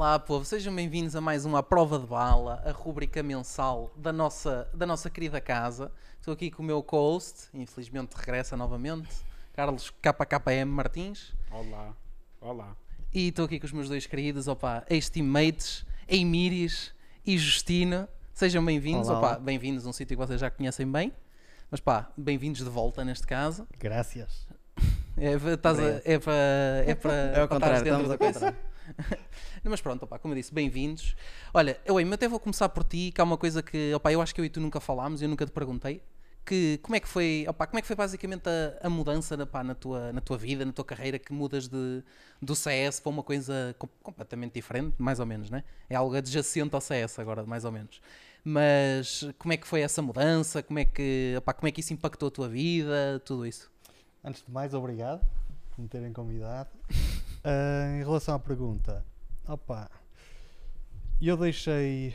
Olá, povo, sejam bem-vindos a mais uma Prova de Bala, a rúbrica mensal da nossa, da nossa querida casa. Estou aqui com o meu co-host, infelizmente regressa novamente, Carlos KKM Martins. Olá, olá. E estou aqui com os meus dois queridos, opa, ex-teammates, Eimiris e Justina. Sejam bem-vindos, opa, bem-vindos a um sítio que vocês já conhecem bem. Mas pá, bem-vindos de volta neste caso. Graças. É, estás a- é para é para É ao contrário, estamos ao coisa. contrário. Mas pronto, opá, como eu disse, bem-vindos. Olha, eu até vou começar por ti, que há uma coisa que opá, eu acho que eu e tu nunca falámos, eu nunca te perguntei. Que, como, é que foi, opá, como é que foi basicamente a, a mudança na, pá, na, tua, na tua vida, na tua carreira, que mudas de, do CS para uma coisa com- completamente diferente, mais ou menos, né? É algo adjacente ao CS agora, mais ou menos. Mas como é que foi essa mudança? Como é que, opá, como é que isso impactou a tua vida? Tudo isso. Antes de mais, obrigado por me terem convidado. Ah, em relação à pergunta, opa, eu deixei.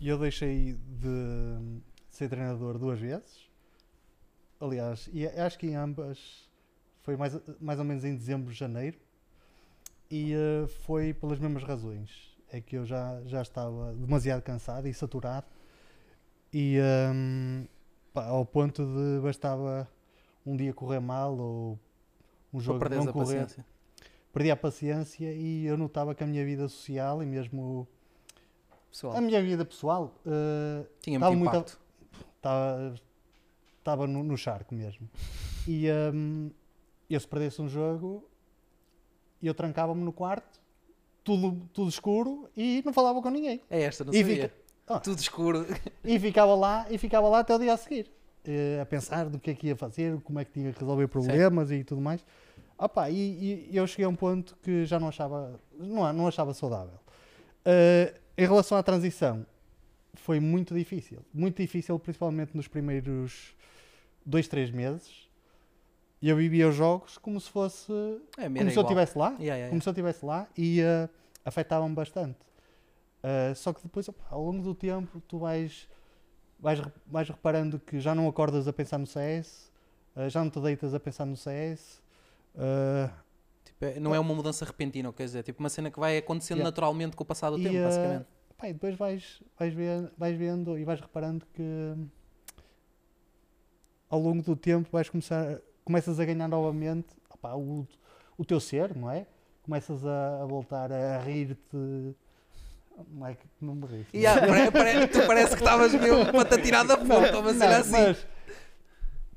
Eu deixei de ser treinador duas vezes. Aliás, e acho que em ambas foi mais, mais ou menos em dezembro, janeiro. E ah, foi pelas mesmas razões. É que eu já, já estava demasiado cansado e saturado. E ahm, pá, ao ponto de bastava um dia correr mal ou um jogo não a correr. paciência. Perdi a paciência e eu notava que a minha vida social e mesmo Pessoal, a minha vida pessoal eh, tinha muito impacto. estava, no, no charco mesmo. E hum, eu se perdesse um jogo, eu trancava-me no quarto, tudo, tudo escuro e não falava com ninguém. É esta, não E sabia. fica- Ah. Tudo escuro. E ficava lá, e ficava lá até o dia a seguir, a pensar do que é que ia fazer, como é que tinha que resolver problemas e tudo mais. Opa, e, e eu cheguei a um ponto que já não achava, não, não achava saudável. Eh, em relação à transição, foi muito difícil. Muito difícil, principalmente nos primeiros dois, três meses. E eu vivia os jogos como se fosse. É, como se eu estivesse lá. Yeah, yeah, yeah. Como se eu estivesse lá e eh, afetavam-me bastante. Eh, só que depois, opa, ao longo do tempo, tu vais, vais, vais reparando que já não acordas a pensar no CS, eh, já não te deitas a pensar no CS. eh, Tipo, é- não é uma mudança repentina, quer dizer, tipo uma cena que vai acontecendo Yeah. naturalmente com o passar do E, tempo, eh, basicamente. pá, e depois vais, vais, ver, vais vendo e vais reparando que ao longo do tempo vais começar, começas a ganhar novamente opá, o, o teu ser, não é? Começas a, a voltar a rir-te. Não é que não me ris. E, ah, pare- pare- tu parece que estavas mesmo para te tirar da ponta, cena Não, assim. mas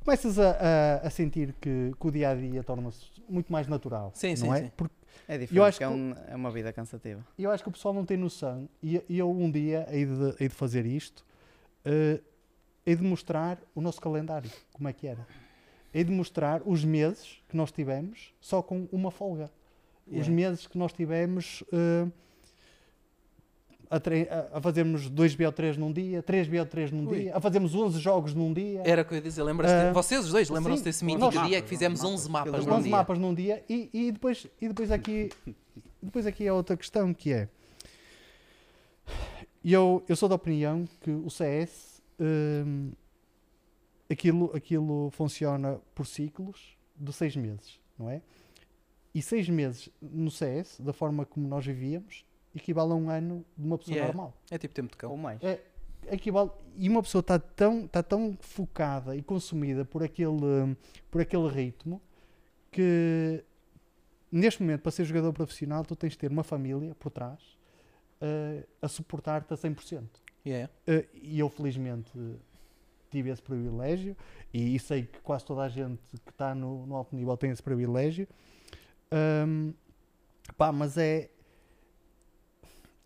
começas a, a, a sentir que, que o dia a dia torna-se muito mais natural. Sim, não sim, é? sim. Porque É diferente, Eu acho que é, que- um- é uma vida cansativa. eu acho que o pessoal não tem noção, e e eu um dia hei de, hei de fazer isto, eh, hei de mostrar o nosso calendário, como é que era. Hei de mostrar os meses que nós tivemos só com uma folga. Os Yeah. meses que nós tivemos eh, a, a- a fazermos 2 BO3 num dia, 3 BO3 num Ui. dia, a fazermos 11 jogos num dia. Era o que eu ia dizer, lembras-te? Ah, vocês os dois lembram-se desse mítico mapas, dia que fizemos mapas. 11 mapas Aqueles num 11 dia. mapas num dia e, e depois, e depois aqui depois aqui é outra questão que é eu, eu sou da opinião que o CS hum, aquilo, aquilo funciona por ciclos de seis meses, não é? E seis meses no CS, da forma como nós vivíamos, equivale a um ano de uma pessoa Yeah. normal. É tipo tempo de Ou cão. mais. É, equivale, e uma pessoa está tão, está tão focada e consumida por aquele, por aquele ritmo que neste momento, para ser jogador profissional, tu tens de ter uma família por trás eh, a suportar-te a 100%. Yeah. Eh, e eu, felizmente, tive esse privilégio e sei que quase toda a gente que está no, no alto nível tem esse privilégio. Ahm, pá, mas é.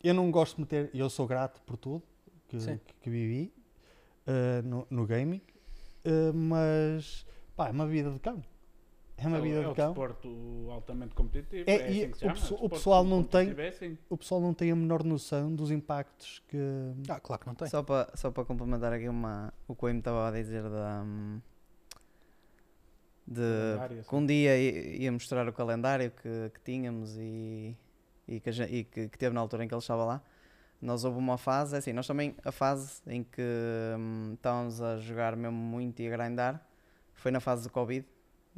Eu não gosto de meter. Eu sou grato por tudo que, que, que vivi eh, no, no gaming, eh, mas pá, é uma vida de cão. É uma é, vida é de o cão. desporto altamente competitivo. É, É, e assim o pesso- o pessoal não tem- competitivo É assim. O pessoal não tem a menor noção dos impactos que. Ah, claro que não tem. Só para só para complementar aqui uma, o que o me estava a dizer da. hum, De que um dia ia, ia mostrar o calendário que, que tínhamos e, e, que, e que, que teve na altura em que ele estava lá. Nós houve uma fase, é assim, nós também, a fase em que hum, estávamos a jogar mesmo muito e a grindar foi na fase do Covid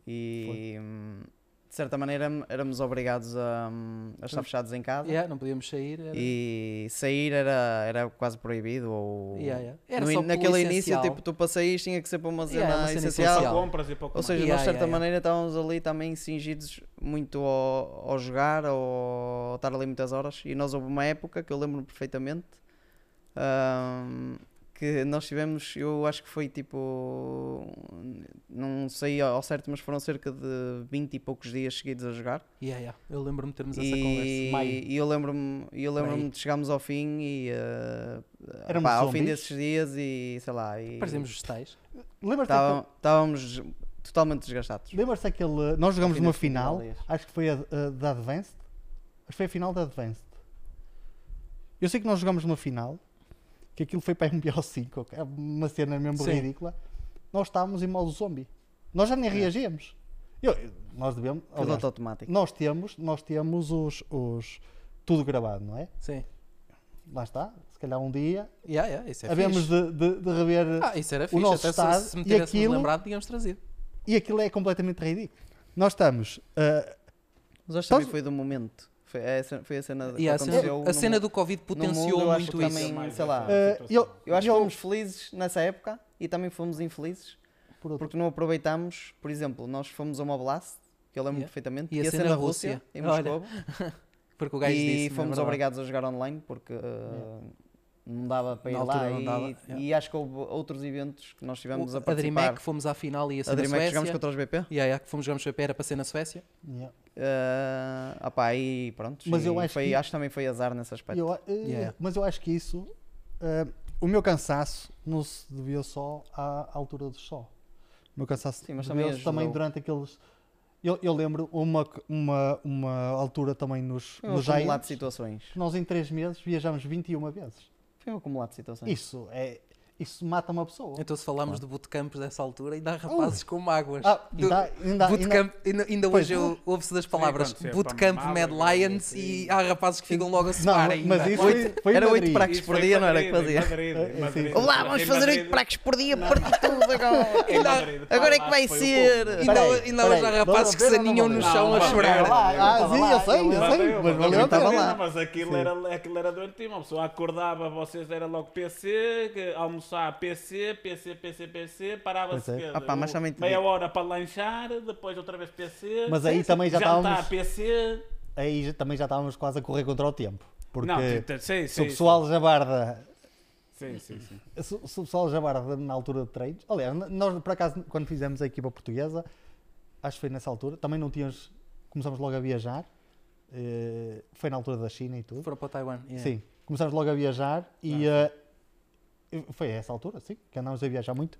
e hum, de certa maneira éramos obrigados a, hum, a estar fechados em casa Yeah, não podíamos sair. Era... e sair era, era quase proibido. Ou Yeah, yeah. Era no só naquele início, tipo, tu para sair tinha que ser para uma cena Yeah, uma cena essencial. compras e pouco Ou seja, Yeah, nós de certa yeah, yeah. maneira estávamos ali também cingidos muito ao, ao jogar ou estar ali muitas horas. E nós houve uma época que eu lembro perfeitamente ahm, que nós tivemos, eu acho que foi tipo, não sei ao certo, mas foram cerca de 20 e poucos dias seguidos a jogar. Yeah, yeah. Eu lembro-me de termos essa conversa. E, Maio. e eu lembro-me e eu aí. de chegarmos ao fim e Éramos pá, ao fim desses dias e sei lá, e Parecemos vegetais. Lembras-te estava- daquele- estávamos totalmente desgastados. lembras-te daquele. Nós numa desse final, acho que foi a, a da Advanced. Acho que foi a final da Advanced. Eu sei que nós jogamos numa final, que aquilo foi para MBO5, ok? É uma cena mesmo Sim. ridícula. Nós estávamos em modo zombie. Nós já nem reagíamos. Eu- nós devemos. Piloto automático. nós temos, nós temos os, os. Tudo gravado, não é? Sim. Lá está. Se calhar um dia Yeah, yeah, isso é havemos fixe. de, de, de rever. Ah, isso era o fixe. nosso Até se- estado se me e aquilo- lembrado, tínhamos trazido. E aquilo é completamente ridículo. Nós estamos. ah, Mas acho que também foi do momento. Foi a cena, foi a cena que E a cena, a cena do Covid mundo, potenciou acho muito que isso. também- Mais sei lá. situação. eu- Eu acho que eu- fomos felizes nessa época e também fomos infelizes por porque não aproveitámos. Por exemplo, nós fomos a uma blast, que eu lembro Yeah. perfeitamente, Ia ia ser ser na na Rússia. Rússia, em Moscou, Porque o gajo e disse. fomos verdade. obrigados a jogar online porque uh, não dava para ir lá. não e, dava, yeah. e acho que houve outros eventos que nós tivemos O- a a participar. DreamHack, fomos à final e ia ser A na Suécia. jogamos contra os BP. Yeah, yeah, que fomos jogamos para era para ser na Suécia. Yeah. Uh, opá, e pronto. Mas e eu acho foi, que- acho que também foi azar nesse aspecto. Eu, eh, Yeah. Mas eu acho que isso. eh, o meu cansaço não se devia só à altura do sol. O meu cansaço Sim, mas também também durante aqueles. Eu, eu lembro uma, uma, uma altura também nos, nos acumulado de Giants, situações. nós em 3 meses viajamos 21 vezes. Um acumulado de situações. Isso é. Isso mata uma pessoa. Então se falarmos de bootcamps dessa altura, ainda há rapazes com mágoas. Ah, ainda, ainda, ainda, Bootcamp, ainda, ainda hoje eu- ouve-se das palavras é Bootcamp Mad Lions assim. e há rapazes que ficam logo a separar ainda. mas isso Oito- foi, foi era oito Isso por dia, não era que fazia? Sim. Olá, vamos fazer 8 pratos por dia, partir tudo agora. Agora é que lá vai ser. Ainda, hoje há rapazes que se aninham no chão a chorar. Ah, ah, Estava sim, lá, eu sei, eu sei, mas valeu valeu a a pena. pena, Mas aquilo Sim. era, doentio, uma pessoa acordava, vocês era logo PC, que- almoçar PC, PC, PC, PC, parava-se é. que- Ah pá, mas também meia hora para lanchar, depois outra vez PC, Mas aí também já jantar estávamos. PC, Aí também já estávamos quase a correr contra o tempo. Porque não, sim, se sim, o pessoal jabarda sim, sim, sim. Se, o pessoal já barra na altura de treinos, aliás, nós por acaso, quando fizemos a equipa portuguesa, acho que foi nessa altura, também não tínhamos, começamos logo a viajar, eh, foi na altura da China e tudo. Foram para Taiwan. yeah. Sim, começamos logo a viajar e eh, foi a essa altura, sim, que andámos a viajar muito.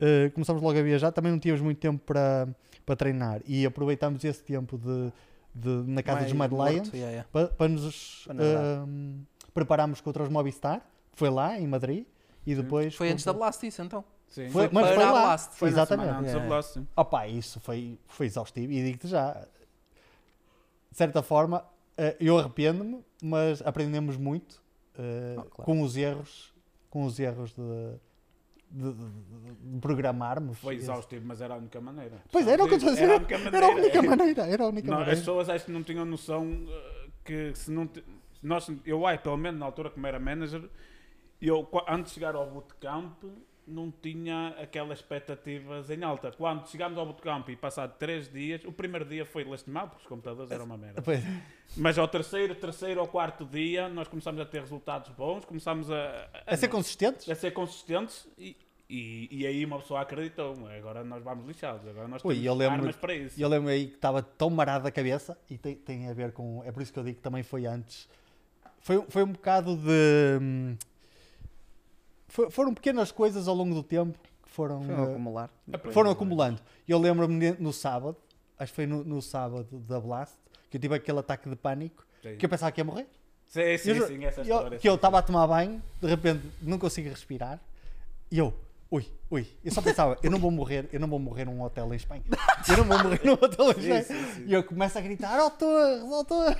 Eh, começamos logo a viajar, também não tínhamos muito tempo para, para treinar e aproveitámos esse tempo de, de- na casa Mais dos Mad Lions yeah, yeah. para, para nos Para ehm, prepararmos contra os Movistar, foi lá em Madrid e depois Foi antes da Blast isso então. Sim. Foi, Foi mas foi a lá. Blast. Foi exatamente. semana antes da Yeah. Blast, sim. Opa, isso foi, foi exaustivo e digo-te já, de certa forma, eh, eu arrependo-me, mas aprendemos muito eh, Oh, claro. com os erros, com os erros de, de, de- de programarmos. Foi exaustivo, mas era a única maneira. Pois era o que eu estou a dizer, Era a única maneira. Era a única maneira, era a única Não, as maneira. pessoas acho que não tinham noção uh, que se não. te- Nós, eu, ai, pelo menos na altura, como era manager, eu antes de chegar ao bootcamp não tinha aquelas expectativas em alta. Quando chegámos ao bootcamp e passado três dias, o primeiro dia foi lastimado porque os computadores eram uma merda. Pois, Mas ao terceiro, terceiro ou quarto dia nós começámos a ter resultados bons, começámos a, a ser consistentes? a ser consistentes e, e, e aí uma pessoa acreditou. Agora nós vamos lixados, agora nós Ui, temos lembro- armas para isso. E eu lembro aí que estava tão marado da cabeça e tem, tem a ver com. É por isso que eu digo que também foi antes. Foi, foi um bocado de. Foram pequenas coisas ao longo do tempo que foram, Foi um eh, acumular. foram acumulando. Eu lembro-me no sábado, acho que foi no, no sábado da Blast, que eu tive aquele ataque de pânico Sim. que eu pensava que ia morrer. Sim, sim, Eu sim, essa eu- história. que eu estava a tomar banho, de repente não consigo respirar e eu, Ui, ui, eu só pensava, eu não vou morrer, eu não vou morrer num hotel em Espanha. Eu não vou morrer num hotel em Espanha. sim, sim. E eu começo a gritar, ó Torres, ó Torres.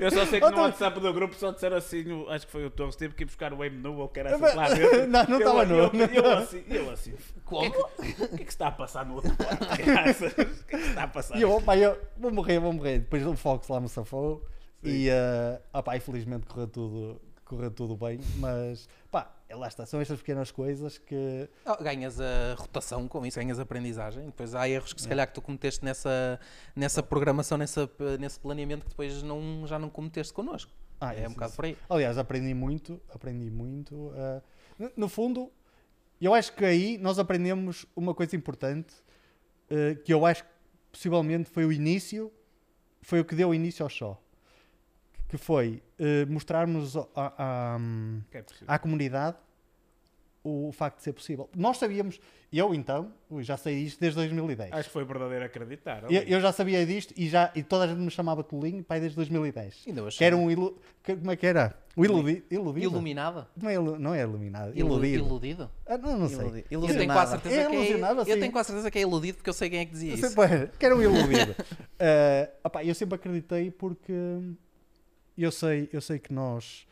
Eu só sei que Ó, no Torres. WhatsApp do grupo só disseram assim, acho que foi o Torres, teve que ir buscar o menu ou que era assim lá dentro. Não, não Eu- estava nu. eu, eu, assim, eu assim, Como? o que, é que, é que se está a passar no outro quarto? graças? O que é que se está a passar? E eu, opá, eu vou morrer, vou morrer. Depois o Fox lá me safou. E, uh, opá, infelizmente correu tudo, correu tudo bem. Mas, lá está. São estas pequenas coisas que. Oh, ganhas a rotação com isso, ganhas aprendizagem. Depois há erros que se calhar que tu cometeste nessa, nessa programação, nessa, nesse planeamento que depois não, já não cometeste connosco. Ah, é isso, um bocado isso. por aí. Aliás, aprendi muito, aprendi muito. uh, no, no fundo, eu acho que aí nós aprendemos uma coisa importante, uh, que eu acho que possivelmente foi o início, foi o que deu início ao show. Que foi uh, mostrarmos a- a- é à comunidade o facto de ser possível. Nós sabíamos, eu então, já sei isto desde 2010. Acho que foi verdadeiro acreditar. Eu, eu já sabia disto e, já, e toda a gente me chamava Tolinho pai desde 2010. Ainda hoje. Que era um ilu, que- como é que era? O iludi, iludido? Iluminada? Não é, ilu- não é iluminado, Ilu- iludido. Iludido? Ah, não, não sei. Iludi- Eu tenho quase certeza É que é, eu sim. tenho quase certeza que é iludido porque eu sei quem é que dizia Eu isso. sempre, que era um iludido. Ah, opá, eu sempre acreditei porque eu sei, eu sei que nós,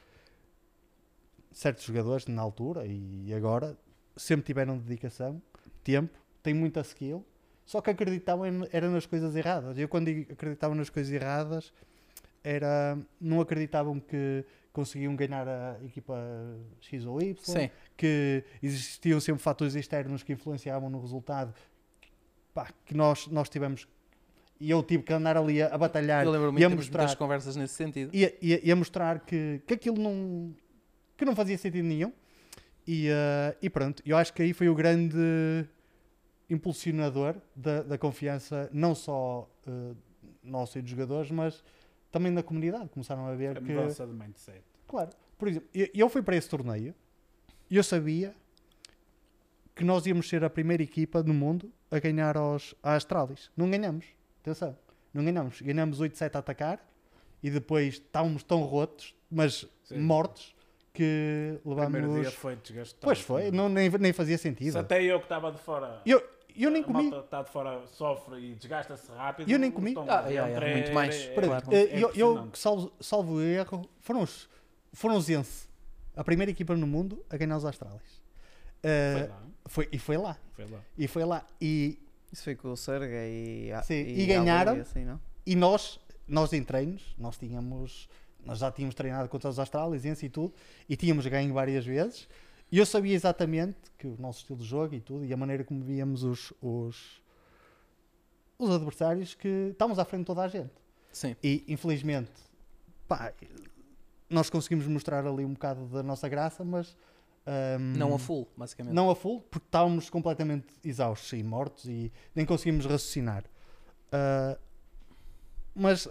certos jogadores na altura e agora, sempre tiveram dedicação, tempo, têm muita skill, só que acreditavam em- era nas coisas erradas. Eu quando digo acreditavam nas coisas erradas, era, não acreditavam que conseguiam ganhar a equipa X ou Y, Sim. que existiam sempre fatores externos que influenciavam no resultado, pá, que nós, nós tivemos, e eu tive que andar ali a, a batalhar Eu lembro-me e a de muitas mostrar, conversas nesse sentido. e a, e a- e a mostrar que, que aquilo não, que não fazia sentido nenhum. E, eh, e pronto, eu acho que aí foi o grande impulsionador da, da confiança, não só eh, nosso e dos jogadores, mas também da comunidade. Começaram a ver A que. mudança de mindset. Claro. Por exemplo, eu, eu fui para esse torneio e eu sabia que nós íamos ser a primeira equipa do mundo a ganhar aos, à Astralis. Não ganhamos. Atenção. Não ganhamos. Ganhamos 8-7 a atacar e depois estávamos tão rotos, mas Sim. mortos, que O primeiro dia levamos. foi desgastante. Pois foi, não, nem, nem fazia sentido. Se até eu que estava de fora. Eu, eu nem a comi. malta está de fora sofre e desgasta-se rápido. Eu nem comi. Ah, é, é, dentro, muito mais. Claro. eh, é eu, eu salvo, salvo erro, foram os, foram os Ence, a primeira equipa no mundo a ganhar os Astralis. Eh, Foi lá. foi, e foi lá. Foi lá. E foi lá. E, Isso foi com o Serga e, a- Sim, e, e ganharam. E assim, não? e nós, nós em treinos, nós tínhamos, nós já tínhamos treinado contra os Astralis e tudo, e tínhamos ganho várias vezes. E eu sabia exatamente que o nosso estilo de jogo e tudo, e a maneira como víamos os, os, os adversários, que estávamos à frente de toda a gente. Sim. E infelizmente, pá, nós conseguimos mostrar ali um bocado da nossa graça, mas ahm, Não a full, basicamente. não a full, porque estávamos completamente exaustos e mortos e nem conseguimos raciocinar. Ah, mas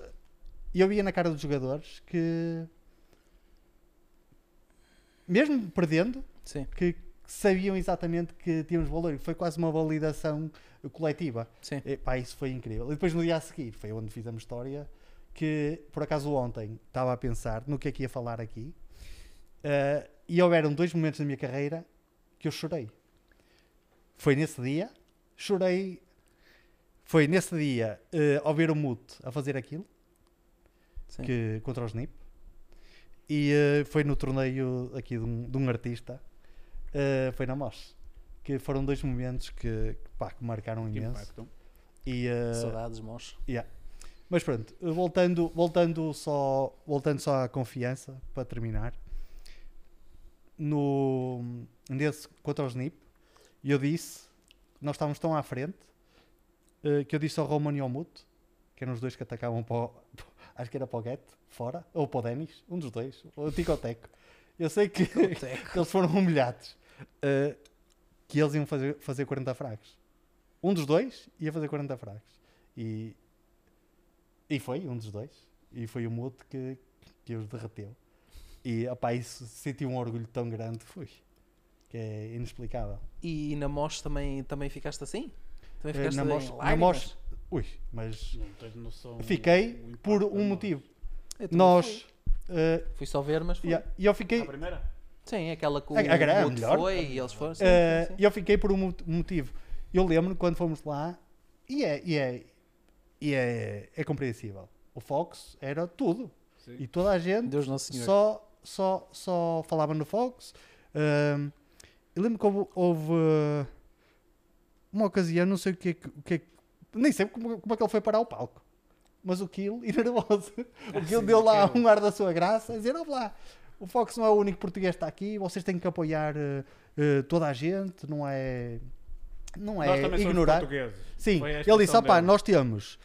eu via na cara dos jogadores que, mesmo perdendo, Sim, que sabiam exatamente que tínhamos valor e foi quase uma validação coletiva. sim. E, pá, isso foi incrível. E depois no dia a seguir, foi onde fizemos história, que por acaso ontem estava a pensar no que é que ia falar aqui, eh, e houveram dois momentos na minha carreira que eu chorei. Foi nesse dia, chorei. Foi nesse dia eh, ao ver o Mute a fazer aquilo, sim. que, contra os NIP, e eh, foi no torneio aqui de um, de um artista, eh, foi na MOS. Que foram dois momentos que, pá, que marcaram imenso. E, eh, Saudades, mós. mas pronto, voltando, voltando, só, voltando só à confiança, para terminar, no, nesse contra os NIP, eu disse, nós estávamos tão à frente, eh, que eu disse ao Roman e ao Muto, que eram os dois que atacavam para o, acho que era para o Get, fora, ou para o Denis, um dos dois, ou o Ticoteco. Eu sei que, eles foram humilhados, eh, que eles iam fazer, fazer 40 fracos. Um dos dois ia fazer 40 fracos. E, e foi um dos dois. E foi o Muto que, que os derreteu. E opá, isso senti um orgulho tão grande, fui. Que é inexplicável. E na MOS também, também ficaste assim? Também Eh, ficaste na em MOS- na? MOS- Ui, mas Não tens noção fiquei por um motivo. Nós. fui. eh, Fui só ver, mas fui. yeah, E eu fiquei. A primeira? Sim, aquela que o A- a grande, melhor. foi e eles foram. Sim, Eh, sim, sim. E eu fiquei por um mot- motivo. Eu lembro quando fomos lá, e é, e é, e é, é compreensível. O Fox era tudo. Sim. E toda a gente Deus Nosso Senhor. só, só, só falava no Fox. Eu lembro que houve, houve, uh, uma ocasião, não sei o que é o que é que- nem sei como, como é que ele foi parar o palco. Mas o Kill, e nervoso, o Kill deu o lá um ar da sua graça, a dizer: Olha lá, o Fox não é o único português que está aqui, vocês têm que apoiar uh, uh, toda a gente, não é. Não é ignorar. Sim, ele disse: opá, nós temos,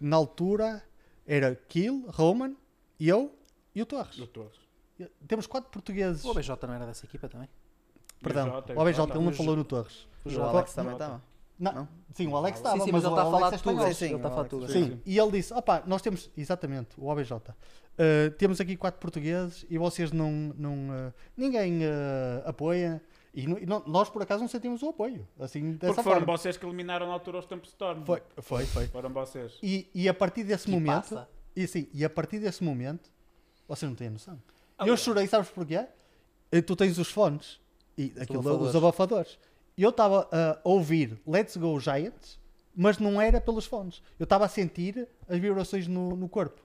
na altura, era Kill, Roman, eu e o Torres. Do Torres. Temos quatro portugueses. O OBJ não era dessa equipa também? Perdão, o ABJ, Jota, ele não o falou no Torres. O tá- Alex também estava. Não, Não? Sim, o Alex Sim, estava, sim, mas ele o está a falar de é tudo. Sim, sim, Ele está a falar de o tudo. Sim, é Sim. e ele disse: opá, nós temos, exatamente, o OBJ, uh, temos aqui quatro portugueses e vocês não, não uh, ninguém uh, apoia. E, não- e não- nós, por acaso, não sentimos o apoio. Assim, dessa Porque foram forma. vocês que eliminaram na altura os Tempos Storm. Foi, foi, foi. Foram vocês. E, e a partir desse Que momento, passa? e, assim, e a partir desse momento, vocês não têm noção. Eu chorei, sabes porquê? E tu tens os fones e aquilo, abafadores. os abafadores. E eu estava a ouvir Let's Go Giants, mas não era pelos fones. Eu estava a sentir as vibrações no, no corpo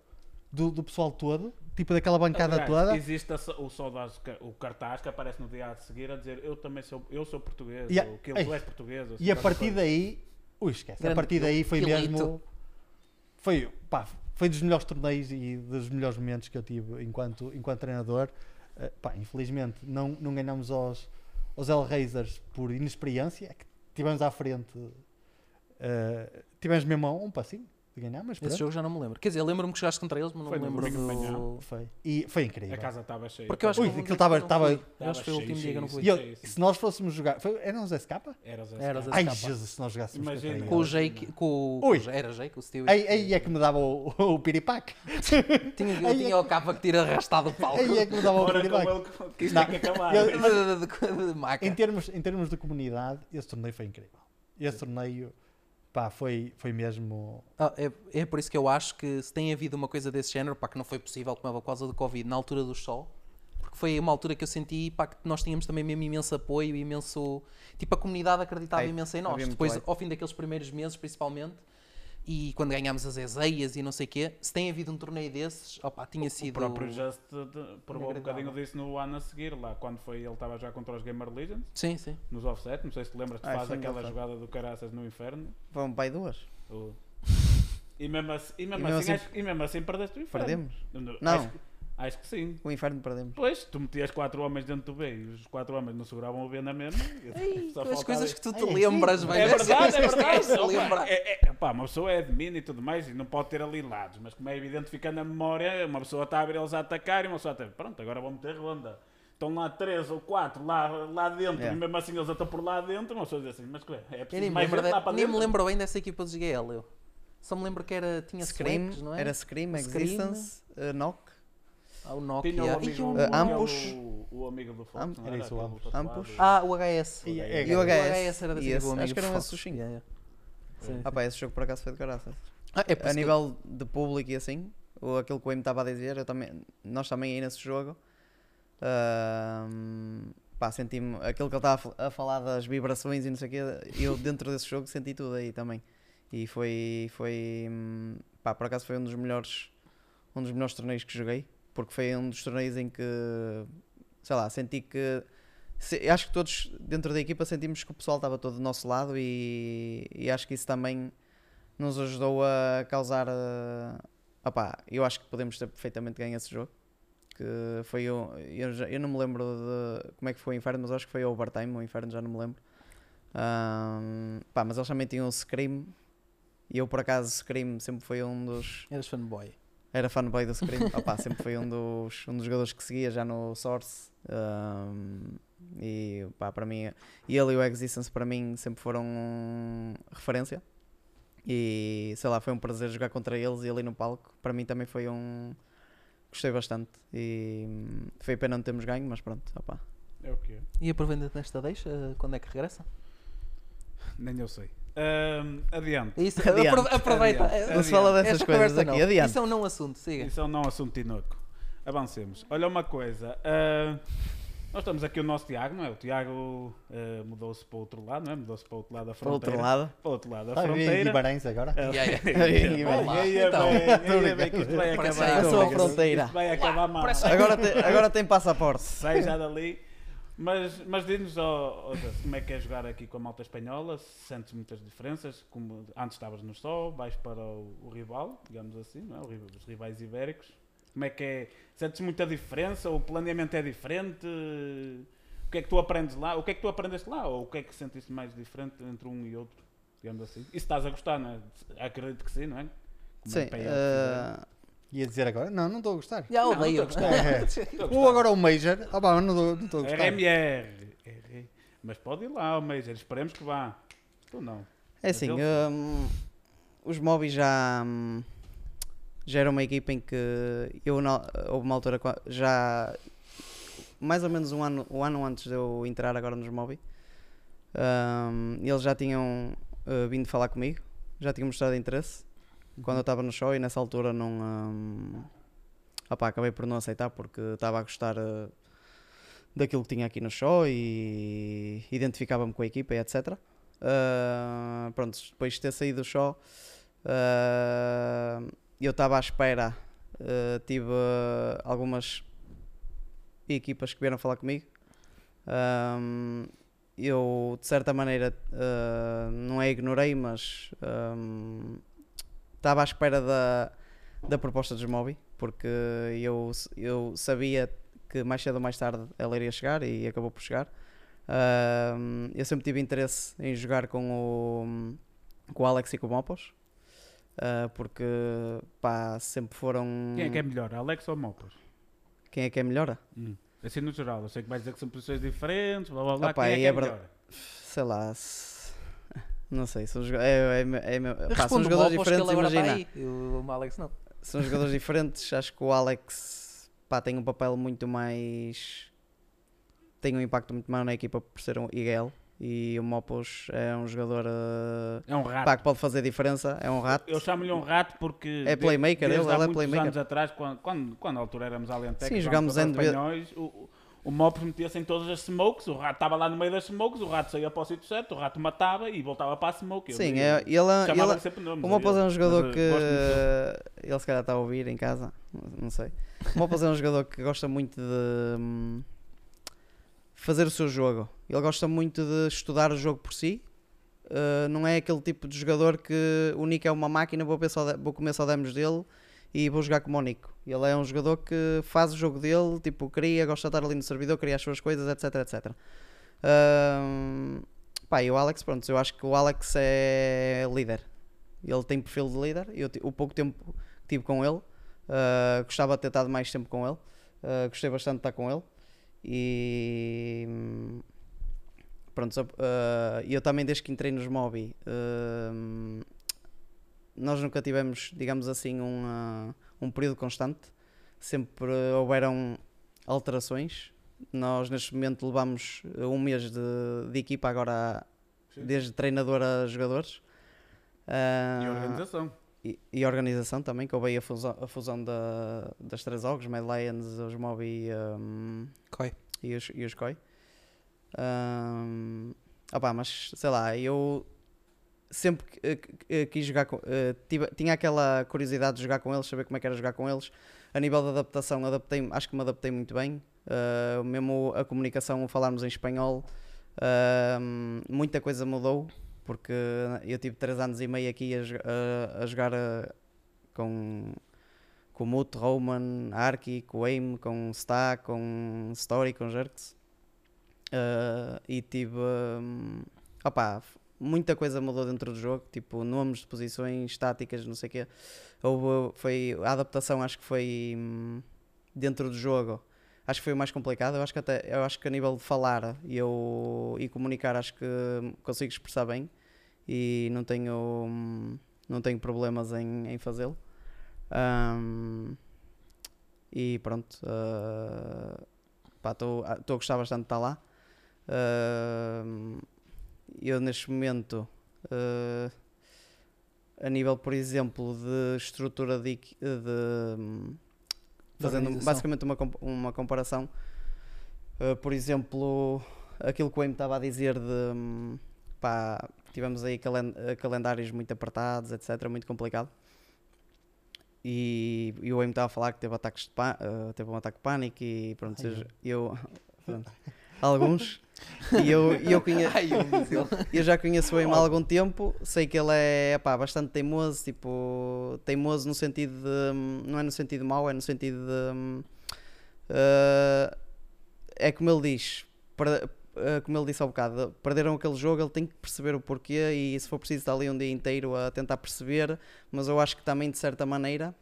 do, do pessoal todo, tipo daquela bancada Aliás, toda. Existe a o saudades, o cartaz que aparece no dia a seguir a dizer eu também sou, eu sou português, a- ou que Ei. tu és português. ou E a partir daí, ui, esquece, a Grande partir daí foi Quilito. mesmo. Foi, pá, foi dos melhores torneios e dos melhores momentos que eu tive enquanto, enquanto treinador. Eh, pá, infelizmente não, não ganhamos aos, aos Hellraisers por inexperiência, é que tivemos à frente, eh, tivemos mesmo um passinho de ganhar, mas Esse jogo já não me lembro. Quer dizer, lembro-me que jogaste contra eles, mas não Foi me lembro do... foi. E foi incrível. A casa estava cheia. Porque eu acho Ui, que aquilo dia que eu acho que foi o último dia que eu não cheio, fui. E se nós fôssemos jogar, foi, era um Zé Scapa? Era os Era os escapes. Ai Scapa. Jesus, se nós jogássemos Imagina. Com o. Jake, com o... O- Era Jake, o Stewie. Aí, aí é que me dava o, o piripaque. Tinha, eu aí tinha é o capa que tira arrastado do palco. Aí é que me dava o com piripaque. que- isto tem que acabar. Em termos de comunidade, esse torneio foi incrível. Esse torneio, pá, foi, foi mesmo. Ah, é, é por isso que eu acho que se tem havido uma coisa desse género, pá, que não foi possível como é por causa do Covid, na altura do sol, porque foi uma altura que eu senti pá, que nós tínhamos também mesmo imenso apoio, imenso. Tipo, a comunidade acreditava Hype. imenso em nós. Depois, ao fim daqueles primeiros meses, principalmente, e quando ganhámos as ezeias e não sei o quê, se tem havido um torneio desses, opá, tinha O sido. próprio Just provou um bocadinho disso no ano a seguir, lá quando foi, ele estava já contra os Gamer Legends, Sim, sim. nos offset, não sei se te lembras que Ah, faz sim, aquela jogada do caraças no inferno. Vão pai duas. O- E mesmo assim, e mesmo E mesmo assim, assim- e mesmo assim perdeste o inferno. Perdemos. Não. Não. Acho, acho que sim. O inferno perdemos. Pois, tu metias quatro homens dentro do B e os quatro homens não seguravam o B na mesma. Ei, as coisas que tu te Ai, é lembras, velho. É verdade, é verdade. Opa, lembra. é, é, pá, uma pessoa é admin e tudo mais e não pode ter ali lados, mas como é evidente, fica na memória, uma pessoa está a ver eles a atacar e uma pessoa até, pronto, agora vão meter ronda. Estão lá três ou quatro lá, lá dentro Yeah. e mesmo assim eles estão por lá dentro, uma pessoa diz assim, mas é? É preciso me, mais lembro gente de- lá para nem me dentro. lembro bem dessa equipa dos GL, eu. Só me lembro que era, tinha Scream, Scream, não é? era Scream, Scream. Existence, uh, Knock. Ah, o Nokia. Tinha o Ih, amigo, o- Uh, o, o amigo do Fox, Am- era isso, o tatuado. Ambush. Ah, o HS. E é- E o HS. Era amigo acho que eram Fox. esses os cinco. Yeah, yeah. Sim. Ah pá, esse jogo por acaso foi de caraças. Ah, é A isso que- nível de público e assim, ou aquilo que o M estava a dizer, eu também, nós também aí nesse jogo, ahm, pá, senti-me, aquilo que ele estava a falar das vibrações e não sei o quê, eu dentro desse jogo senti tudo aí também. E foi, foi, hum, pá, por acaso foi um dos melhores, um dos melhores torneios que joguei, porque foi um dos torneios em que, sei lá, senti que, se- acho que todos dentro da equipa sentimos que o pessoal estava todo do nosso lado e, e acho que isso também nos ajudou a causar. Uh, opá, eu acho que podemos ter perfeitamente ganho esse jogo. Que foi o. Eu, já- eu não me lembro de como é que foi o inferno, mas acho que foi overtime. O inferno já não me lembro. Ahm, pá, mas eles também tinham o Scream. E eu, por acaso, Scream sempre foi um dos. Eras fanboy. Era fanboy do Scream. Opá, sempre foi um dos, um dos jogadores que seguia já no Source. Ahm, e pá, para mim, ele e o Existence para mim sempre foram referência. E sei lá, foi um prazer jogar contra eles e ali no palco. Para mim também foi um. Gostei bastante. E foi pena não termos ganho, mas pronto, opá. É o que é. E aproveitando nesta deixa, quando é que regressa? Nem eu sei. Ahm, adiante. Isso, Adiante. apro- aproveita. Adiante. Não se fala Esta dessas coisas conversa aqui, não. adiante. Isso é um não assunto, siga. Isso é um não assunto inoco. Avancemos. Olha uma coisa. ah, Nós estamos aqui o nosso Tiago, não é? O Tiago eh, mudou-se para o outro lado, não é? Mudou-se para o outro lado da Para o outro fronteira. lado. Para o outro lado da Está a vir em fronteira. Guimarães agora? Eh, Yeah, yeah. Aí, é então. bem, que isto vai acabar. Passou a fronteira. vai acabar mal. agora tem passaporte. Sai já dali. Mas, mas diz-nos, ó, Zé, como é que é jogar aqui com a malta espanhola? Se Sentes muitas diferenças? Como antes estavas no Sol, vais para o, o rival, digamos assim, não é? Os rivais ibéricos. Como é que é? Sentes muita diferença? O planeamento é diferente? O que é que tu aprendes lá? O que é que tu aprendeste lá? Ou o que é que sentiste mais diferente entre um e outro? Digamos assim. E se estás a gostar, não é? Acredito que sim, não é? Como Sim. é PL eh, Ia dizer agora? Não, não estou a gostar. Já Não, odeio. não estou a gostar. É. Ou agora o Major. Ah, pá, mas não estou não a gostar. RMR. É, Mas pode ir lá, o Major. Esperemos que vá. Tu não. É assim, ele- hum, os móveis já, hum, já era uma equipa em que eu na- houve uma altura já mais ou menos um ano, um ano antes de eu entrar agora nos móveis hum, eles já tinham uh, vindo falar comigo, já tinham mostrado interesse quando eu estava no show e nessa altura não opá, acabei por não aceitar porque estava a gostar uh, daquilo que tinha aqui no show e identificava-me com a equipa e etc. Uh, pronto, depois de ter saído do show, uh, eu estava à espera. uh, tive algumas equipas que vieram falar comigo. Um, eu, de certa maneira, não é ignorei, mas um, estava à espera da, da proposta dos Mobi, porque eu, eu sabia que mais cedo ou mais tarde ela iria chegar e acabou por chegar. Um, eu sempre tive interesse em jogar com o, com o Alex e com o Mopos. uh, porque pá, sempre foram. Quem é que é melhor, Alex ou Mopos? Quem é que é melhor? Hum. Assim no geral, eu sei que vais dizer que são posições diferentes, blá blá blá. Opa, Quem é que é, é melhor? Sei lá. Não sei, são, joga- é, é, é, é, pá, são jogadores diferentes, imagina. aí. O o Alex não. São jogadores diferentes. Acho que o Alex pá, tem um papel muito mais. tem um impacto muito maior na equipa por ser um IGL. E o Mopos é um jogador uh, É um rato. pá, que pode fazer diferença. É um rato. Eu chamo-lhe um rato porque. É playmaker, desde ele- há ele é playmaker. anos atrás, quando, quando, quando na altura éramos Alentec, Sim, jogámos em espanhóis, o, o, o Mopos metia-se em todas as smokes, o rato estava lá no meio das smokes, o rato saía para o sítio certo, o rato matava e voltava para a smoke. Eu- Sim, eu é, ele, é- ele, sempre nomes o é um jogador mas, que. Ele se calhar está a ouvir em casa, não sei. O Mopos é um jogador que gosta muito de hum, fazer o seu jogo. Ele gosta muito de estudar o jogo por si. Uh, não é aquele tipo de jogador que o Nico é uma máquina, vou, de- vou comer só demos dele e vou jogar como o Nico. Ele é um jogador que faz o jogo dele, tipo, cria, gosta de estar ali no servidor, cria as suas coisas, etc, etc. Hum, pá, e o Alex, pronto, eu acho que o Alex é líder. Ele tem perfil de líder. Eu, o pouco tempo que tive com ele, uh, gostava de ter estado mais tempo com ele. Uh, gostei bastante de estar com ele. E pronto, uh, eu também desde que entrei nos Mobi, nós nunca tivemos, digamos assim, um, um período constante. Sempre houveram alterações. Nós neste momento levamos uh, um mês de, de equipa agora, Sim. desde treinador a jogadores. E Ah, organização. e, e organização também, que houve a fusão, a fusão da, das três OGs, Mad Lions, os Mob e, um, Coi. e os, e os COI. Um, opá, mas sei lá, eu sempre que- que- que- quis jogar com. eh, tinha aquela curiosidade de jogar com eles, saber como é que era jogar com eles. A nível de adaptação, adaptei acho que me adaptei muito bem. Uh, mesmo a comunicação, falarmos em espanhol, um, muita coisa mudou. Porque eu tive 3 anos e meio aqui a, a- a jogar uh, com, com Mut, Roman, Arki, com Aim, com Sta, com Story, com Jerks. E tive. Um, opá, f- muita coisa mudou dentro do jogo, tipo nomes de posições, táticas, não sei o quê. Houve, foi, a adaptação acho que foi hum, dentro do jogo. Acho que foi o mais complicado. Eu acho que até eu acho que a nível de falar e eu, e comunicar acho que consigo expressar bem e não tenho hum, não tenho problemas em, em fazê-lo. Hum, e pronto, estou a gostar bastante de estar lá. Hum, eu neste momento, uh, a nível, por exemplo, de estrutura de, equi- de, hum, fazendo basicamente uma, uma comparação, Uh, por exemplo, aquilo que o Amy estava a dizer de hum, pá, tivemos aí calen- calendários muito apertados, etc. Muito complicado. E, e o Amy estava a falar que teve ataques de uh, teve um ataque de pânico e pronto, Ai, seja, eu pronto, alguns e eu, e eu Ai, eu já conheço o Amy há algum tempo, sei que ele é pá, bastante teimoso, tipo, teimoso no sentido de. não é no sentido mau, é no sentido de. ah, é como ele diz, per- ah, como ele disse há bocado, perderam aquele jogo, ele tem que perceber o porquê e se for preciso estar ali um dia inteiro a tentar perceber, mas eu acho que também de certa maneira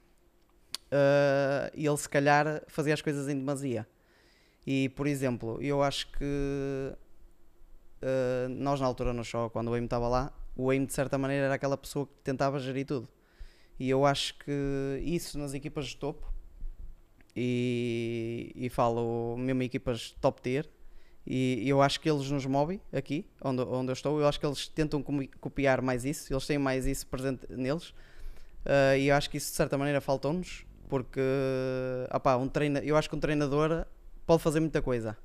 ah, ele se calhar fazia as coisas em demasia. E por exemplo, eu acho que Uh, nós na altura no show, quando o Aim estava lá, o Aim de certa maneira era aquela pessoa que tentava gerir tudo. E eu acho que isso nas equipas de topo, e, e falo mesmo equipas top tier, e eu acho que eles nos movem aqui, onde, onde eu estou, eu acho que eles tentam copiar mais isso, eles têm mais isso presente neles, Uh, e eu acho que isso de certa maneira faltou-nos, porque opá, um treina, eu acho que um treinador pode fazer muita coisa,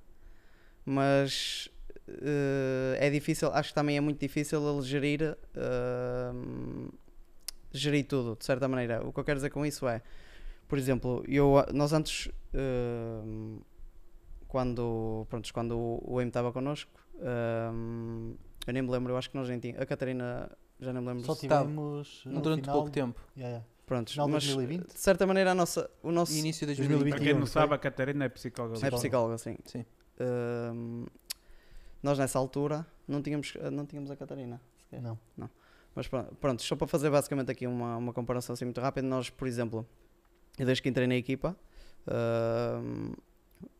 mas eh, é difícil, acho que também é muito difícil ele gerir, ehm, gerir tudo, de certa maneira. O que eu quero dizer com isso é, por exemplo, eu, nós antes, ehm, quando, pronto, quando o, o M estava connosco, eu nem me lembro, eu acho que nós nem tínhamos, a Catarina, já não me lembro. Só se- Estava. tivemos. Durante final- pouco tempo. Yeah, yeah. Prontos, final de mas 2020? de certa maneira a nossa, o nosso Início de 2021. 2020. Para quem não não sabe, a Catarina é psicóloga. é Psicóloga. sim. Sim. Ehm, nós nessa altura não tínhamos, não tínhamos a Catarina. sequer. Não. Mas pro- pronto, só para fazer basicamente aqui uma, uma comparação assim muito rápida, nós, por exemplo, eu desde que entrei na equipa,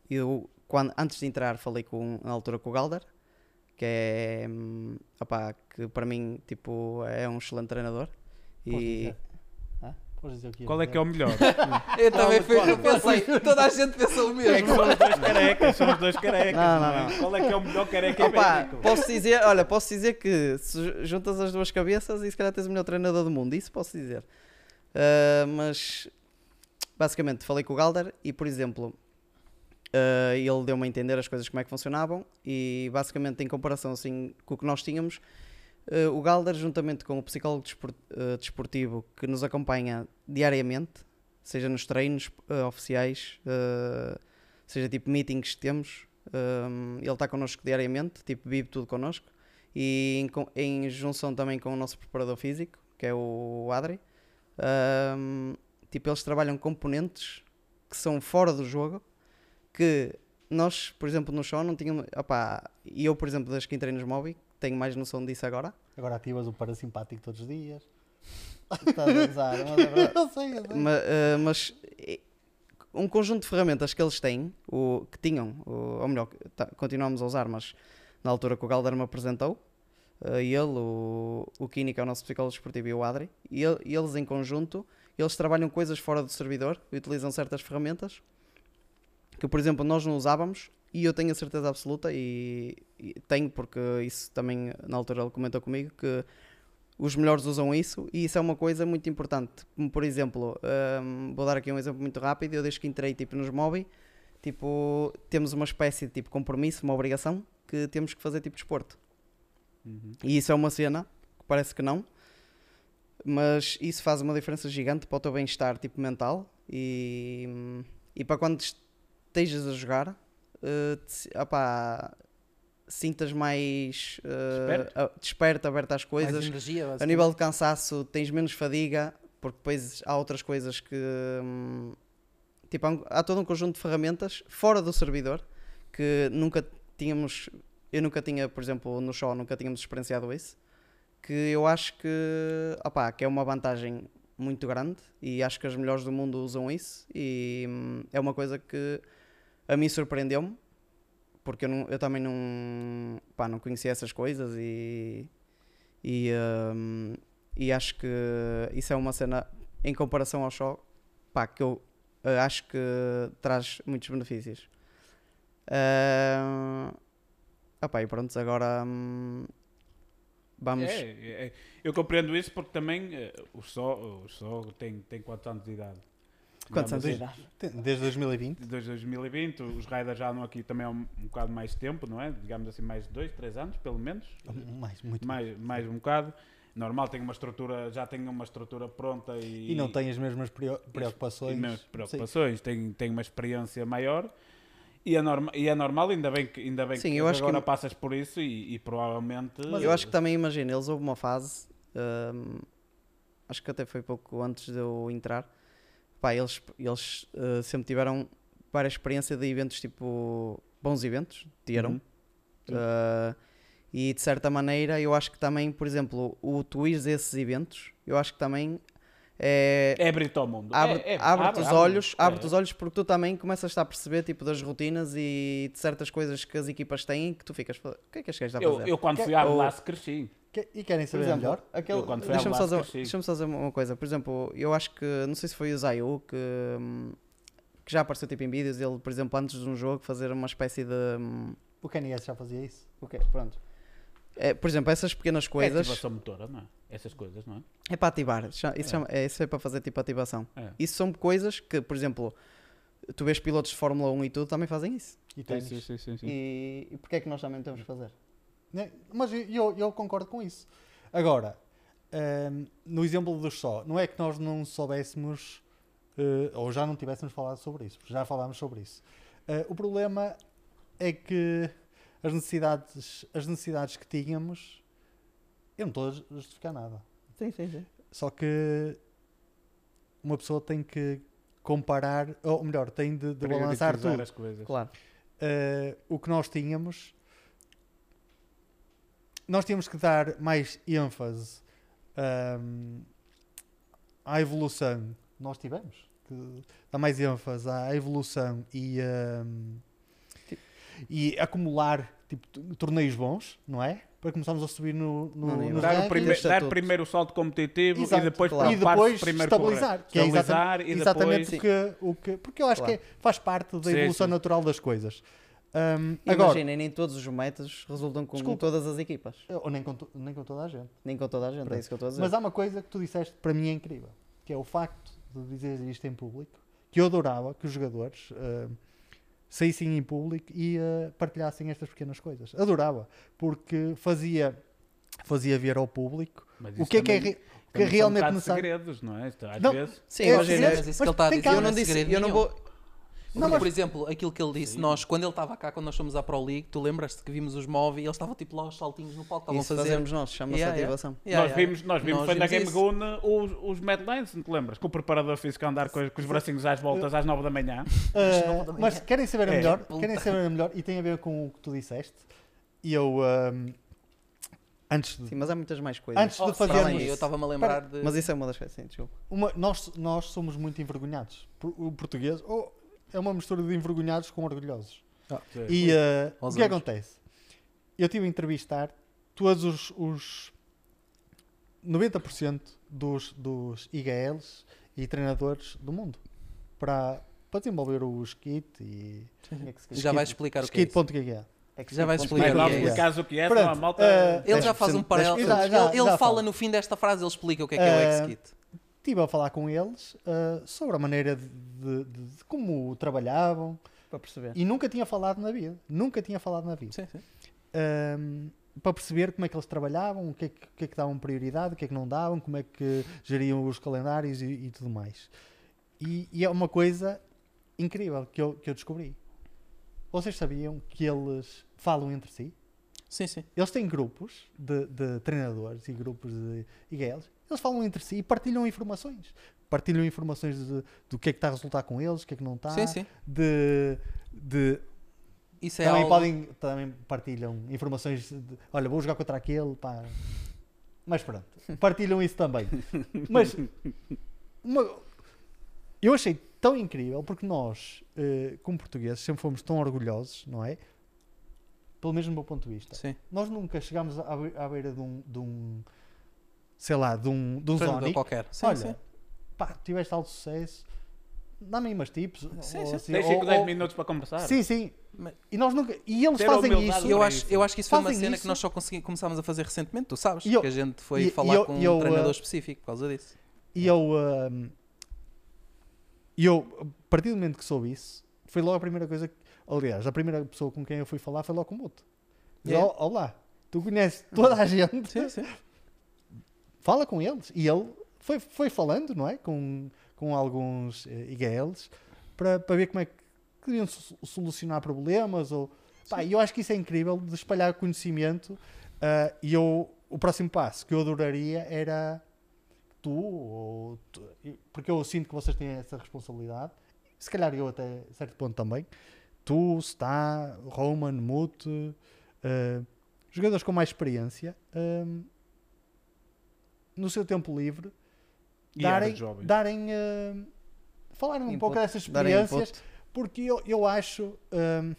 eu quando, antes de entrar falei com, na altura com o Galder, que é hum, opá, que para mim tipo, é um excelente treinador. Podes E dizer. Podes dizer o que ia Qual é que é o melhor? Eu também mas fui- eu pensei, toda a gente pensou o É que mesmo. são os dois carecas, são os dois carecas. Não, Não, não, é? Qual é que é o melhor careca Opa, ibérico? posso dizer, olha, posso dizer que se juntas as duas cabeças e se calhar tens o melhor treinador do mundo, isso posso dizer. Ah, mas basicamente falei com o Galder e, por exemplo, ah, ele deu-me a entender as coisas como é que funcionavam e basicamente em comparação assim com o que nós tínhamos, ah, o Galder juntamente com o psicólogo ah, desportivo que nos acompanha diariamente, seja nos treinos ah, oficiais, seja tipo meetings que temos, um, ele está connosco diariamente, tipo, vive tudo connosco. E em, em junção também com o nosso preparador físico, que é o Adri. um, tipo, eles trabalham componentes que são fora do jogo, que nós, por exemplo, no show não tínhamos. Opá, e eu, por exemplo, entrei nos Mobi, tenho mais noção disso agora. Agora ativas o parasimpático todos os dias. Estás a gozar, mas é verdade. Eu sei, eu sei. Eh, mas eh, um conjunto de ferramentas que eles têm, o, que tinham, o, ou melhor, tá- continuamos a usar, mas na altura que o Galder me apresentou, eh, ele, o, o Kini, que é o nosso psicólogo desportivo, e o Adri, e, ele- e eles em conjunto, eles trabalham coisas fora do servidor, utilizam certas ferramentas que, por exemplo, nós não usávamos, e eu tenho a certeza absoluta, e, e tenho porque isso também na altura ele comentou comigo, que os melhores usam isso e isso é uma coisa muito importante. Como por exemplo, hum, vou dar aqui um exemplo muito rápido. Eu desde que entrei tipo, nos Mobi, tipo, temos uma espécie de tipo, compromisso, uma obrigação que temos que fazer tipo desporto. Uhum. E isso é uma cena que parece que não, mas isso faz uma diferença gigante para o teu bem-estar tipo, mental e, e para quando estejas a jogar, eh, te- opá, sintas mais eh, Desperto. aberto às Mais coisas. energia, A nível de cansaço, tens menos fadiga, porque depois há outras coisas que. hum, tipo, há, um- há todo um conjunto de ferramentas fora do servidor que nunca tínhamos. Eu nunca tinha, por exemplo, no show, nunca tínhamos experienciado isso. Que eu acho que. opá, que é uma vantagem muito grande e acho que as melhores do mundo usam isso e hum, é uma coisa que a mim surpreendeu-me porque eu, não- eu também não, pá, não conhecia essas coisas e, e, hum, e acho que isso é uma cena em comparação ao show pá, que eu eh, acho que traz muitos benefícios. Ah, opá, e pronto, agora hum, vamos. É, é, é. Eu compreendo isso porque também eh, o Só, o tem, tem quantos anos de idade? Quantos anos de idade? Desde 2020. Desde 2020, os Raiders já andam aqui também há um, um bocado mais tempo, não é? Digamos assim, mais de dois, três anos, pelo menos. Mais, muito Mais, mais um bocado. Normal, tem uma estrutura, já tem uma estrutura pronta e, E não tem as mesmas preo- preocupações. menos Sim. preocupações, tem, tem uma experiência maior. E é, norma, e é normal, ainda bem que, ainda bem Sim, que eu acho que- agora passas por isso e, e provavelmente. Eu acho que também, imagina, eles houve uma fase, hum, acho que até foi pouco antes de eu entrar, pá, eles, eles uh, sempre tiveram várias experiências de eventos, tipo, bons eventos, tiram. Uhum. Uh, e de certa maneira, eu acho que também, por exemplo, o tu ires a esses eventos, eu acho que também é, É abrir-te ao mundo. abre, É- é- abre-te abre- os abre- olhos, é. abre-te os olhos porque tu também começas a perceber tipo das rotinas e de certas coisas que as equipas têm que tu ficas, o que é que este gajo está a Eu, fazer? eu quando Que- fui à ou- Blast cresci. Que- E querem saber exemplo, melhor? aquele- deixa-me só, dizer- deixa-me só dizer uma coisa. Por exemplo, eu acho que, não sei se foi o Zayu que, hum, que já apareceu tipo em vídeos, ele, por exemplo, antes de um jogo fazer uma espécie de... hum, O KNS já fazia isso. O quê? Pronto. É, por exemplo, essas pequenas É coisas ativação motora, não é? Essas coisas, não é? é para ativar. Isso, É. chama- é, isso é para fazer tipo ativação. É. Isso são coisas que, por exemplo, tu vês pilotos de Fórmula 1 e tudo também fazem isso. E ténis. sim, sim, sim. E, e porquê é que nós também temos que fazer? Né? Mas eu, eu, concordo com isso. Agora, ehm, no exemplo dos só, não é que nós não soubéssemos eh, ou já não tivéssemos falado sobre isso, porque já falámos sobre isso. Eh, o problema é que as necessidades, as necessidades que tínhamos, eu não estou a ju- justificar nada. Sim, sim, sim. Só que uma pessoa tem que comparar, ou melhor, tem de, de balançar tudo. as coisas. Claro. Uh, o que nós tínhamos, nós tínhamos que dar mais ênfase um, à evolução. Nós tivemos que dar mais ênfase à evolução e, um, e acumular tipo, torneios bons, não é? Para começarmos a subir no, no, No Dar, primeiro, dar primeiro o salto competitivo Exato, e depois claro. e depois primeiro estabilizar, que é estabilizar e exatamente depois... o que, o que. Porque eu acho Claro. que é- faz parte da Sim, evolução sim. natural das coisas. Um, agora, Imaginem, nem todos os métodos resultam com Desculpa. todas as equipas. ou nem com, to- nem com toda a gente. Nem com toda a gente, Pronto. é isso que eu estou a dizer. Mas há uma coisa que tu disseste que para mim é incrível, que é o facto de dizer isto em público, que eu adorava que os jogadores ah, saíssem em público e ah, partilhassem estas pequenas coisas. Adorava, porque fazia, fazia ver ao público o que é que é, que também são um realmente necessário. segredos, não é? Às Não, vezes... Sim, É, imagina. Mas isso que ele está a dizer eu não disse, eu não vou. Não, mas- por exemplo, aquilo que ele disse, Sim. nós, quando ele estava cá, quando nós fomos à Pro League, tu lembras-te que vimos os Move e eles estavam tipo lá aos saltinhos no palco, estavam a Isso fazer. fazemos nós, chama-se Yeah, ativação. Yeah, nós yeah. vimos, nós vimos Nós foi na Game. Goon os, os Mad Lions, não te lembras? Que o preparador físico a andar com, com os bracinhos às voltas às 9 da manhã. Nove da manhã. mas querem saber a É. melhor? Querem saber a melhor? E tem a ver com o que tu disseste. E eu ah, antes de Sim, mas há muitas mais coisas. Antes de Oh, fazermos- para além, eu estava-me a lembrar de. Mas isso é uma das coisas, sim, desculpa. Uma- nós, nós somos muito envergonhados. O português oh, é uma mistura de envergonhados com orgulhosos. E uh, o que anos. acontece? Eu tive a entrevistar todos os, os 90% dos, dos IGLs e treinadores do mundo para, para desenvolver o skit e que se Já vais explicar o que é isso. skit.gg. É que Já vais sim, explicar o que é isso. explicares o que é, Pronto, malta... eh, Ele já faz um 10%, paralelo. Ele, Já, já, ele já fala no fim desta frase, ele explica o que é que é o Eh, X-Kit. Estive a falar com eles uh, sobre a maneira de, de- de- de como trabalhavam Para perceber. e nunca tinha falado na vida. Nunca tinha falado na vida. Sim, sim. um, para perceber como é que eles trabalhavam, o que é que, que, é que davam prioridade, o que é que não davam, como é que geriam os calendários e, e tudo mais. E, e é uma coisa incrível que eu, que eu descobri. Vocês sabiam que eles falam entre si? Sim, sim. Eles têm grupos de, de treinadores e grupos de IGLs. Eles falam entre si e partilham informações. Partilham informações de- do que é que está a resultar com eles, o que é que não está. Sim, sim. De, de Isso é também, algo... podem, também partilham informações de, olha, vou jogar contra aquele, pá. Mas pronto, partilham isso também. Mas uma- eu achei tão incrível porque nós, eh, como portugueses, sempre fomos tão orgulhosos, não é? Pelo menos do meu ponto de vista. Sim. Nós nunca chegámos à beira de um, de um, sei lá, de um, de um Sonic. qualquer. Sim, olha, sim. pá, tiveste alto sucesso, dá-me aí umas tips. Sim, ou sim. assim, Tens ou- 5, 10 ou- minutos para conversar. Sim, sim. Mas- E nós nunca. E eles Ter fazem isso. Eu acho, eu acho que isso foi uma cena isso. que nós só consegui- começámos a fazer recentemente, tu sabes? Eu- que a gente foi e- e falar eu- com eu, um treinador uh, específico por causa disso. E eu. E eu, a partir do momento que soube isso, foi logo a primeira coisa que. Aliás, a primeira pessoa com quem eu fui falar foi logo com o Muto. Diz? "Ó- Olá, tu conheces toda a gente, Sim, sim. Fala com eles. E ele foi, foi falando, não é? Com, com alguns eh, IGLs para, para ver como é que queriam so- solucionar problemas. Ou, pá, e eu acho que isso é incrível de espalhar conhecimento. ah, e eu, o próximo passo que eu adoraria era tu, ou tu- porque eu sinto que vocês têm essa responsabilidade. Se calhar eu até certo ponto também. Tu, Sta, Roman, Mute, ah, jogadores com mais experiência. No seu tempo livre, E darem, jovem. darem eh, falarem um Input, pouco dessas experiências, porque eu, eu acho. ehm,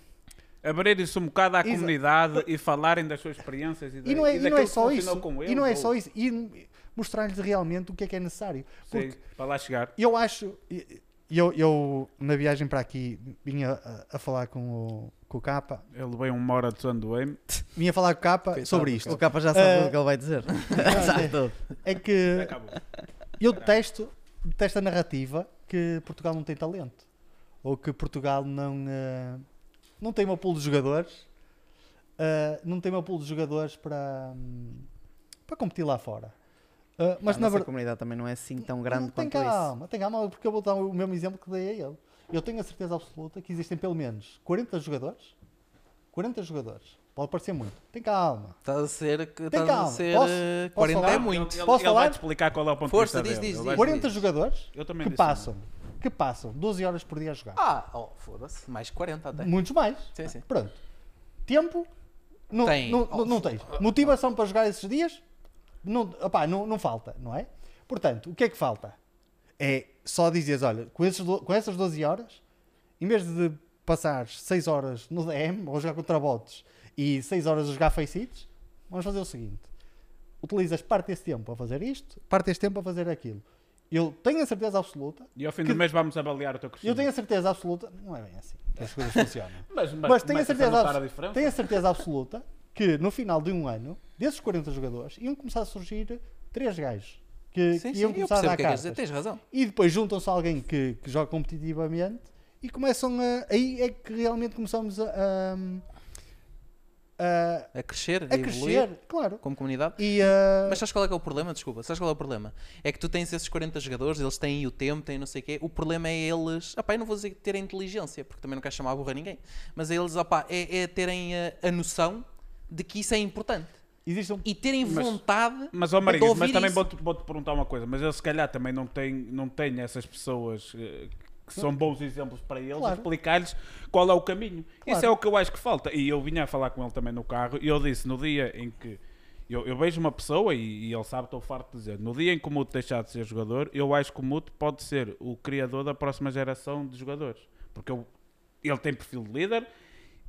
Abrirem-se um bocado à Exa- comunidade e falarem das suas experiências e, da, e não é, e e não é só isso. com e não é ou- só isso. E mostrar-lhes realmente o que é que é necessário. Sim, Porque para lá chegar. eu acho. E- Eu, eu na viagem para aqui, vinha a, a falar com o, com o Capa, Ele veio uma hora de Sandoeim. vinha falar com o Capa sobre isto. O capa já sabe Ah, o que ele vai dizer. Sabe tudo. É que Acabou. eu detesto, detesto a narrativa que Portugal não tem talento. Ou que Portugal não, eh, não tem uma pool de jogadores. eh, não tem uma pool de jogadores para, hum, para competir lá fora. Eh, mas a na nossa verdade. comunidade também não é assim tão grande tem quanto isso. calma, tem calma, porque eu vou dar o mesmo exemplo que dei a ele. Eu tenho a certeza absoluta que existem pelo menos 40 jogadores. 40 jogadores. Pode parecer muito. Tem ser Estás a ser. que- Tem Estás calma. a ser. Posso- eh, posso 40 é falar? muito. Ele, Posso ele falar? vai-te explicar qual é o ponto Força, de diz, vista diz, dele. diz. Ele vai- 40 jogadores Eu também que disse, não. passam, que passam 12 horas por dia a jogar. Ah, oh, foda-se. Mais 40 até. Muitos mais. Sim, sim. Pronto. Tempo? Não, Tem. não, não, não tens. Motivação para jogar esses dias? Não, opá, não, não falta, não é? Portanto, o que é que falta? É só dizeres, olha, com, esses com essas 12 horas, em vez de passar 6 horas no DM ou jogar contra bots e 6 horas a jogar faceitos, vamos fazer o seguinte. Utilizas parte desse tempo a fazer isto, parte desse tempo a fazer aquilo. Eu tenho a certeza absoluta, E ao fim do mês vamos avaliar o teu eu crescimento. tenho a certeza absoluta, não é bem assim que as coisas funcionam. Mas, mas, Mas tenho a começas certeza, notar abs- a diferença. tenho a certeza absoluta que no final de um ano, desses 40 jogadores, iam começar a surgir três gajos que, Sim, que sim. iam Eu começar a dar que é que dizer. Tens razão. E depois juntam-se a alguém que, que joga competitivamente e começam a. Aí é que realmente começamos a. a, a, crescer, a, a evoluir crescer, claro. como comunidade. E, a- Mas sabes qual é que é o problema? Desculpa, sabes qual é o problema? É que tu tens esses 40 jogadores, eles têm o tempo, têm não sei o quê. O problema é eles. Opá, eu não vou dizer ter a inteligência, porque também não quero chamar a burra ninguém. Mas é eles, opá, é, é terem a, a noção de que isso é importante. E terem Mas- vontade Mas, ó de Marinhos, ouvir mas também vou-te vou-te perguntar uma coisa. Mas ele se calhar também não tem, não tem essas pessoas eh, que são bons exemplos para eles, Claro. explicar-lhes qual é o caminho. Claro. Isso é o que eu acho que falta. E eu vinha a falar com ele também no carro e eu disse, no dia em que eu, eu vejo uma pessoa, e, e ele sabe, estou farto de dizer, no dia em que o Muto deixar de ser jogador, eu acho que o Muto pode ser o criador da próxima geração de jogadores. Porque eu- ele tem perfil de líder,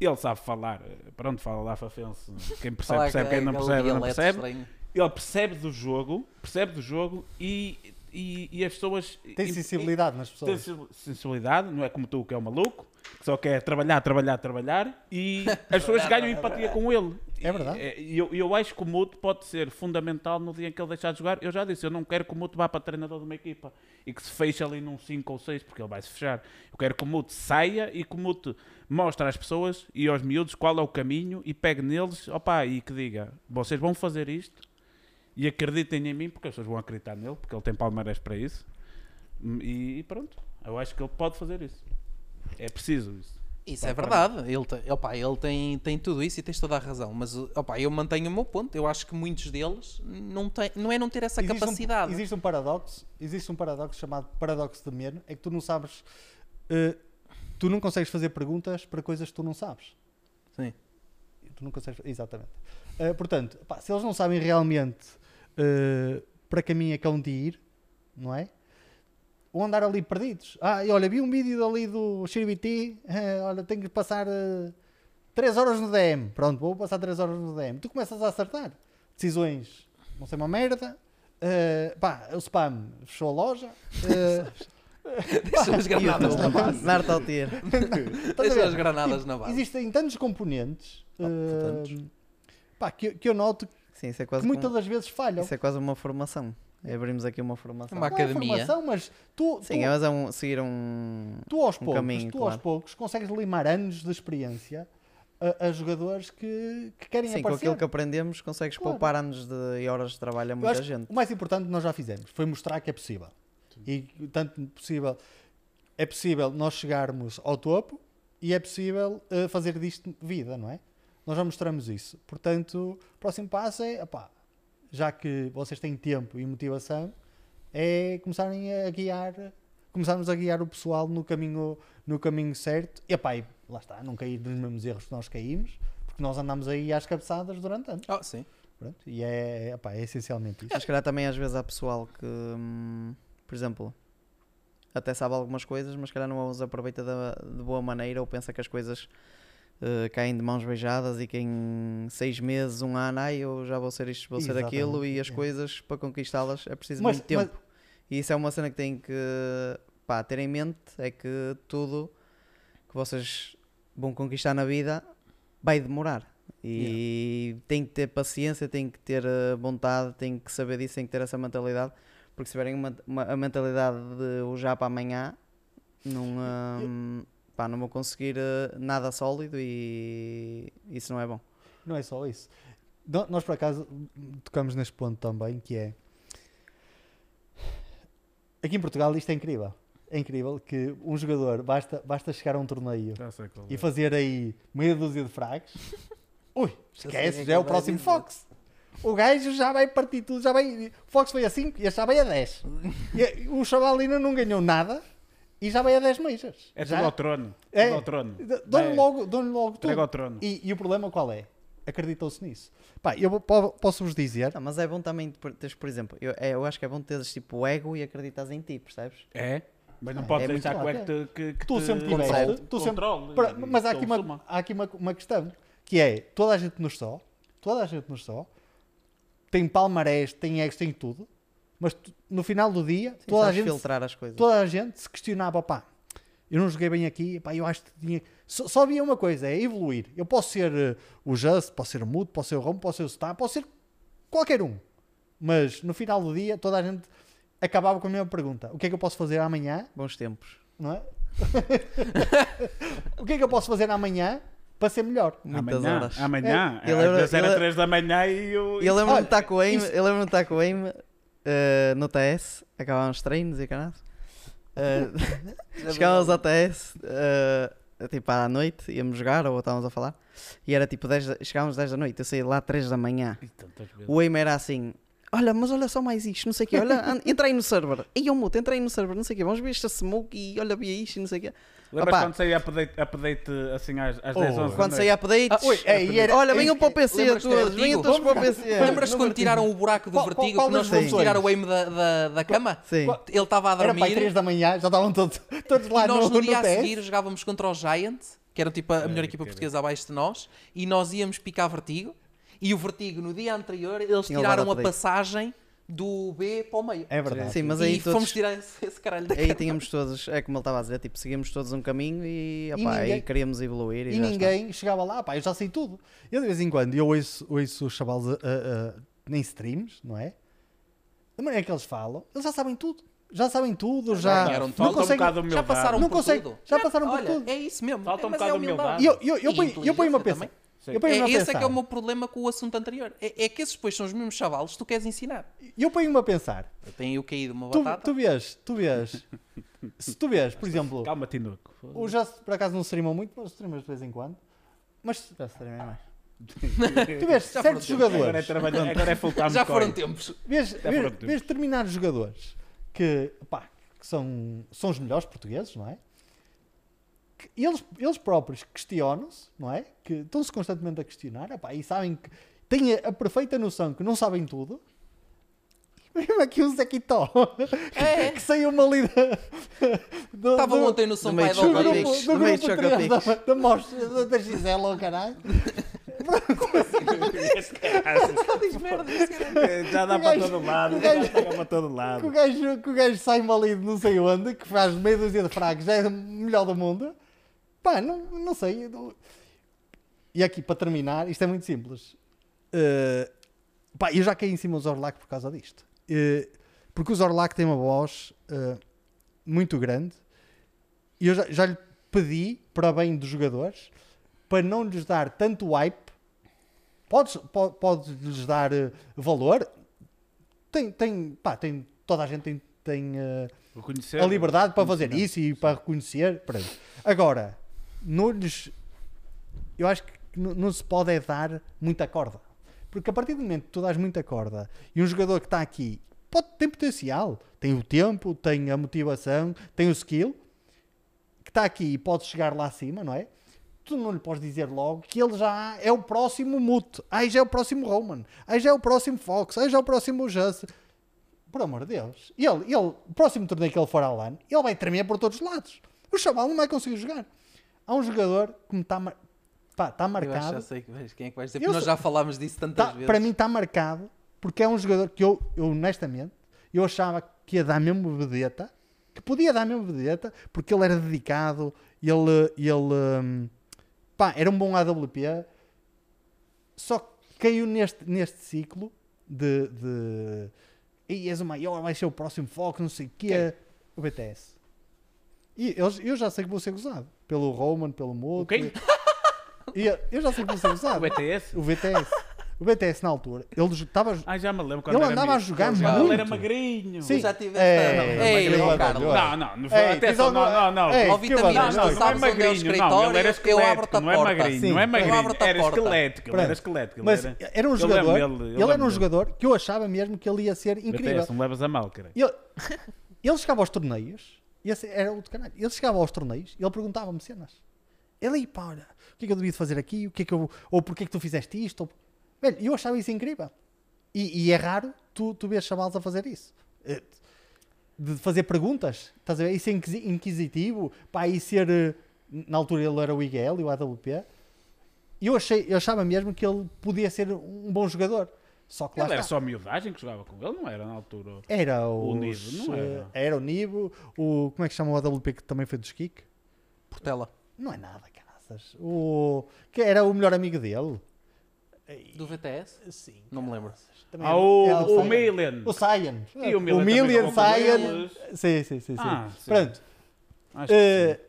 ele sabe falar, eh, pronto, fala lá Fafense, quem percebe, percebe, que é quem não percebe, não percebe estranho. ele percebe do jogo, percebe do jogo e, e, e as pessoas Tem sensibilidade nas e- tem pessoas. sen- sensibilidade, não é como tu que é um maluco, que só quer trabalhar, trabalhar, trabalhar e as pessoas ganham empatia com ele. É verdade. E e eu, eu acho que o Muto pode ser fundamental no dia em que ele deixar de jogar. Eu já disse, eu não quero que o Muto vá para treinador de uma equipa e que se feche ali num 5 ou 6, porque ele vai se fechar. Eu quero que o Muto saia e que o Muto mostre às pessoas e aos miúdos qual é o caminho e pegue neles opa, e que diga: vocês vão fazer isto e acreditem em mim, porque as pessoas vão acreditar nele, porque ele tem palmarés para isso. E, e pronto, eu acho que ele pode fazer isso. É preciso isso. Isso é verdade. Ele, tem, opá, ele tem, tem tudo isso e tens toda a razão. Mas opá, eu mantenho o meu ponto. Eu acho que muitos deles não, têm, não é não ter essa Existe um- capacidade. existe um paradoxo, existe um paradoxo chamado paradoxo de Meno, é que tu não sabes, eh, tu não consegues fazer perguntas para coisas que tu não sabes. Sim. Tu não consegues, exatamente. Eh, portanto, pá, se eles não sabem realmente eh, para que caminho é que hão de ir, não é? Ou andar ali perdidos. Ah, e olha, vi um vídeo ali do Xiribiti, eh, olha, tenho que passar 3 horas no DM. Pronto, vou passar 3 horas no DM. Tu começas a acertar. Decisões, não sei, uma merda. Eh, pá, o spam fechou a loja. Eh, Deixa as granadas na base. Narta ao a Deixa as granadas na base. Existem tantos componentes Oh, eh, tantos. pá, que, que eu noto Sim, isso é que muitas como- das vezes falham. isso é quase uma formação. Abrimos aqui uma formação. Uma Não é academia. formação, mas tu, Sim, tu, é, mas é um, seguir um. tu aos um poucos, caminho, tu aos claro. poucos consegues limar anos de experiência a, a jogadores que, que querem Sim, com aparecer. aquilo que aprendemos, consegues Claro. poupar anos de, e horas de trabalho a muita gente. O mais importante nós já fizemos foi mostrar que é possível. E tanto possível é possível nós chegarmos ao topo e é possível eh, fazer disto vida, não é? Nós já mostramos isso. Portanto, o próximo passo é, opá, já que vocês têm tempo e motivação, é começarem a guiar, começarmos a guiar o pessoal no caminho, no caminho certo. E, opá, e lá está, não cair nos mesmos erros que nós caímos, porque nós andamos aí às cabeçadas durante anos. Oh, sim. Pronto, e é, opá, é essencialmente isso. Mas se calhar também às vezes há pessoal que, hum, por exemplo, até sabe algumas coisas, mas se calhar não as aproveita da, de boa maneira ou pensa que as coisas eh, caem de mãos beijadas e que em seis meses, um ano, ai, eu já vou ser isto, vou ser aquilo e as Exatamente, é. coisas para conquistá-las é preciso Mas- muito tempo. E isso é uma cena que tem que pá, ter em mente, é que tudo que vocês vão conquistar na vida vai demorar. E tem que ter paciência, tem que ter eh, vontade, tem que saber disso, tem que ter essa mentalidade. Porque se tiverem uma, uma- a mentalidade de o já para amanhã, não, hum, pá, não vão conseguir eh, nada sólido e isso não é bom. Não é só isso. No- Nós, por acaso, tocamos neste ponto também, que é... Aqui em Portugal isto é incrível. É incrível que um jogador, basta, basta chegar a um torneio e é. fazer aí meia dúzia de frags. Ui, esquece, é já é que o próximo. Fox. O gajo já vai partir tudo, já vai... O Fox foi a 5 e este já vai a 10. E o chaval ainda não ganhou nada e já vai a 10 meijas. É já. tudo ao trono. É. Tudo ao trono. Dou-lhe É. logo, dou-lhe logo tudo. Entrega ao trono. E, e o problema qual é? Acreditou-se nisso. Pá, eu posso-vos dizer. Não, mas é bom também ter, teres, por exemplo, eu, é, eu acho que é bom teres tipo ego e acreditas em ti, percebes? É? Mas não É, podes é deixar que o claro, ego te, que, que Tu te sempre tiveste, controle- tu sempre- e mas há aqui, uma, há aqui uma, uma questão que é toda a gente nos só, toda a gente nos só, tem palmarés, tem egos, tem tudo, mas tu- no final do dia, Sim, toda a, gente, filtrar as coisas. toda a gente se questionava, pá, eu não joguei bem aqui, pá, eu acho que tinha. Só, só havia uma coisa, é evoluir. Eu posso ser eh, o Just, posso ser o Mudo, posso ser o Rom, posso ser o Star, posso ser qualquer um. Mas no final do dia, toda a gente acabava com a mesma pergunta: o que é que eu posso fazer amanhã? Bons tempos. Não é? o que é que eu posso fazer amanhã para ser melhor? Muitas amanhã, horas. Amanhã. É. Eu Às lembro- vezes era eu- 3 da manhã e eu. E eu lembro-me de estar com o Aim, eu lembro-me de estar com o Aim eh, no TS, acabámos os treinos e canais. Uh, chegávamos ao TS, eh, tipo à noite, íamos jogar ou estávamos a falar, e era tipo 10, da- chegávamos 10 da noite, eu saí lá 3 da manhã. E. O Aim era assim: Olha, mas olha só mais isto, não sei o quê, olha, aí no server. Ei, eu muto, entra aí no server, não sei o quê, vamos ver esta smoke e olha, vi isto e não sei o quê. Lembras Opá. quando saía update, update assim às, às Oh. 10, 11 da Quando saía updates, Ah, ui, é, e era- olha, é- venham para o PC todos, do venham Vertigo? todos para o PC. Lembras-te no quando tiraram o buraco do vertigo qual que nós fomos tirar o aim da, da, da cama? Sim. Ele estava a Era para dormir 3 da manhã, já estavam todos, todos lá e nós no, no, no dia a seguir jogávamos contra o Giant, que era tipo a É, melhor equipa era. portuguesa abaixo de nós, e nós íamos picar vertigo. E o vertigo no dia anterior eles tiraram a update. passagem do B para o meio. É verdade. Sim, mas e aí fomos todos, tirar esse, esse caralho da aí tínhamos todos, é como ele estava a dizer, tipo, seguimos todos um caminho e, E opá, aí ninguém- queríamos evoluir e, E já está. ninguém chegava lá, pá, eu já sei tudo. Eu de vez em quando, eu ouço, ouço os chavalos a- a- a- em streams, não é? Da maneira que eles falam, eles já sabem tudo. Já sabem tudo, já. ganharam não um conseguem- Já passaram Não por consegue- tudo. já passaram por Olha, tudo. É isso mesmo. Falta um mas é bocado de humildade. E eu, eu, eu, E ponho, eu ponho uma pensar. Sim. Eu É, esse é que é pensar. o meu problema com o assunto anterior. É, é que esses depois são os mesmos chavalos que tu queres ensinar. Eu ponho-me a pensar. Eu tenho caído uma Tu, batata. tu vês, tu vês. se tu vês, por exemplo, Calma, Tinuco. o já por acaso não streamam muito, mas streamas de vez em quando. Mas Já mais. tu vês Já certos. Agora é, jogadores, agora é full time Já foram tempos. vês, foram vês, tempos. vês determinados jogadores que, pá, que são, são os melhores portugueses, não é? Que eles, eles próprios questionam-se, não é? Que estão-se constantemente a questionar epá, e sabem que têm a, a perfeita noção que não sabem tudo. E mesmo aqui um Zequitó É. que saiu uma ali da- do- Estavam do- ontem no São de do do do no meio de grupo Choca 3 da, da mostra da, da Gisela, oh, caralho. Já dá O para todo lado. o Já dá para todo Que o lado. gajo, que o gajo sai-me ali de não sei onde, que faz meia dúzia de fragos, já é o melhor do mundo. Pá, não, não sei. E aqui, para terminar, isto é muito simples. Uh, pá, eu já caí em cima dos Orlac por causa disto. Uh, Porque o Zorlac tem uma voz eh, muito grande e eu já, já lhe pedi, para bem dos jogadores, para não lhes dar tanto hype. Podes, po- podes-lhes dar eh, valor. Tem, tem, pá, tem, toda a gente tem, tem eh, a liberdade para fazer isso e para reconhecer. pronto. Agora, não lhes, eu acho que não, não se pode é dar muita corda. Porque a partir do momento que tu dás muita corda e um jogador que está aqui pode, tem potencial, tem o tempo, tem a motivação, tem o skill, que está aqui e pode chegar lá acima, não é? Tu não lhe podes dizer logo que ele já é o próximo Mute, aí já é o próximo Roman, aí já é o próximo Fox, aí já é o próximo Just. Por amor de Deus. Ele, ele, o próximo torneio que ele for ao LAN, ele vai tremer por todos os lados. O chaval não vai conseguir jogar. Há um jogador que me está pá, tá Eu acho marcado. já sei quem é que vais dizer, Eu porque nós sei- já falámos disso tantas Tá- vezes. para mim está marcado porque é um jogador que eu, eu, honestamente, eu achava que ia dar mesmo vedeta, que podia dar mesmo vedeta, porque ele era dedicado, ele, ele hum, pá, era um bom AWP, só que caiu neste, neste ciclo de, de e és o maior, vai ser o próximo foco, não sei o quê, o BTS. E eu, eu já sei que vou ser gozado pelo Roman, pelo Moto. quem? E eu, eu já sei que ser gozado. O BTS? O BTS. O BTS na altura, ele estava. Ah, já me lembro quando Ele era andava a jogar Ele muito. era magrinho. Sim. Já tiveste. É, não, é, Ei, Carlos. Não, não, não, Ei, atenção, não, não- não, não. Ei, que vitaminas. Não, não, tu não é sabes onde é o magrinho, não, escritório, ele era eu abro-te esquelético, a não é magrinho, Sim, não é magrinho, era esquelético, ele era esquelético. ele Mas era- era um jogador. ele era um jogador que eu achava mesmo que ele ia ser incrível. BTS, não levas a mal, cara. Ele, ele chegava aos torneios, era o de canalho. Ele chegava aos torneios e ele perguntava-me cenas. Ele aí, pá, olha, o que é que eu devia de fazer aqui? O que é que eu, ou porquê é que tu fizeste isto? Ou, velho, eu achava isso incrível. E, e é raro tu, tu ver chavalos a fazer isso. Eh, De fazer perguntas, estás a ver? E ser inquisi- inquisitivo, pá, e ser. eh, Na altura ele era o IGL e o AWP. E eu, achei, eu achava mesmo que ele podia ser um bom jogador. Só que lá Ele era está. só miudagem que jogava com ele, não era na altura. Era O os, Nivo, não era? Era o Nivo, o. Como é que chama o AWP que também foi do Skik? Portela. Não é nada, caraças. O. Que era o melhor amigo dele. Do VTS? Sim. Não me lembro. Também Ah, o, é o. Million. O Cyan. E o o também jogou com Cyan. Sim, sim, sim. sim. Ah, sim. Pronto. Acho que eh, sim.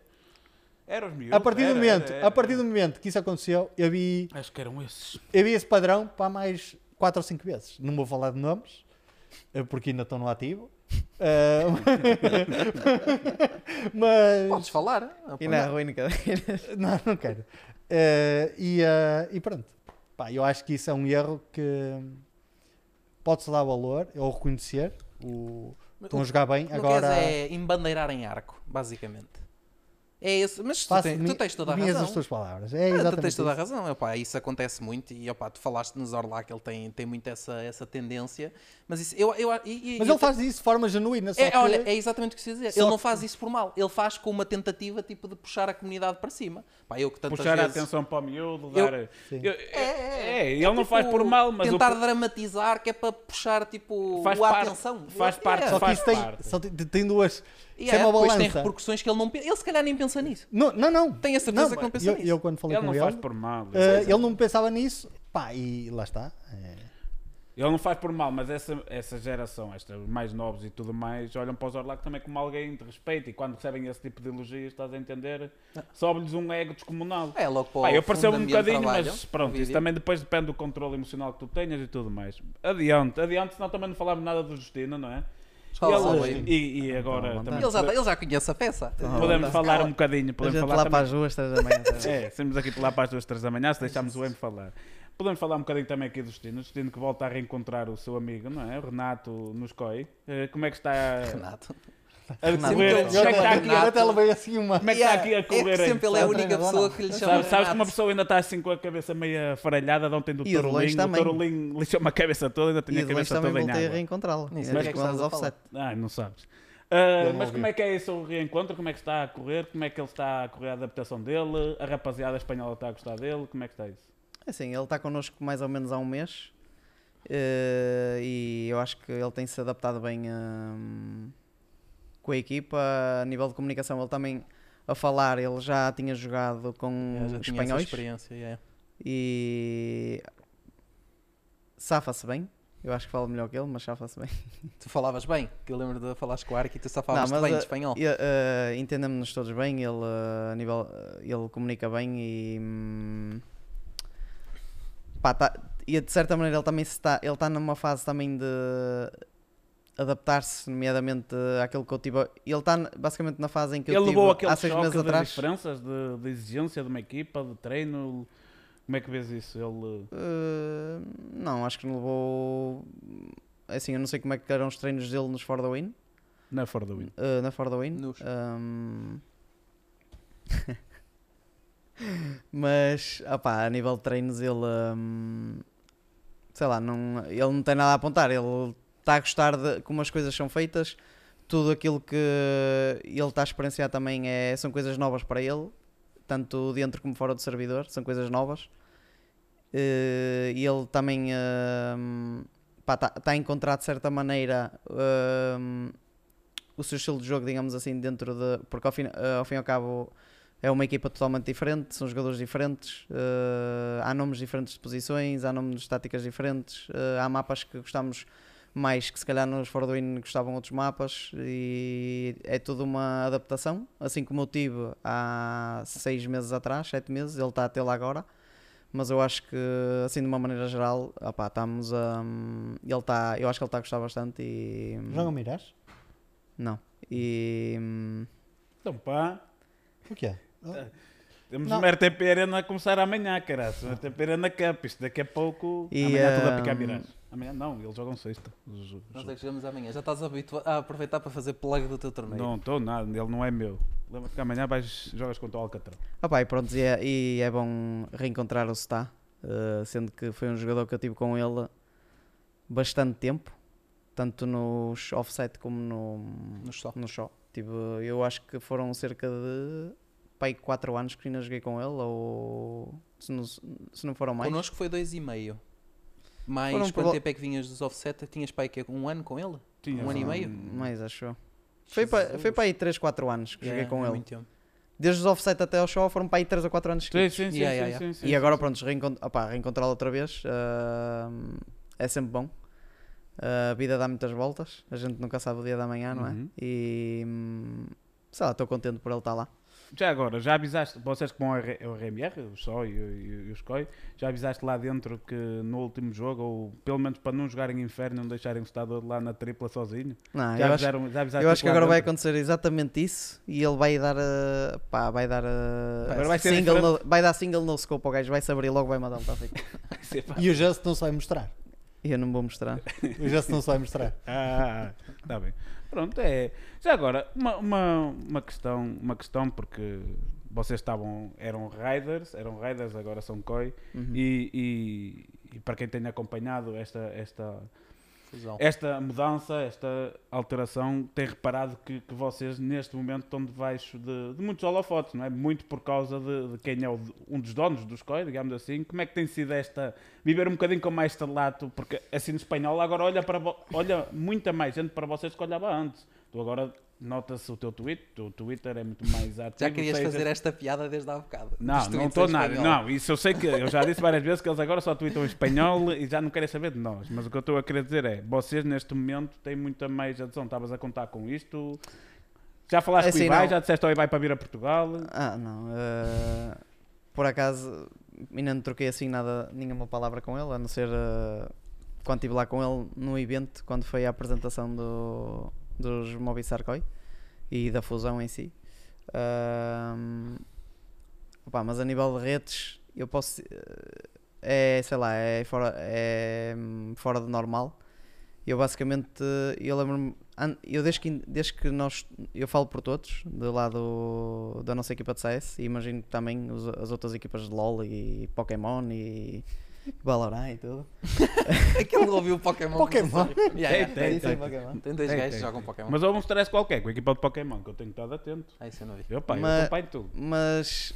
Era os miúdos. a, partir do era, momento, era, a partir era. do momento que isso aconteceu, eu vi, Acho que eram esses. eu vi esse padrão para mais 4 ou 5 vezes. Não vou falar de nomes, eh, porque ainda estão no ativo. Eh, mas. Podes falar. ah, E na ruim cadeiras. Não, não quero. Eh, e, eh, e pronto. Pá, eu acho que isso é um erro que pode-se dar valor ou reconhecer. O, estão a jogar bem. Não Agora, é embandeirar em arco, basicamente. É esse, mas tu, mi- tu tens toda a minhas as razão. tuas palavras. É Ah, tu tens toda a isso. razão, epá, isso acontece muito e opá, tu falaste no Zorlac, ele tem, tem muito essa, essa tendência, mas isso, eu, eu, e- e- Mas eu ele faz isso de forma genuína. Só É, que, olha, é exatamente o que se dizer. Só Ele não que- faz isso por mal. Ele faz com uma tentativa tipo de puxar a comunidade para cima. Pá, eu que Puxar a vezes... atenção para o miúdo, Eu- dar. Eu- É, é, é, ele não tipo, faz por mal, mas o tentar pro- dramatizar que é para puxar tipo Faz a parte- atenção. faz É, parte- é. só que faz isso tem, parte. só tem, tem duas. E isso é é, uma depois tem balança. repercussões que ele não pensa. Ele se calhar nem pensa nisso. Não, não, não. Tenho a certeza que não pensa eu, nisso. eu quando falei Ele com não ele, faz por mal. eh, ele não pensava nisso. Pá, e lá está. É. Ele não faz por mal, mas essa, essa geração, esta, os mais novos e tudo mais, olham para os Orlac também como alguém de respeito e quando recebem esse tipo de elogios, estás a entender, sobe-lhes um ego descomunal. É logo para Pá, eu pareceu um bocadinho, trabalho, mas pronto, o isso vídeo. também depois depende do controle emocional que tu tenhas e tudo mais. Adiante, adiante, senão também não falamos nada do Justino, não é? E, e, e agora Então, também Ele já, ele já conhece a peça. podemos falar um bocadinho, A podemos gente falar lá também- para as ruas, três da manhã. tá? É, saímos aqui lá para as duas, três da manhã, se deixarmos o M falar. Podemos falar um bocadinho também aqui do Justino. O Justino que volta a reencontrar o seu amigo, não é? O Renato nos COI. Eh, Como é que está Renato. A correr? que Como é que está aqui, Renato- até levei assim uma. como é que está aqui a É correr? que aí? sempre ele é a única pessoa não. que lhe chama Sabes, sabes que uma pessoa ainda está assim com a cabeça meio afarelhada de ontem do E o de longe Torolim. O também. Torolim lixou-me a cabeça toda, ainda tinha E a cabeça toda em voltei a água. reencontrá-lo. Nem sei Era o que é que estás a offset. Ai, não sabes. Ah, não mas como é que é esse o reencontro? Como é que está a correr? Como é que ele está a correr a adaptação dele? A rapaziada espanhola está a gostar dele? Como é que está isso? Assim, ele está connosco mais ou menos há um mês eh, e eu acho que ele tem se adaptado bem hum, com a equipa. A nível de comunicação, ele também a falar, ele já tinha jogado com É, já tinha espanhóis experiência. é. e safa-se bem. Eu acho que falo melhor que ele, mas já faço bem. Tu falavas bem, que eu lembro de falares com o Ark e tu mas, bem de uh, espanhol. uh, Entendemos-nos todos bem, ele, a nível, ele comunica bem e. hum, pá, tá- e de certa maneira ele também está, ele está numa fase também de adaptar-se, nomeadamente àquilo que eu tive. Ele está basicamente na fase em que eu Ele tive levou aquele há seis meses atrás. diferenças de, de exigência de uma equipa, de treino. Como é que vês isso? Ele. Uh, não, acho que não levou. Assim, eu não sei como é que eram os treinos dele nos For the Win. É fora do win. Uh, na For the Win. Nos. Um, Mas, opá, a nível de treinos, ele. um, sei lá, não, ele não tem nada a apontar. Ele está a gostar de como as coisas são feitas. Tudo aquilo que ele está a experienciar também é, são coisas novas para ele, tanto dentro como fora do servidor. São coisas novas. Eh, E ele também está a encontrar de certa maneira um, o seu estilo de jogo, digamos assim, dentro de. Porque ao fim, eh, ao fim e ao cabo é uma equipa totalmente diferente, são jogadores diferentes, eh, há nomes diferentes de posições, há nomes de táticas diferentes, há mapas que gostamos mais que se calhar nos For the Win gostavam outros mapas e é tudo uma adaptação, assim como eu tive há seis meses atrás, sete meses, ele está a tê-la agora. Mas eu acho que, assim, de uma maneira geral, opá, estamos a. Ele está. Eu acho que ele está a gostar bastante e. Jogam Mirage? Não. E. Então pá. O que é? Temos Não. uma RTP Arena a começar amanhã, caralho. Uma RTP Arena Cup. Isto daqui a pouco. E, amanhã tudo a picar um, Mirage. Amanhã não, eles jogam sexta. Ju, Nós é que chegamos amanhã. Já estás habituado a aproveitar para fazer plug do teu torneio. Não estou nada, ele não é meu. Lembra-te que amanhã vais, jogas contra o Alcatrão. Ah pá, e pronto, e é, e é bom reencontrar o Stá, uh, eh, sendo que foi um jogador que eu tive com ele bastante tempo, tanto nos offset como no, no show. No show. Tipo, eu acho que foram cerca de pai 4 anos que ainda joguei com ele, ou se não, se não foram mais. Connosco foi 2,5. Mas Foram quanto tempo é que vinhas dos offset? Tinhas pai que um ano com ele? Um ano e meio? Mais, acho. Foi para, foi para aí 3, 4 anos que yeah, joguei é, com é ele. Desde os offset até ao show foram para aí 3 ou 4 anos. Sim, sim, sim, yeah, yeah, e agora, pronto, reencontrá-lo outra vez uh, é sempre bom. Uh, a vida dá muitas voltas, a gente nunca sabe o dia da manhã, não é? Uhum. E sei lá, estou contente por ele estar lá. Já agora, já avisaste, vocês que vão ao RMR, o Só e, o- e, o SCOI, já avisaste lá dentro que no último jogo, ou pelo menos para não jogarem inferno, não deixarem o estado lá na tripla sozinho? Não, já, eu acho, avisaram, já avisaste eu acho que agora vai dentro? acontecer exatamente isso e ele vai dar a, pá, vai dar a, Agora vai single no, vai dar single no scope ao gajo, vai se abrir logo, vai mandar um tático. Vai ser pá. E o Just não se vai mostrar. E eu não vou mostrar. O Just não se vai mostrar. Ah, está bem. Pronto, é. Já agora, uma, uma, uma questão, uma questão porque vocês estavam, eram Riders, eram Riders, agora são COI, Uhum. e, e, e para quem tem acompanhado esta, esta, Fusão. esta mudança, esta alteração, tem reparado que, que vocês neste momento estão debaixo de, de muitos holofotes, não é? Muito por causa de, de quem é o- um dos donos dos COI, digamos assim. Como é que tem sido esta. viver um bocadinho com mais talato? Porque assim no espanhol agora olha, para olha muita mais gente para vocês que olhava antes. Tu agora nota-se o teu tweet, o Twitter é muito mais ativo. Já querias fazer esta piada desde há bocado. não, não estou nada. Não, isso eu sei que eu já disse várias vezes que eles agora só tweetam em espanhol e já não querem saber de nós. Mas o que eu estou a querer dizer é: vocês neste momento têm muita mais adesão. Estavas a contar com isto. Já falaste É com o assim, Ibai, não. já disseste ao Ibai para vir a Portugal. Ah, não. eh, por acaso, ainda não troquei assim nada, nenhuma palavra com ele, a não ser eh, quando estive lá com ele no evento, quando foi a apresentação do, dos Movistar Koi e da fusão em si. Opá, mas a nível de redes, eu posso. eh, É, sei lá, é fora, é hum, fora do normal. Eu basicamente, eu lembro-me, eu desde que, desde que nós, eu falo por todos, do lado da nossa equipa de CS, e imagino também os- as outras equipas de LoL e Pokémon e Valorant e tudo. Aquele ouviu o Pokémon. Pokémon? Yeah, yeah. Tem, é tem. Pokémon. Tem dois Tem, gajos tem, que jogam tem. Pokémon. Mas houve um stress qualquer com a equipa de Pokémon que eu tenho estado atento. Ah, isso eu não vi. Eu, pá, eu Mas- acompanho tudo. Mas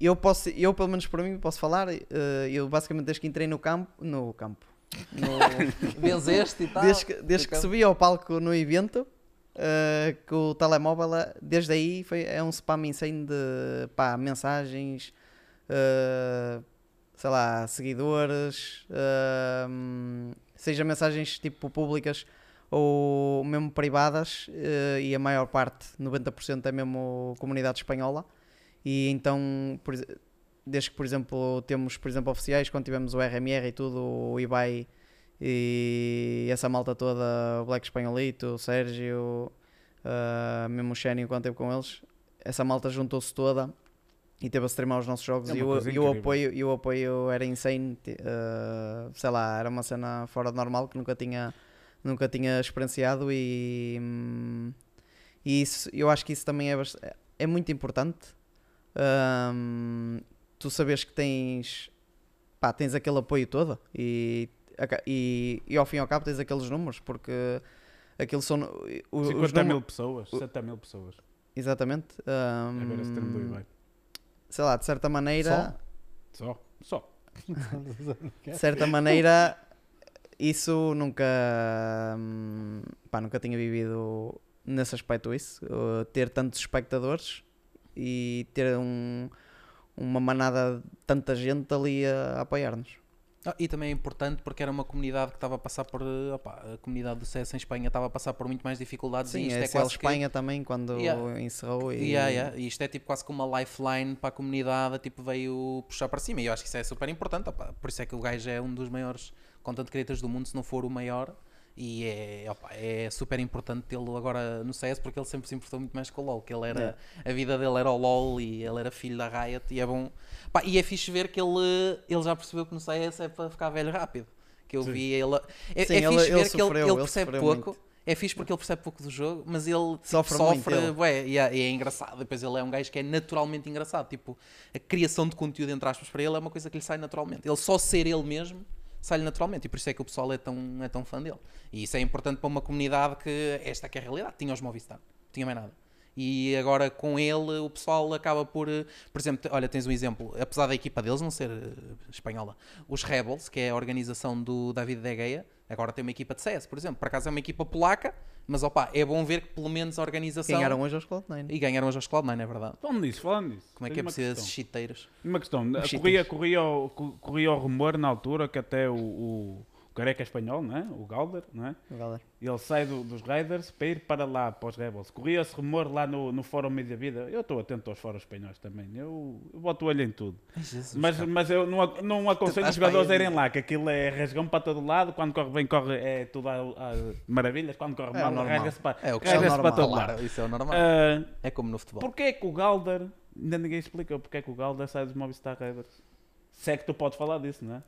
eu posso, eu pelo menos para mim posso falar, eh, eu basicamente desde que entrei no campo, no campo, no- Benzeste e tal. desde que, desde que subi ao palco no evento, eh, com o telemóvel, desde aí foi, é um spam insane de pá, mensagens, eh, sei lá, seguidores, eh, seja mensagens tipo públicas ou mesmo privadas, eh, e a maior parte, 90% é mesmo comunidade espanhola. E então, por desde que, por exemplo, temos, por exemplo, oficiais, quando tivemos o RMR e tudo, o Ibai e essa malta toda, o Black Espanholito, o Sérgio, ah, mesmo o Xenio, quando esteve com eles, essa malta juntou-se toda e teve a streamar os nossos jogos É e, o, e, incrível. apoio, e o apoio era insane, ah, sei lá, era uma cena fora de normal que nunca tinha, nunca tinha experienciado e, e isso, eu acho que isso também é, é muito importante. Hum, tu sabes que tens, pá, tens aquele apoio todo e, e, e ao fim e ao cabo tens aqueles números porque aquilo são os 50 mil números- pessoas, 70 mil pessoas. exatamente A ver esse termo do. Sei lá de certa maneira Só, só. de certa maneira isso nunca hum, pá, nunca tinha vivido nesse aspecto isso. Uh, ter tantos espectadores e ter um, uma manada de tanta gente ali a, a apoiar-nos Ah, e também é importante porque era uma comunidade que estava a passar por. eh, opá, a comunidade do CS em Espanha estava a passar por muito mais dificuldades sim, e isto é SL quase que- Espanha também quando Yeah. encerrou e Yeah, yeah. E isto é tipo quase como uma lifeline para a comunidade, tipo, veio puxar para cima. E eu acho que isso é super importante. opá. Por isso é que o gajo é um dos maiores content creators do mundo, se não for o maior. E é, opá, é super importante tê-lo agora no CS porque ele sempre se importou muito mais com o LoL. Que ele era, Yeah. a vida dele era o LoL e ele era filho da Riot. E é bom. Pá, e é fixe ver que ele, ele já percebeu que no CS é para ficar velho rápido. Que eu Sim. vi ele. É, Sim, é ele- fixe ele ver que ele, sofreu, ele ele percebe pouco. muito. É fixe porque ele percebe pouco do jogo, mas ele tipo, Sofre sofre, muito, bué, e é, e é engraçado. Depois ele é um gajo que é naturalmente engraçado. Tipo, a criação de conteúdo, entre aspas, para ele é uma coisa que lhe sai naturalmente. Ele só ser ele mesmo sai-lhe naturalmente. E por isso é que o pessoal é tão, é tão fã dele. E isso é importante para uma comunidade que esta que é a realidade. Tinha os Movistar, não tinha mais nada. E agora com ele o pessoal acaba por. eh, Por exemplo, olha, tens um exemplo, apesar da equipa deles não ser eh, espanhola, os Rebels, que é a organização do David De Gea, agora tem uma equipa de CS, por exemplo. Por acaso é uma equipa polaca, mas opá, é bom ver que pelo menos a organização. ganharam hoje aos Cloud9 E ganharam os jogos Cloud9, é verdade. Falando nisso, falando nisso. Como é que é preciso esses chiteiros? Uma questão. Corria, corria, corria o rumor na altura que até o, o, o careca espanhol, não é? o Galder, não é? Galera. ele sai do- dos Raiders para ir para lá, para os Rebels. Corria esse rumor lá no, no Fórum Media Vida. Eu estou atento aos fóruns espanhóis também. Eu, eu boto o olho em tudo. Mas, mas eu não, não aconselho os jogadores a irem lá, que aquilo é rasgão para todo lado. Quando corre bem, corre, é tudo a, a maravilhas. Quando corre É mal, normal. rasga-se para, É o que rasga-se é para todo lado. Claro, isso é o normal. Ah, é como no futebol. Porquê é que o Galder, ainda ninguém explica porque é que o Galder sai dos Movistar Raiders? Se é que tu podes falar disso, não é?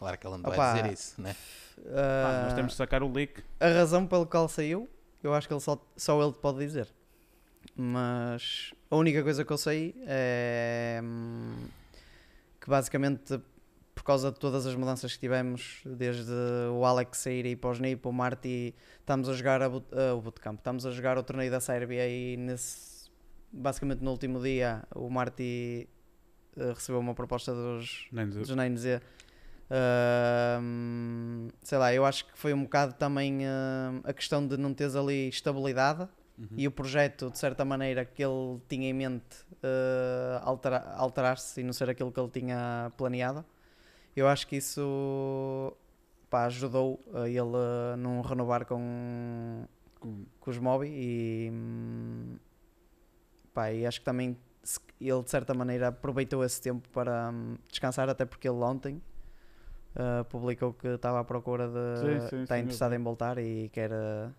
Claro que ele não vai Opa. dizer isso, né? Pá, nós temos de sacar o leak. A razão pelo qual saiu, eu acho que ele só, só ele te pode dizer. Mas a única coisa que eu sei é hum, que basicamente por causa de todas as mudanças que tivemos, desde o Alex sair e para o Snip, o Marty, estamos a jogar a boot, uh, o bootcamp, estamos a jogar o torneio da Sérbia e nesse, basicamente no último dia o Marty uh, recebeu uma proposta dos, dizer. dos nem sei lá, eu acho que foi um bocado também ahm, a questão de não teres ali estabilidade Uhum. e o projeto, de certa maneira, que ele tinha em mente ah, altera- alterar-se e não ser aquilo que ele tinha planeado. Eu acho que isso pá, ajudou a ele a não renovar com, Com- com os Mobi e, pá, e acho que também ele de certa maneira aproveitou esse tempo para hum, descansar, até porque ele ontem uh, publicou que estava à procura de Sim, sim, está sim, eu interessado em voltar e quer, uh,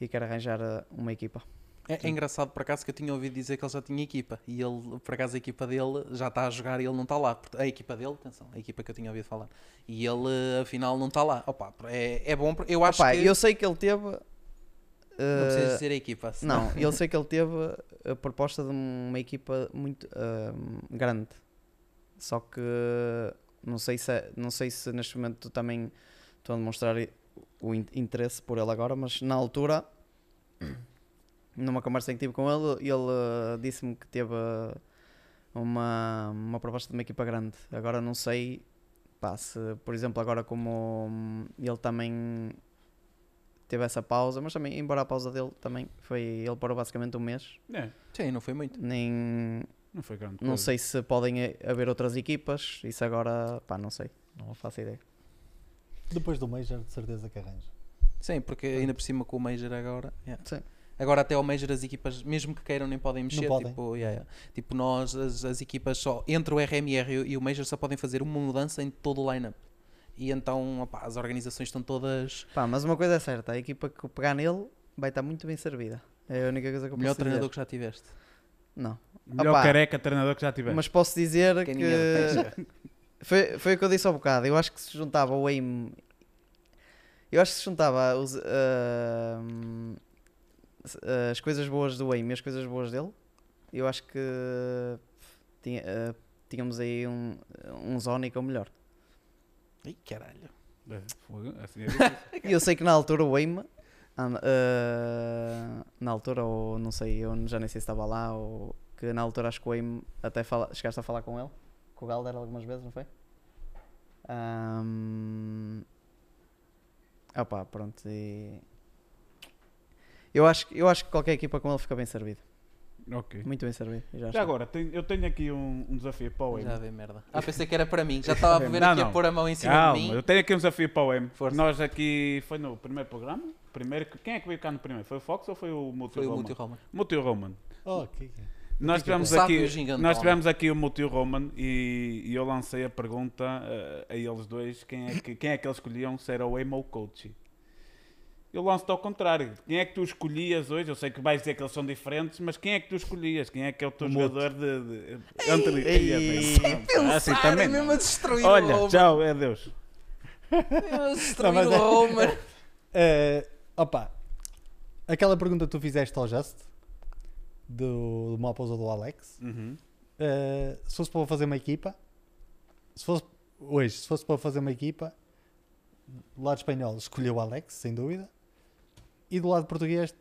e quer arranjar uh, uma equipa. É, é engraçado por acaso que eu tinha ouvido dizer que ele já tinha equipa e ele, por acaso, a equipa dele já está a jogar e ele não está lá. A equipa dele, atenção, a equipa que eu tinha ouvido falar. E ele, afinal, não está lá. Opa, é, é bom, porque eu acho Opa, que. eu sei que ele teve. Não precisa uh, dizer a equipa. senão- Não, eu sei que ele teve a proposta de uma equipa muito ahm, grande. Só que não sei se é- não sei se neste momento tu também estão a demonstrar o in- interesse por ele agora, mas na altura, numa conversa que tive com ele, ele ah, disse-me que teve uma, uma proposta de uma equipa grande. Agora não sei pá, se, por exemplo, agora como ele também teve essa pausa, mas também, embora a pausa dele também foi, ele parou basicamente um mês, É, Sim, não foi muito. nem, não foi grande não coisa. sei se podem ha- haver outras equipas, isso agora, pá, não sei, não faço ideia. Depois do Major, de certeza que arranja. Sim, porque ainda por cima com o Major agora. yeah. Sim. Agora até ao Major as equipas, mesmo que queiram, nem podem mexer. podem. Tipo, yeah, yeah. tipo nós, as, as equipas só, entre o RMR e o- e o Major só podem fazer uma mudança em todo o line-up. E então opá, as organizações estão todas. Pá, mas uma coisa é certa, a equipa que pegar nele vai estar muito bem servida. É a única coisa que O eu melhor posso treinador dizer. que já tiveste. Não. Melhor Opa. careca treinador que já tiveste. Mas posso dizer que repete. foi, foi o que eu disse há bocado. Eu acho que se juntava o aim. Eu acho que se juntava os, s- as coisas boas do aim e as coisas boas dele. Eu acho que tinha- ah, tínhamos aí um, um Zonic ou melhor. Ih, caralho. É, assim é. E eu sei que na altura o aim. Ah, na altura, ou não sei, eu já nem sei se estava lá, ou que na altura acho que o aim até fala, chegaste a falar com ele, com o Galder algumas vezes, não foi? Ahm, opá, pronto. E... Eu, acho, eu acho que qualquer equipa com ele fica bem servido. Ok. Muito bem servido. Já. Já agora, tenho- eu tenho aqui um, um desafio para o Já M. vê merda. Ah, pensei que era para mim. Já estava a ver Não, aqui a não. pôr a mão em cima Calma, de mim. eu tenho aqui um desafio para o M. Força. Nós aqui, foi no primeiro programa? Primeiro, quem é que veio cá no primeiro? Foi o Fox ou foi o Multi Foi o Roman? Multi Roman. Multi Roman. Oh, que... Nós tivemos, sábio aqui, gigantão. nós tivemos aqui o Multi Roman e, e eu lancei a pergunta eh, a eles dois: quem é, que, quem é que eles escolhiam, se era o Emo ou o Coach? Eu lanço-te ao contrário. Quem é que tu escolhias hoje? Eu sei que vais dizer que eles são diferentes, mas quem é que tu escolhias? Quem é que é o teu jogador de. de ei, bem, pronto. assim Pensar, também. mesmo não. a destruir Olha, o tchau, é Deus. Mesmo a destruir Não, mas o é- Roman. Eh, opa, aquela pergunta que tu fizeste ao Just, do, do uma pausa do Alex, Uhum. eh, se fosse para fazer uma equipa, se fosse hoje, se fosse para fazer uma equipa, do lado espanhol escolheu o Alex, sem dúvida, e do lado português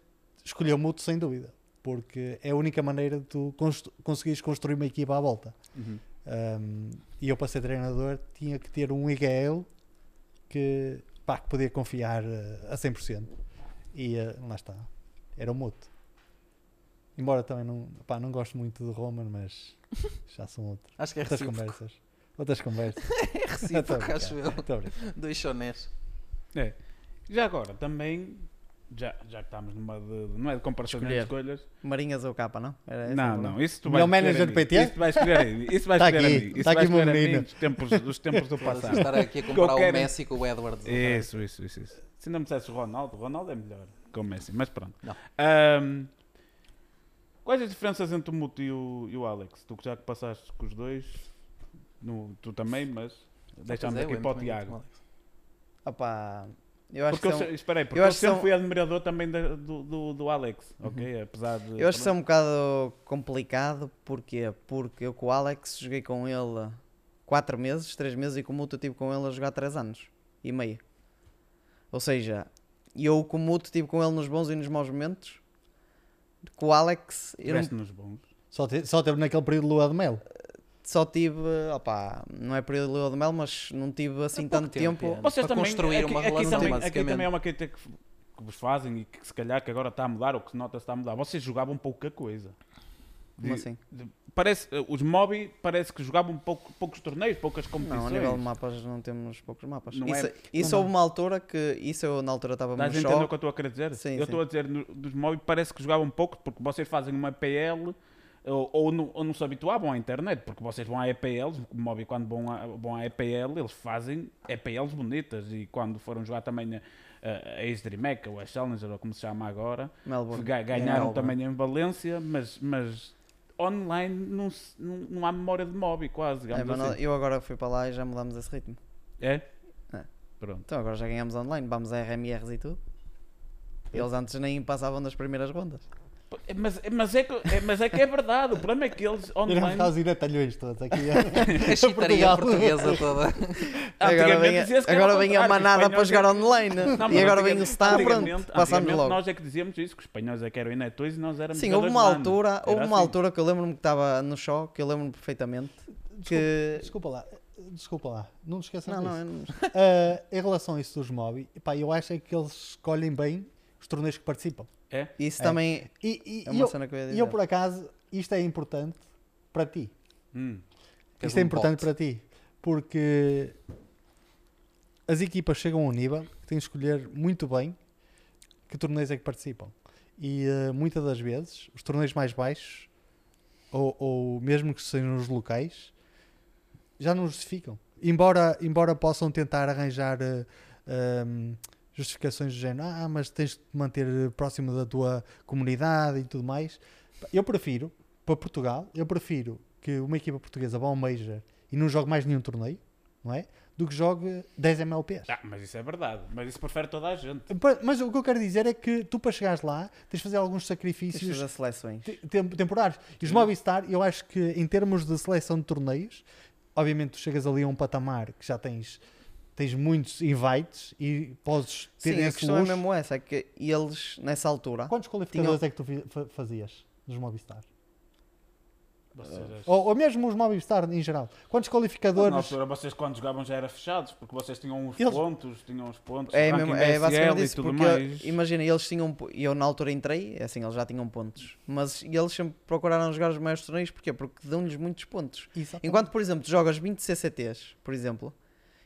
escolheu o Muto, sem dúvida, porque é a única maneira de tu constru conseguires construir uma equipa à volta. Uhum. Um, e eu para ser treinador tinha que ter um IGL que, pá, que podia confiar eh, a 100%. E eh, lá está, era o Muto. Embora também não, pá, não gosto muito do Roman, mas já são outros, Acho que é outras recíproco. conversas. Outras conversas. É recíproco, acho eu. Dois chonés. É. Já agora, também, já, já que estamos numa de, de- não é de comparação de Escolher. escolhas. Marinhas ou capa, não? Não, não, isso tu vais manager escolher a PT? Isso vais escolher. Isso vais Tá escolher aqui, a mim. Isso tá vais o meu escolher a mim menino. dos tempos, dos tempos do passado. estar aqui a comparar o quero- Messi com o Edwards. Isso, isso, isso, isso. Se não me dissesse o Ronaldo, o Ronaldo é melhor que o Messi, mas pronto. Quais as diferenças entre o Muto e o, e o Alex? Tu que já que passaste com os dois, no, tu também, mas deixamos é, aqui para o Tiago. Opá, eu acho Porque eu, que são, espera aí, porque eu eu, sempre são- fui admirador também da- do, do, do Alex, ok? Apesar de. eu acho que isso é um bocado complicado. Porquê? Porque eu com o Alex joguei com ele 4 meses, 3 meses e com o Muto eu estive com ele a jogar 3 anos e meio. Ou seja, eu com o Muto estive com ele nos bons e nos maus momentos. Com o Alex eu não- nos bons. Só, te- só teve naquele período de lua de mel. Só tive, opá, não é período de lua de mel, mas não tive assim tanto tempo, tempo. é. Vocês Para também, construir aqui, uma aqui relação, também, aqui também é uma crítica que, que vos fazem e que se calhar que agora está a mudar ou que se nota está a mudar. Vocês jogavam pouca coisa. Como De- assim? de- parece, eh, os Mobi parece que jogavam pouco, poucos torneios, poucas Não, competições. a nível de mapas não temos poucos mapas. Não isso é- isso não houve uma altura que, isso eu na altura estava no a entender o que eu estou a querer dizer? Sim, eu estou a dizer, no- dos Mobi parece que jogavam pouco porque vocês fazem uma EPL ou, ou, não, ou não se habituavam à internet, porque vocês vão à EPLs, o Mobi quando vão à, vão EPL, eles fazem EPLs bonitas e quando foram jogar também a, a, a Ace Dreamhack ou a Challenger ou como se chama agora, Melbourne. Ga- ganharam Melbourne. também em Valência, mas, mas online não, se- não, não há memória de Mobi quase, É, assim. eu agora fui para lá e já mudámos esse ritmo. É? É. Pronto. Então agora já ganhamos online, vamos a RMRs e tudo. Eles antes nem passavam das primeiras rondas. Mas, mas, é que, é, mas é que é verdade, o problema é que eles online... cá os iretalhões todos aqui. A chitaria Portugal. portuguesa toda. Agora Antigamente vem, a- agora vem a manada para jogar é online. Não, e agora vem o Star, pronto, passamos logo. Nós é que dizíamos isso, que os espanhóis é que eram inetões e nós éramos Sim, houve uma altura, houve uma assim. altura que eu lembro-me que estava no show, que eu lembro-me perfeitamente. Que... Desculpa lá, desculpa lá, não te esqueças Não, disso. não, não... Ah, em relação a isso dos Mobi, pá, eu acho é que eles escolhem bem os torneios que participam. É? Isso É. também E, e- é e uma eu, cena que eu ia e dizer. eu, por acaso, isto é importante para ti. Hum. Isto é um importante pote? para ti. Porque as equipas chegam a um nível que têm de escolher muito bem que torneios é que participam. E eh, muitas das vezes, os torneios mais baixos, ou, ou mesmo que sejam os locais, já não justificam. Embora, embora possam tentar arranjar eh, ehm, justificações do género, ah, mas tens de te manter próximo da tua comunidade e tudo mais. Eu prefiro, para Portugal, eu prefiro que uma equipa portuguesa vá ao Major e não jogue mais nenhum torneio, não é? Do que jogue 10 MLPs. Ah, mas isso é verdade. Mas isso prefere toda a gente. Mas o que eu quero dizer é que tu para chegares lá tens de fazer alguns Tens de sacrifícios fazer seleções. te- tem- temporários. E os Movistar, eu acho que em termos de seleção de torneios, obviamente tu chegas ali a um patamar que já tens, tens muitos invites e podes ter Sim, a esse questão é luxo. mesmo essa, é que eles, nessa altura, Quantos qualificadores é que tu fazias nos Movistar? Vocês, Ou, ou mesmo os Movistar em geral? Quantos Mas na qualificadores? altura vocês quando jogavam já era fechados, porque vocês tinham os Eles- pontos, tinham os pontos, é, mesmo, ranking é basicamente e isso, tudo porque mais. imagina, eles tinham, e eu na altura entrei, é assim, eles já tinham pontos, mas eles sempre procuraram jogar os maiores torneios, porquê? Porque dão-lhes muitos pontos. Exatamente. Enquanto, por exemplo, tu jogas 20 CCTs, por exemplo,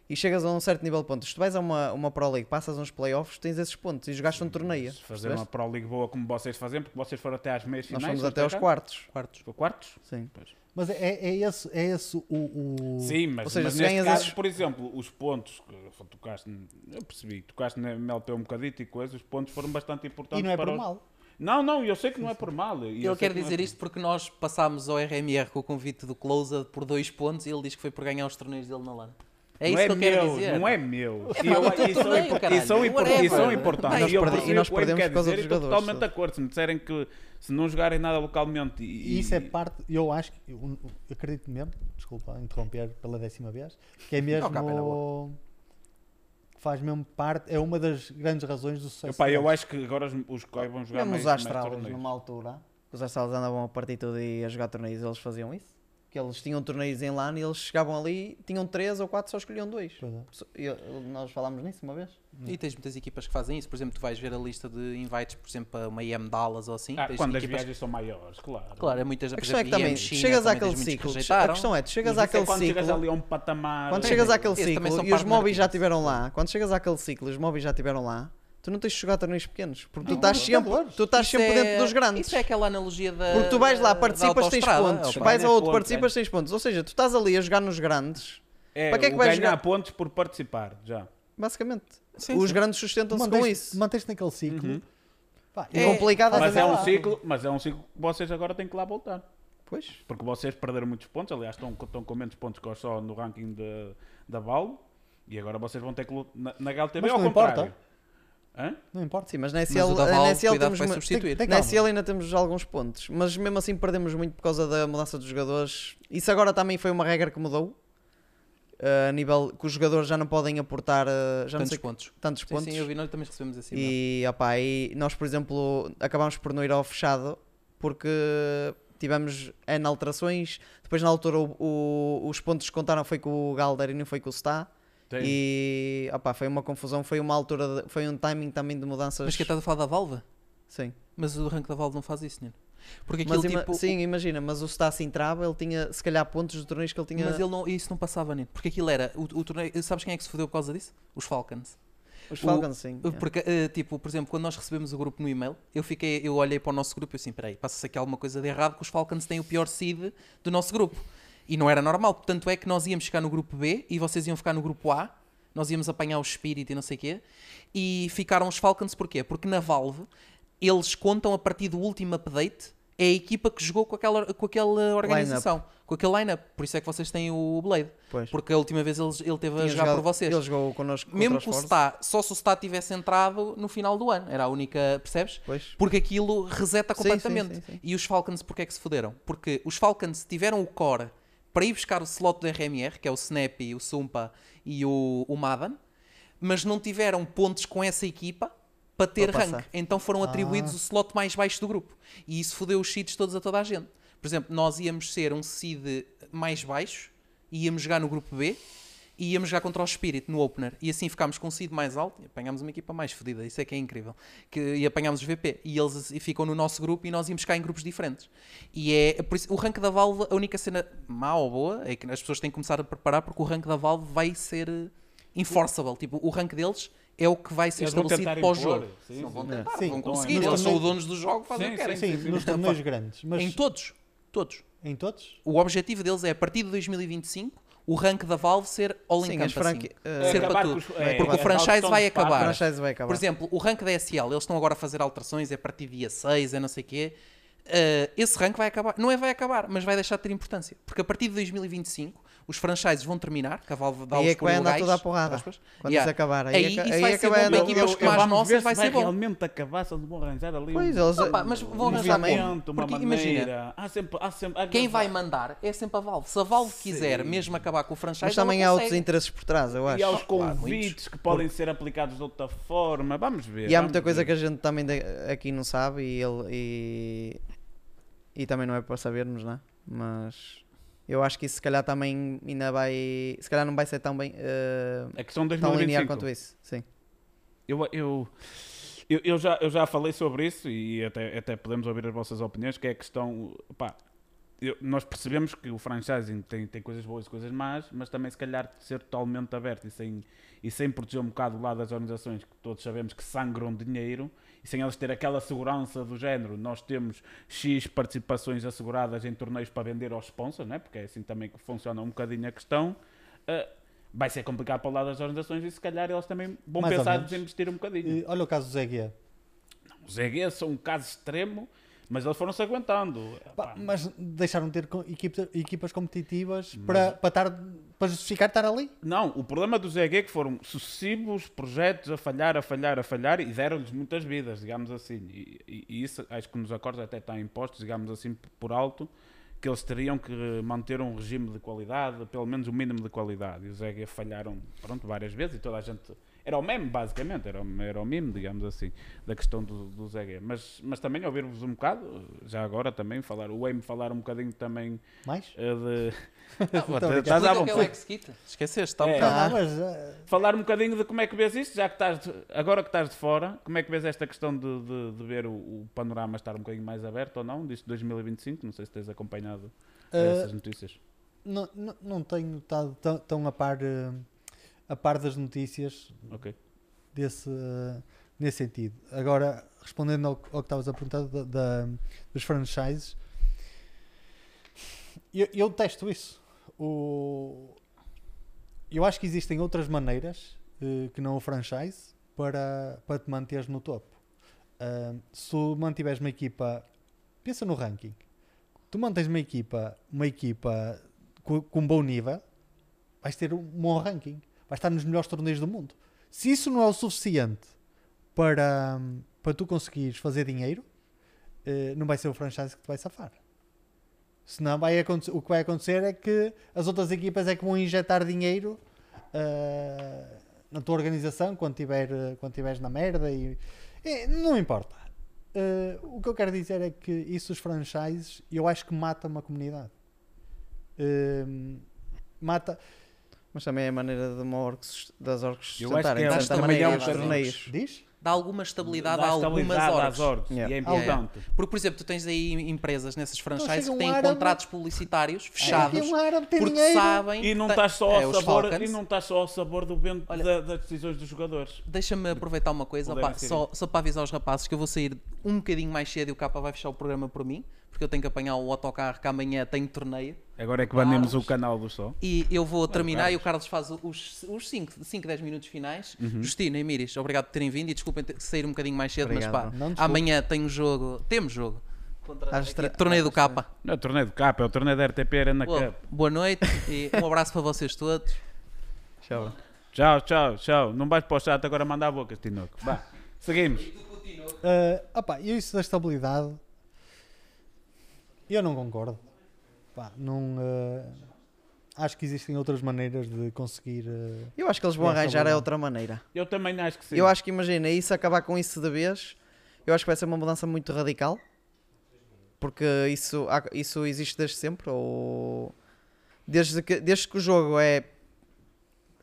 e chegas a um certo nível de pontos, se tu vais a uma, uma Pro League, passas uns playoffs, tens esses pontos e jogaste um torneio. Se fazer uma Pro League boa como vocês fazem, porque vocês foram até às meias Nós finais. fomos não até aos quartos. Quartos. Foi quartos? Sim. Mas é, é esse, é esse o. o... Sim, mas, Ou seja, mas se neste ganhas caso, esses- por exemplo, os pontos que tocaste, eu percebi, tocaste na MLP um bocadito e coisas, os pontos foram bastante importantes E não é para por os- mal. Não, não, eu sei que não é por mal. eu Ele sei quer que é dizer por- isto porque nós passámos ao RMR com o convite do Closer por dois pontos e ele diz que foi por ganhar os torneios dele na LAN. É não isso é que ele quer meu, dizer. Não é meu. É E eu- e são torneio, impor- caralho. e são impor- Whatever. e são importantes. E nós eu perde- e nós Wayne perdemos por causa dizer dos e estou jogadores, totalmente de acordo. Se me disserem que se não jogarem nada localmente e, E isso é parte, eu acho que, eu, eu acredito mesmo, desculpa interromper pela décima vez, que é mesmo. faz mesmo parte, é uma das grandes razões do sucesso. Epá, eu acho que agora os, os COI vão jogar Mesmo mais, os torneios. numa altura, que os Astralis andavam a partir tudo e a jogar torneios, eles faziam isso. Que eles tinham torneios em LAN e eles chegavam ali, tinham três ou quatro, só escolhiam dois. Pois é. Eu- nós falámos nisso uma vez. E tens muitas equipas que fazem isso. Por exemplo, tu vais ver a lista de invites, por exemplo, para uma IM Dallas ou assim. Ah, tens quando as equipas- viagens são maiores, claro. Claro, é muitas A questão é que também, China, chegas também àquele ciclo, a questão é, tu chegas é àquele quando chegas ciclo, ali a um patamar. quando chegas àquele ciclo e os móveis já teams. estiveram lá, quando chegas àquele ciclo e os móveis já estiveram lá, tu não tens de jogar torneios pequenos, porque tu Não, estás não, sempre, tu estás sempre é- dentro dos grandes. Isso é aquela analogia da. Porque tu vais lá, participas, tens pontos. Vais a Ganhas outro, pontos, participas, tens pontos. Ou seja, tu estás ali a jogar nos grandes, É, Para que é que vais ganhar jogar? pontos por participar, já. basicamente. Sim, Os sim. grandes sustentam-se com isso. Manteste naquele ciclo. Uhum. Pá, É e complicado Mas é um lá. ciclo, mas é um ciclo que vocês agora têm que lá voltar. Pois. Porque vocês perderam muitos pontos, aliás, estão, estão com menos pontos que eu só no ranking de, da Valve. E agora vocês vão ter que lutar na, na Mas ao não importa. Hã? Não importa. Sim, mas na Mas SL, da na SL temos substituir. Tem- Na. SL ainda temos alguns pontos, mas mesmo assim perdemos muito por causa da mudança dos jogadores. Isso agora também foi uma regra que mudou. uh, a nível que os jogadores já não podem aportar uh, já não Tantos sei, pontos. tantos Sim, pontos. sim, eu vi, nós também recebemos assim. E, opá, e nós, por exemplo, acabámos por não ir ao fechado porque tivemos N alterações. Depois, na altura, o- o- os pontos que contaram foi com o Galder e não foi com o Sta. Tem. E opá, foi uma confusão. Foi uma altura, de- foi um timing também de mudanças. Mas que estás a falar da Valve? Sim. Mas o rank da Valve não faz isso, Nino. Porque Mas aquilo ima- tipo. sim, imagina, mas o Sta se entrava, ele tinha se calhar pontos de torneios que ele tinha. Mas ele não, isso não passava, Nino. Porque aquilo era. O, o torneio, sabes quem é que se fodeu por causa disso? Os Falcons. Os o- Falcons, sim. yeah. Porque, eh, tipo, por exemplo, quando nós recebemos o grupo no e-mail, eu fiquei, eu olhei para o nosso grupo e eu assim, peraí, passa-se aqui alguma coisa de errado que os Falcons têm o pior seed do nosso grupo. E não era normal, tanto é que nós íamos ficar no grupo B e vocês iam ficar no grupo A, nós íamos apanhar o Spirit e não sei o quê, e ficaram os Falcons porquê? Porque na Valve, eles contam a partir do último update, é a equipa que jogou com aquela, com aquela organização, com aquele lineup. Por isso é que vocês têm o Blade. Pois. Porque a última vez eles, ele teve a Tinha jogar jogado- por vocês. Ele jogou connosco Mesmo que o. Star, só se o Star tivesse entrado no final do ano, era a única, percebes? Pois. Porque aquilo reseta completamente. sim, sim, sim. E os Falcons, porque é que se fuderam? Porque os Falcons tiveram o core para ir buscar o slot do RMR, que é o Snappy, o Sumpa e o, o Madden, mas não tiveram pontos com essa equipa para ter Para rank. passar. Então foram atribuídos Ah. o slot mais baixo do grupo. E isso fodeu os seeds todos a toda a gente. Por exemplo, nós íamos ser um seed mais baixo, e íamos jogar no grupo B, e íamos jogar contra o Spirit no opener. E assim ficámos com um seed mais alto e apanhámos uma equipa mais fodida. Isso é que é incrível. Que, e apanhámos os VP. E eles e ficam no nosso grupo e nós íamos cá em grupos diferentes. E é por isso, o rank da Valve, a única cena má ou boa é que as pessoas têm que começar a preparar porque o rank da Valve vai ser enforceable. Tipo, o rank deles é o que vai ser Eles estabelecido para o jogo. Sim, não vão É. tentar, Sim, vão então, conseguir. Eles são donos do jogo, fazem o que querem. sim, Sim, nos torneios grandes. Mas Em todos. Todos. em todos? O objetivo deles é, a partir de 2025, o rank da Valve ser all encompassing. franqui... É Ser acabar para tudo. os- é, Porque o as franchise vai acabar. O franchise vai acabar. Por exemplo, o rank da SL, eles estão agora a fazer alterações, é a partir do dia 6, é não sei o quê. Uh, esse rank vai acabar, não é vai acabar, mas vai deixar de ter importância. Porque a partir de 2025, os franchises vão terminar, que a Valve dá Aí os é que vai andar tudo à porrada. aspas. Quando Yeah. isso acabar. Aí, Aí é que- isso aí vai é ser bom andar para equipas como as nossas vai ser bom. realmente acabar, se eles vão arranjar ali Pois, eles- mas vão arranjar uma Porque imagina, Há sempre, há sempre, há Quem vai mandar é sempre a Valve. Se a Valve quiser mesmo acabar com o franchise, Mas também há outros interesses por trás, eu acho. E aos Claro, convites que podem ser aplicados de outra forma. Vamos ver. E há muita coisa que a gente também aqui não sabe e ele e, e também não é para sabermos, não é? Mas eu acho que isso se calhar também ainda vai. Se calhar não vai ser tão bem eh, A questão de tão linear 2025. quanto isso. Sim. Eu, eu, eu, eu já, eu já falei sobre isso e até, até podemos ouvir as vossas opiniões, que é a questão. Pá, eu- nós percebemos que o franchising tem, tem coisas boas e coisas más, mas também se calhar ser totalmente aberto e sem, e sem proteger um bocado o lado das organizações que todos sabemos que sangram dinheiro e sem elas ter aquela segurança do género, nós temos X participações asseguradas em torneios para vender aos sponsors, né? porque é assim também que funciona um bocadinho a questão. ah, vai ser complicado para o lado das organizações e se calhar elas também vão Mais pensar em desinvestir um bocadinho. E olha o caso do Zé Guia. Os EG são um caso extremo, mas eles foram-se aguentando. Pá, Mas deixaram de ter equipas, equipas competitivas para, para, estar, para justificar estar ali. Não, o problema dos EG é que foram sucessivos projetos a falhar, a falhar, a falhar e deram-lhes muitas vidas, digamos assim. E, e- e isso acho que nos acordos até está impostos, digamos assim, por alto, que eles teriam que manter um regime de qualidade, pelo menos o mínimo de qualidade. E os EG falharam, pronto, várias vezes e toda a gente... Era o meme, basicamente, era o, era o meme, digamos assim, da questão do, dos EG. Mas, mas também ouvir-vos um bocado, já agora também, falar, o Aim falar um bocadinho também Mais? eh, de... Estás Explica o que é o vontade. X-Kit. Esqueceste, está um É. bocado. Não, não, mas, eh, falar um bocadinho de como é que vês isto, já que estás de- agora que estás de fora, como é que vês esta questão de, de, de ver o, o panorama estar um bocadinho mais aberto ou não, disto 2025, não sei se tens acompanhado eh, essas notícias. não, não, não tenho estado tão, tão a, par, eh, a par das notícias Ok. desse, nesse sentido. Agora, respondendo ao, ao que estavas a perguntar da, da- dos franchises, eu, eu testo isso. O, eu acho que existem outras maneiras eh, que não o franchise para, para te manteres no topo. Ah, se tu mantiveres uma equipa, pensa no ranking. Tu mantens uma equipa, uma equipa com, com um bom nível, vais ter um bom ranking. Vais estar nos melhores torneios do mundo. Se isso não é o suficiente para, para tu conseguires fazer dinheiro, eh, não vai ser o franchise que te vai safar. Senão vai acontecer, o que vai acontecer é que as outras equipas é que vão injetar dinheiro eh, na tua organização quando, tiver, quando tiveres na merda e, e não importa. Eh, o que eu quero dizer é que isso dos franchises eu acho que mata uma comunidade. Eh, mata. Mas também é a maneira de uma org, sus- das orgs Eu acho que é de certa também maneira, é um os torneios. Diz? Dá alguma estabilidade Dá a algumas estabilidade às orgs, Yeah. e é Yeah, yeah. importante. Porque, por exemplo, tu tens aí empresas nessas franchises chega que um têm árabe- contratos publicitários fechados É, um árabe porque dinheiro. sabem. E não que estás só, é, ao sabor, e não estás só ao sabor do vento Olha- da- das decisões dos jogadores. Deixa-me aproveitar uma coisa, ser só, só para avisar os rapazes que eu vou sair um bocadinho mais cedo e o Capa vai fechar o programa por mim, porque eu tenho que apanhar o autocarro que amanhã tenho torneio. Agora é que banimos Carlos. o canal do Sol. E eu vou terminar e o Carlos. Faz os, os 5, 5, 10 minutos finais. Uhum. Justina e Miris, obrigado por terem vindo e desculpem ter- sair um bocadinho mais cedo, Obrigado, mas pá. Não, amanhã tenho jogo, temos jogo. Contra, aqui, torneio do Capa. Não é o torneio do Capa, é o torneio da RTP Arena Boa, Cup. boa noite e um abraço para vocês todos. Tchau. Tchau, tchau, tchau. Não vais para o chat agora mandar a boca, Tinoco. Vá, seguimos. Uh, opa, eu isso da estabilidade eu não concordo. Pá, não, uh, acho que existem outras maneiras de conseguir. uh, Eu acho que eles vão arranjar é outra maneira. Eu também acho que sim. Eu acho que imagina, isso acabar com isso de vez, eu acho que vai ser uma mudança muito radical. Porque isso, isso existe desde sempre, ou desde que, desde que o jogo é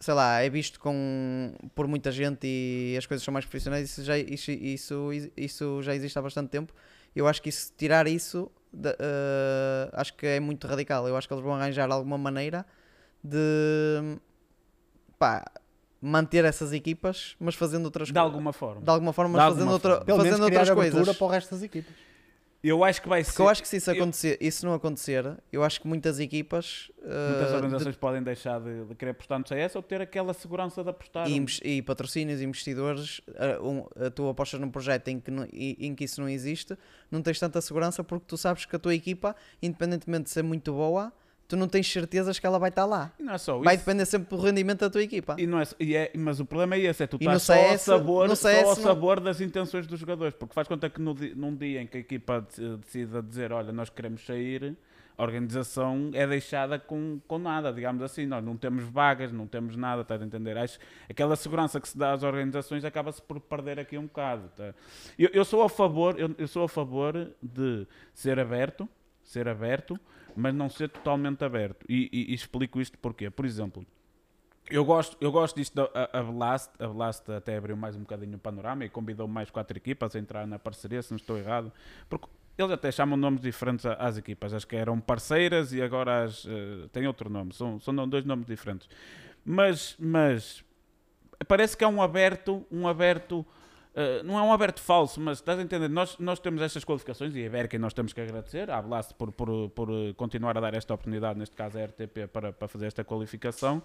sei lá, é visto com, por muita gente e as coisas são mais profissionais, isso já, isso, isso, isso já existe há bastante tempo. Eu acho que isso, tirar isso da- eh, acho que é muito radical. Eu acho que eles vão arranjar alguma maneira de pá, manter essas equipas, mas fazendo outras De coisas. alguma forma. De alguma forma, De mas fazendo, outra, forma. Pelo menos fazendo criar outras coisas. para o resto das equipas. Eu acho que vai Porque ser. eu acho que se isso eu- acontecer, isso não acontecer, eu acho que muitas equipas Muitas uh, organizações podem deixar de, de querer apostar no CS ou ter aquela segurança de apostar. de- e, e patrocínios, investidores, uh, um, tu apostas num projeto em que, não- em que isso não existe, não tens tanta segurança porque tu sabes que a tua equipa, independentemente de ser muito boa, tu não tens certezas que ela vai estar lá. E não é só Vai isso. depender sempre do rendimento da tua equipa. E não é, e é- mas o problema é esse, é tu estás só, ao sabor, só CS ao sabor das intenções dos jogadores, porque faz conta que no num dia em que a equipa de- decida dizer, olha, nós queremos sair, a organização é deixada com, com nada, digamos assim, nós não temos vagas, não temos nada, estás a entender? Acho aquela segurança que se dá às organizações acaba-se por perder aqui um bocado. tá? Eu, eu sou a favor, eu, eu sou a favor de ser aberto, ser aberto, mas não ser totalmente aberto. E, e- e explico isto porquê. Por exemplo, eu gosto, eu gosto disto da a, Blast. A Blast até abriu mais um bocadinho o panorama e convidou mais quatro equipas a entrar na parceria, se não estou errado. Porque eles até chamam nomes diferentes às equipas. As que eram parceiras e agora as, eh, têm outro nome. São, são dois nomes diferentes. Mas, mas parece que é um aberto, um aberto. Eh, não é um aberto falso, mas estás a entender? Nós, nós temos estas qualificações e a Berken nós temos que agradecer à Blast por, por, por eh, continuar a dar esta oportunidade, neste caso a RTP, para, para fazer esta qualificação.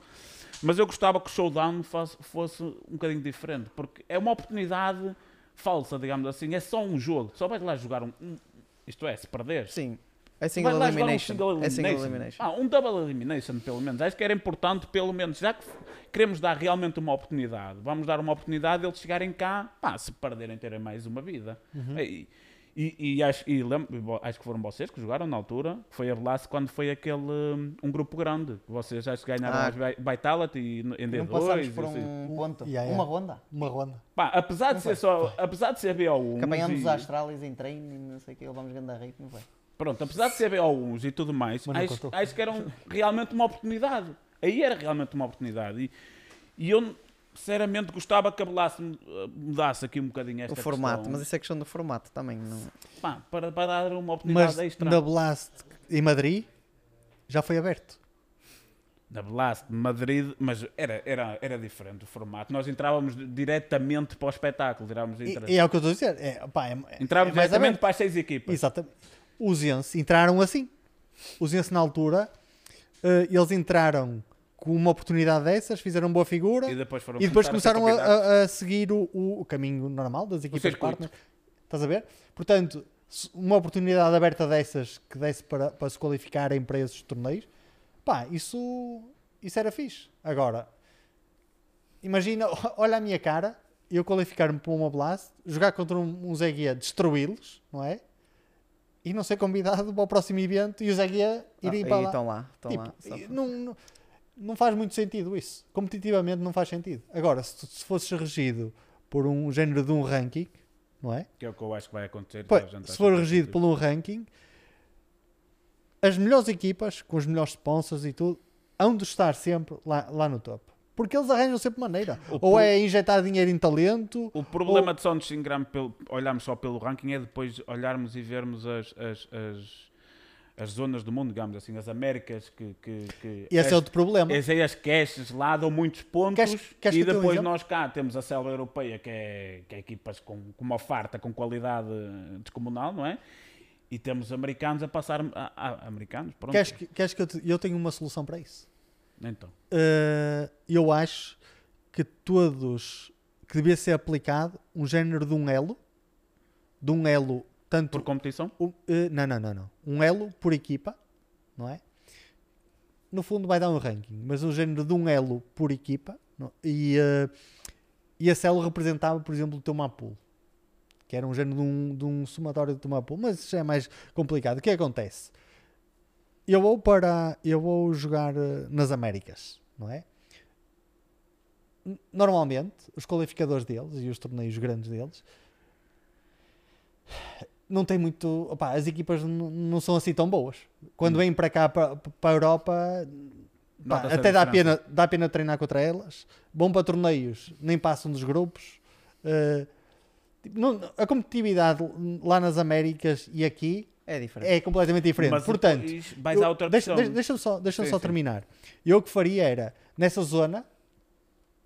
Mas eu gostava que o showdown fosse, fosse um bocadinho diferente, porque é uma oportunidade falsa, digamos assim. É só um jogo. Só vais lá jogar um. um- isto é, se perderes. Sim, é Vai single lá jogar um elimination. single É single elimination. elimination. Ah, um double elimination, pelo menos. Acho que era importante, pelo menos, já que queremos dar realmente uma oportunidade, vamos dar uma oportunidade de eles chegarem cá, pá, se perderem, terem mais uma vida. Uhum. E, e, e acho, e lembro, acho que foram vocês que jogaram na altura, foi a Blast quando foi aquele, um, grupo grande. Vocês acho que ganharam Ah. as Vi- Vitality e em Não D2. passamos por e assim. um ponto, Yeah, uma yeah. ronda. Uma ronda. Pá, apesar de ser só, apesar de ser BO1 Que apanhamos e- os Astralis em treino e não sei o que, levamos grande rate, não foi? Pronto, apesar de ser BO1s e tudo mais, acho, acho que era realmente uma oportunidade. Aí era realmente uma oportunidade. E, e eu, sinceramente, gostava que a Blast eh, mudasse aqui um bocadinho esta o formato, questão. mas isso é questão do formato também. Não... Pá, para, para dar uma oportunidade Mas extra. na Blast em Madrid já foi aberto. Na Blast de Madrid, mas era, era, era diferente o formato. Nós entrávamos diretamente para o espetáculo. Entrávamos, E, e é o que eu estou a dizer. É, pá, é, é entrávamos mais diretamente aberto. para as seis equipas. Exatamente. Os Ence entraram assim. Os Ence na altura, eh, eles entraram com uma oportunidade dessas, fizeram boa figura E depois, e depois começaram a, a- a seguir o, o- caminho normal das equipas partner. Estás a ver? Portanto, uma oportunidade aberta dessas que desse para, para se qualificarem para esses torneios, pá, isso, isso era fixe. Agora, imagina, olha a minha cara, eu qualificar-me para uma Blast, jogar contra um, um Zé Guia, destruí-los, não é? E não ser convidado para o próximo evento e o Zé Guia Ah, irem e para lá. estão lá, estão Tipo, lá. para- não, não, não faz muito sentido isso. Competitivamente não faz sentido. Agora, se, tu- se fosses regido por um género de um ranking, não é? Que é o que eu acho que vai acontecer. Se for regido por um ranking, as melhores equipas, com os melhores sponsors e tudo, hão de estar sempre lá, lá no topo. Porque eles arranjam sempre maneira. O Ou é injetar dinheiro em talento, O problema de só nos pelo, olharmos só pelo ranking é depois olharmos e vermos as, as, as, as zonas do mundo, digamos assim, as Américas que, que, que esse as, é outro problema. as, as caches lá dão muitos pontos Queres- queres e um depois nós cá temos a selva europeia que é, que é equipas com, com uma farta, com qualidade descomunal, não é? E temos americanos a passar a, a- americanos, pronto. Queres que, queres que eu, te- eu tenho uma solução para isso? Então, Uh, eu acho que todos que devia ser aplicado um género de um elo de um elo tanto por competição? um- uh, não, não, não, não um elo por equipa não é? no fundo vai dar um ranking mas um género de um elo por equipa não? e, uh, e esse elo representava por exemplo o teu Mapul que era um género de um, de um somatório do teu Mapul mas isso já é mais complicado o que acontece? Eu vou para eu vou jogar uh, nas Américas não é? Normalmente, os qualificadores deles e os torneios grandes deles não tem muito. opá, as equipas não são assim tão boas. Quando Hum. vêm para cá, para, para a Europa, pá, até dá pena, dá pena treinar contra elas. Vão para torneios, nem passam dos grupos. Uh, não- a competitividade lá nas Américas e aqui É diferente. é completamente diferente. Mas Portanto, vais à outra deixa, deixa, deixa-me só, deixa Sim, só sim. terminar. Eu o que faria era, nessa zona,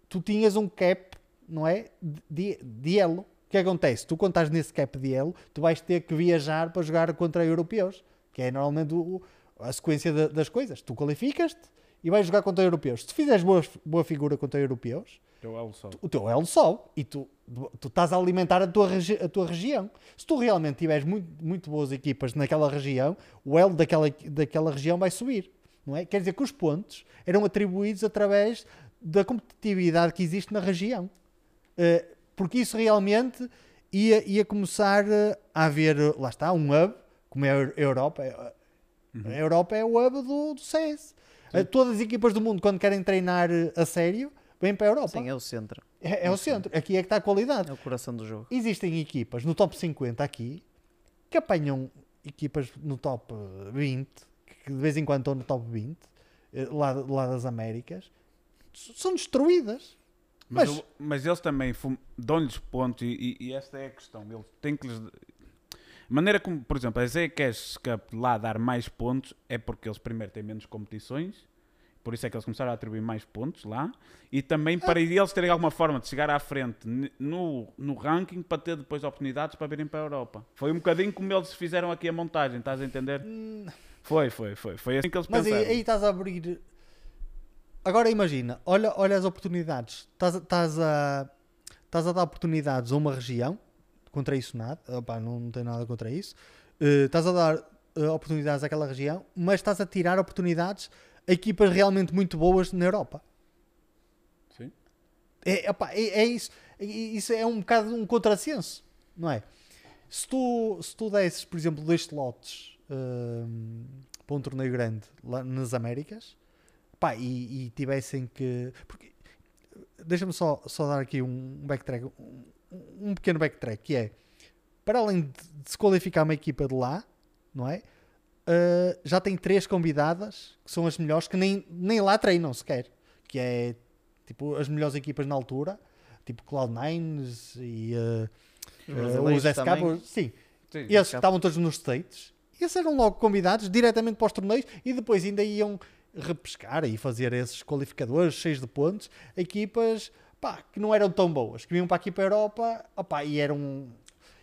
tu tinhas um cap, não é? De, de elo. O que acontece? Tu, quando estás nesse cap de elo, tu vais ter que viajar para jogar contra europeus, que é normalmente o- a sequência da- das coisas. Tu qualificas-te e vais jogar contra europeus. Se tu fizeres boa, boa figura contra europeus, Eu elo só. o teu elo sobe e tu, tu estás a alimentar a tua, a tua região. Se tu realmente tiveres muito, muito boas equipas naquela região, o elo daquela, daquela região vai subir. Não é? Quer dizer que os pontos eram atribuídos através da competitividade que existe na região. Eh, porque isso realmente ia, ia começar eh, a haver, eh, lá está, um hub, como é a Europa. eh, A Europa é o hub do, do CS. Todas as equipas do mundo, quando querem treinar a sério, vêm para a Europa. Sim, é o centro. É, é o centro. Aqui é que está a qualidade. É o coração do jogo. Existem equipas no top 50 aqui que apanham equipas no top eh, 20, que de vez em quando estão no top 20, eh, lá, lá das Américas, são destruídas. Mas, Mas- mas eles também dão-lhes pontos e, e- e esta é a questão. Eles têm que lhes. A maneira como, por exemplo, a Zcash Cup lá dar mais pontos é porque eles primeiro têm menos competições, por isso é que eles começaram a atribuir mais pontos lá, e também para eles terem alguma forma de chegar à frente no, no ranking para ter depois oportunidades para virem para a Europa. Foi um bocadinho como eles fizeram aqui a montagem, estás a entender? Foi, foi, foi. Foi assim que eles Mas aí, pensaram. aí estás a abrir. Agora imagina, olha, olha as oportunidades. Estás, a- estás a, estás a dar oportunidades a uma região, contra isso nada, opá, não, não tenho nada contra isso. Eh, estás a dar eh, oportunidades àquela região, mas estás a tirar oportunidades equipas realmente muito boas na Europa. Sim. É, opá, é, é isso. É- Isso é um bocado um contrassenso, não é? Se tu, se tu desses, por exemplo, dois slots hum, para um torneio grande lá nas Américas pá, e, e tivessem que. Porque, deixa-me só, só dar aqui um backtrack, um, um pequeno backtrack, que é para além de, de se qualificar uma equipa de lá, não é? Uh, já tem três convidadas que são as melhores que nem, nem lá treinam sequer, que é tipo as melhores equipas na altura, tipo Cloud9 e uh, Os uh, os SK, também. sim, Sim. esses que estavam todos nos States, esses eram logo convidados diretamente para os torneios e depois ainda iam repescar e fazer esses qualificadores cheios de pontos, equipas pá, que não eram tão boas, que vinham para aqui para a Europa opá, e eram.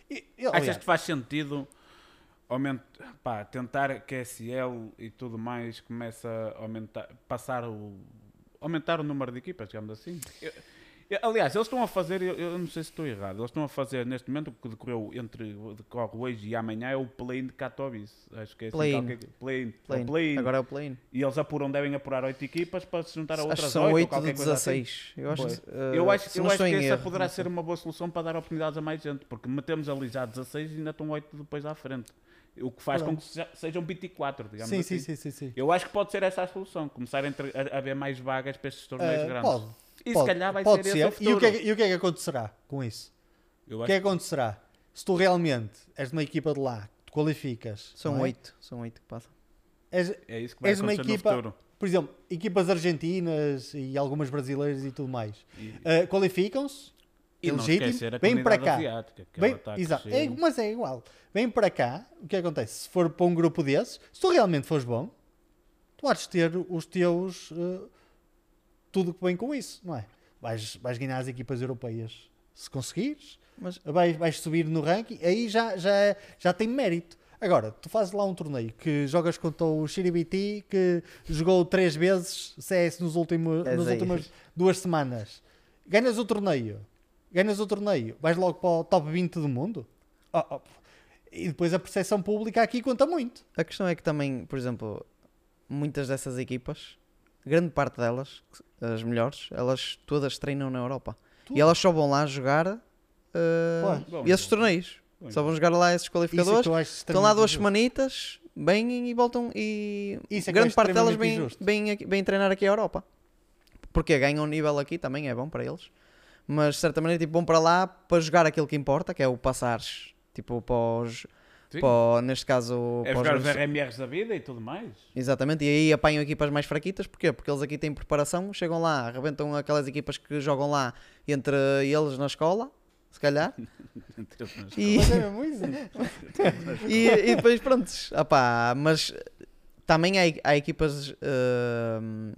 E, Achas que faz sentido aument... pá, tentar que a SL e tudo mais começa a aumentar, passar o aumentar o número de equipas, digamos assim? Eu- eu- aliás, eles estão a fazer, eu, eu não sei se estou errado, eles estão a fazer neste momento o que decorreu entre decorre hoje e amanhã é o play de Katowice. Acho que é assim, Play-in. qualquer- play-in. O Play-in. play-in. Agora é o play-in. E eles apuram, devem apurar 8 equipas para se juntar a Acho outras que são 8 ou 8 de qualquer coisa assim. 16. Eu acho, eh, Eu acho, eu acho que essa erro, poderá ser uma boa solução para dar oportunidades a mais gente, porque metemos ali já 16 e ainda estão 8 depois à frente. O que faz com que seja- sejam 24, digamos sim, assim. sim, sim, sim, sim. Eu acho que pode ser essa a solução, começar a, entre- a- a haver mais vagas para estes torneios Uh, grandes. pode, e pode, se calhar vai pode ser, ser. esse o e, o que é, que- e o que é que acontecerá com isso? Eu O que é que acontecerá? Se tu realmente és uma equipa de lá, te qualificas, São é? 8. São 8 que passam. És, é isso que vai és uma acontecer equipa- no futuro. por exemplo, equipas argentinas e algumas brasileiras e tudo mais, E, uh, qualificam-se, e legítimo, vem para cá. exato, crescer. é, mas é igual. Vem para cá, o que acontece? Se for para um grupo desses, se tu realmente fores bom, tu vais ter os teus. eh, tudo que vem com isso, não é? Vais, vais ganhar as equipas europeias se conseguires, Mas vais, vais subir no ranking, aí já, já, já tem mérito. Agora, tu fazes lá um torneio que jogas contra o Shiribiti que jogou três vezes CS nos últimos, És nas aí. últimas duas semanas. Ganhas o torneio, ganhas o torneio, vais logo para o top 20 do mundo. Oh, oh. E depois a percepção pública aqui conta muito. a questão é que também, por exemplo, muitas dessas equipas, grande parte delas, as melhores, elas todas treinam na Europa. Tudo. E elas só vão lá jogar. Bom, esses bom. torneios. Bom, Só vão jogar lá esses é qualificadores. acho Estão lá duas semanitas, vêm e voltam e Isso é grande parte delas extremamente vêm, injusto. vêm, aqui- vêm treinar aqui a Europa. Porque ganham um nível aqui também é bom para eles. Mas de certa maneira tipo, vão para lá para jogar aquilo que importa, que é o passares tipo para os, Sim. para neste caso É jogar os RMRs da vida e tudo mais. Exatamente, e aí apanham equipas mais fraquitas, porquê? Porque eles aqui têm preparação, chegam lá, arrebentam aquelas equipas que jogam lá entre eles na escola, se calhar, e, é e, e depois prontos, opá, mas também há, há equipas hum,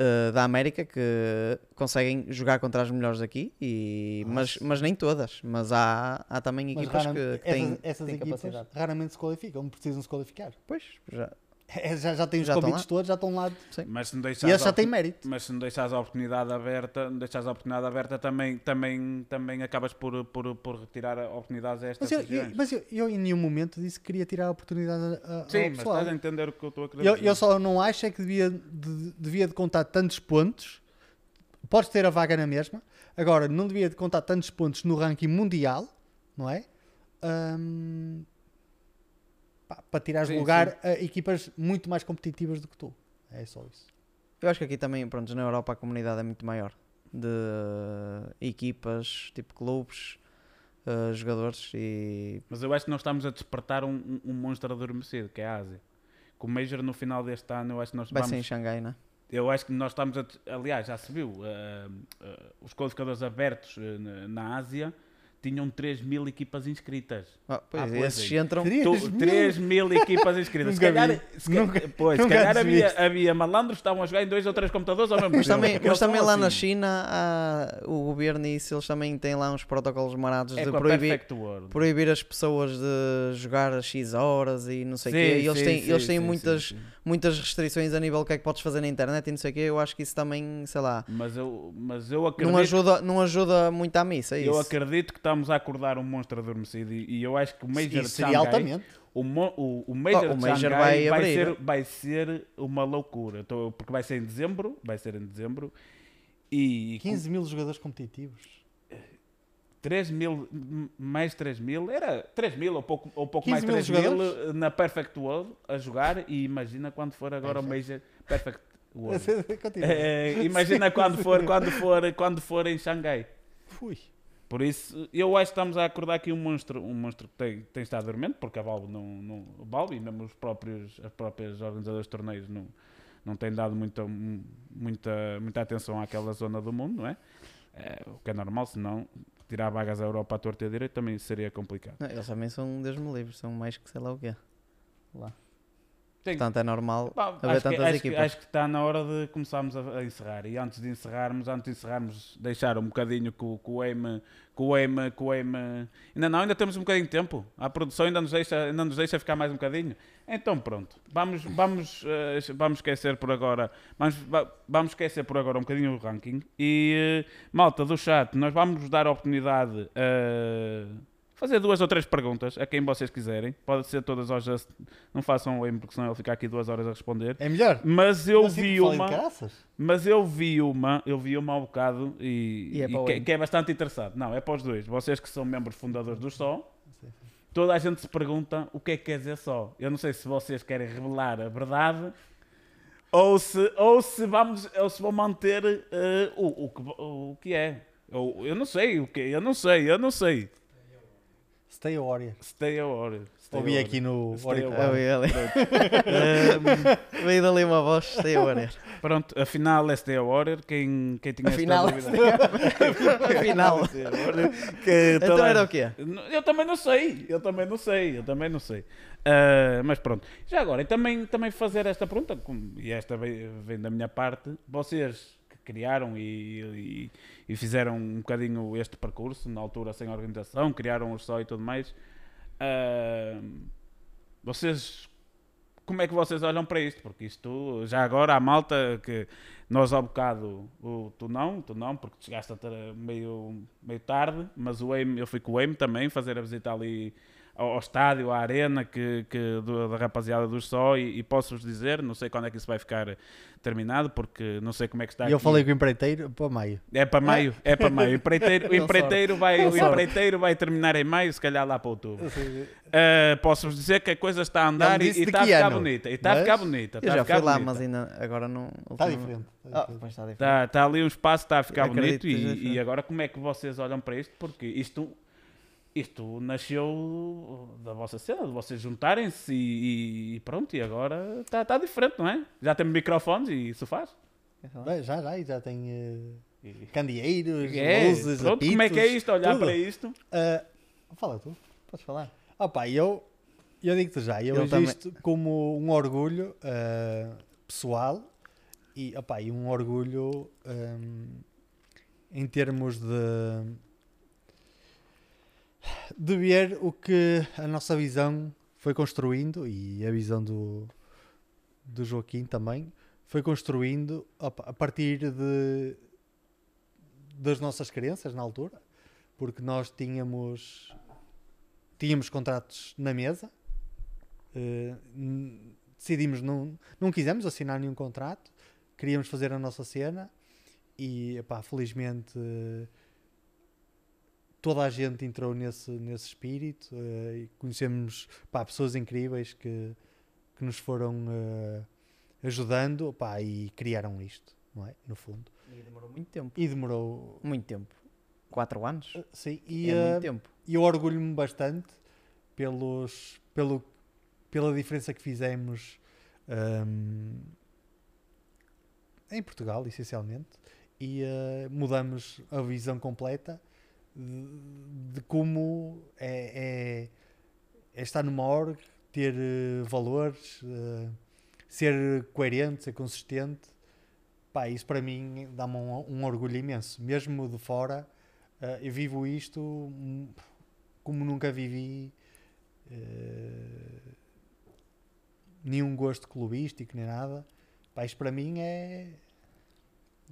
eh, da América que conseguem jogar contra as melhores daqui, e, mas, mas nem todas. Mas há, há também equipas que, que têm, essas, essas têm equipas capacidade. raramente se qualificam, precisam se qualificar. Pois, já, É, já, já têm os Já convites todos, já estão lá. Mas se não E deixares esse já a tem opor- mérito. Mas se não deixares a oportunidade aberta, não deixares a oportunidade aberta também, também, também acabas por, por, por retirar oportunidades a estas Mas, eu, eu- mas eu, eu em nenhum momento disse que queria tirar a oportunidade a, a, Sim, ao mas pessoal. estás a entender o que eu estou a querer Eu, dizer. eu só não acho é que devia de, devia de contar tantos pontos. Podes ter a vaga na mesma. Agora, não devia de contar tantos pontos no ranking mundial, não é? Ahm, pá, para tirares Sim, lugar a equipas muito mais competitivas do que tu. É só isso. Eu acho que aqui também, pronto, na Europa a comunidade é muito maior. De equipas, tipo clubes, eh, jogadores e Mas eu acho que nós estamos a despertar um, um, monstro adormecido, que é a Ásia. Com o Major no final deste ano, eu acho que nós vai vamos... ser em Xangai, né? Eu acho que nós estamos a. Aliás, já se viu, ah, ah, os qualificadores abertos na Ásia tinham 3 mil equipas inscritas. Ah, pois, Ah, pois esses é. entram. Três Tu- mil? 3 mil equipas inscritas. se calhar, se, ca- Nunca- pois, se nunca calhar antes vi havia, havia malandros que estavam a jogar em dois ou três computadores ao mesmo Mas tempo. também, Porque mas também lá na assim. China, há, o governo e isso, eles também têm lá uns protocolos marados É de proibir, proibir as pessoas de jogar a X horas e não sei o quê. E eles sim, têm, sim, eles têm sim, muitas, sim, sim. Muitas restrições a nível do que é que podes fazer na internet e não sei o quê. Eu acho que isso também, sei lá, Mas eu, mas eu acredito. não ajuda, não ajuda muito à missa. É Eu isso. acredito que estamos a acordar um monstro adormecido e, e eu acho que o Major Isso de seria Xangai, altamente. o, o, o Major, Oh, o de Major vai vai, abrir. ser, vai ser uma loucura. Tô- porque vai ser em dezembro, vai ser em dezembro e 15 mil jogadores competitivos. 3 mil, mais 3 mil, era 3 mil ou pouco, ou pouco 15 mais mil 3 mil eh, na Perfect World a jogar e imagina quando for agora o Major Perfect World. Continua. Eh, imagina quando for, quando for, quando for em Xangai. Fui. Por isso, eu acho que estamos a acordar aqui um monstro, um monstro que tem, tem estado dormente, porque a Valve não, não a Valve e mesmo os próprios, as próprias organizadoras de torneios não, não têm dado muita, muita, muita atenção àquela zona do mundo, não é? É, o que é normal, senão tirar vagas à Europa à torta e à direita também seria complicado. Não, eles também são, Deus me livre, são mais que sei lá o quê. Lá. Tem- Portanto, é normal Pá, haver acho, que, tantas acho, que, equipas. acho que está na hora de começarmos a, a encerrar. E antes de encerrarmos, antes de encerrarmos, deixar um bocadinho que, o- que o aim, que o aim, que o aim. Ainda não, ainda temos um bocadinho de tempo. A produção ainda nos deixa, ainda nos deixa ficar mais um bocadinho. Então pronto, vamos, vamos, eh, vamos esquecer por agora, vamos, va- vamos esquecer por agora um bocadinho o ranking. E eh, malta do chat, nós vamos dar a oportunidade a fazer duas ou três perguntas a quem vocês quiserem. Pode ser todas ao Just, não façam o aim porque senão ele fica aqui duas horas a responder. É melhor. Mas eu vi de uma, mas eu vi uma, eu vi uma há um bocado e, E é e que, que é bastante interessado. Não, é para os dois. Vocês que são membros fundadores do Só, toda a gente se pergunta o que é que quer dizer Só. Eu não sei se vocês querem revelar a verdade ou se, ou se, vamos, ou se vão manter eh, o, o, que, o que é. Ou, eu não sei o que, eu não sei, eu não sei. Stay Warrior. Stay a hora. stay Ouvi a aqui no Stay ali. Ehm, Veio dali uma voz, sei a ver. Pronto, afinal é Stay a Warrior. Quem, quem tinha Afinal, esta dúvida. Afinal. Stay a Warrior, que Então era o quê? Eu também não sei, eu também não sei, eu também não sei. Ah, mas pronto, já agora, e também, também fazer esta pergunta, e esta vem, vem da minha parte, vocês que criaram e, e- e fizeram um bocadinho este percurso, na altura sem organização, criaram o só e tudo mais, ah, vocês, como é que vocês olham para isto? Porque isto, já agora, a malta que nós ao bocado, o, tu não, tu não, porque chegaste a ter meio, meio tarde, mas o AIM, eu fui com o AIM também, fazer a visita ali ao, ao estádio, à arena que, que do- da rapaziada do Só e, e posso-vos dizer, não sei quando é que isso vai ficar terminado, porque não sei como é que está E eu aqui. falei com o empreiteiro para maio. É para maio, é para maio. O empreiteiro, o empreiteiro, vai, o empreiteiro vai terminar em maio, se calhar lá para outubro. Uh, Posso-vos dizer que a coisa está a andar e, e está a ficar ano, bonita. E está a ficar bonita. Eu Está a já ficar fui lá, bonita. mas ainda agora não. Está diferente. tá Ah, diferente. pois está diferente. Está, está ali um espaço, está a ficar Acredito bonito. E, e agora como é que vocês olham para isto? Porque isto, isto nasceu da vossa cena, de vocês juntarem-se e, e pronto, e agora está, está diferente, não é? Já temos microfones e sofás. Bem, Já, já, e já tem E- candeeiros, É, luzes, pronto, como é que é apitos, isto? Olhar tudo. para isto. Ah, fala tu, podes falar. Ah pá, eu, eu digo-te já, eu Ele vejo também. isto como um orgulho ah, pessoal e, opá, e um orgulho hum, em termos de, de ver o que a nossa visão foi construindo e a visão do, do Joaquim também foi construindo a partir de das nossas crenças na altura, porque nós tínhamos tínhamos contratos na mesa, n- decidimos não não quisemos assinar nenhum contrato, queríamos fazer a nossa cena e epá, felizmente eh, toda a gente entrou nesse, nesse espírito eh, e conhecemos pá, pessoas incríveis que, que nos foram eh, ajudando pá, e criaram isto, não é? No fundo. E demorou muito tempo. E demorou. Muito tempo. Quatro anos? eh, Sim, e, é muito tempo. e eu orgulho-me bastante pelos, pelo, pela diferença que fizemos hum, em Portugal, essencialmente, e mudamos a visão completa de, como é, é- é estar numa org, ter eh, valores, eh, ser coerente, ser consistente. Pá, isso para mim dá-me um, um orgulho imenso. Mesmo de fora, eh, eu vivo isto como nunca vivi nenhum gosto clubístico nem nada. Pá, isto para mim é.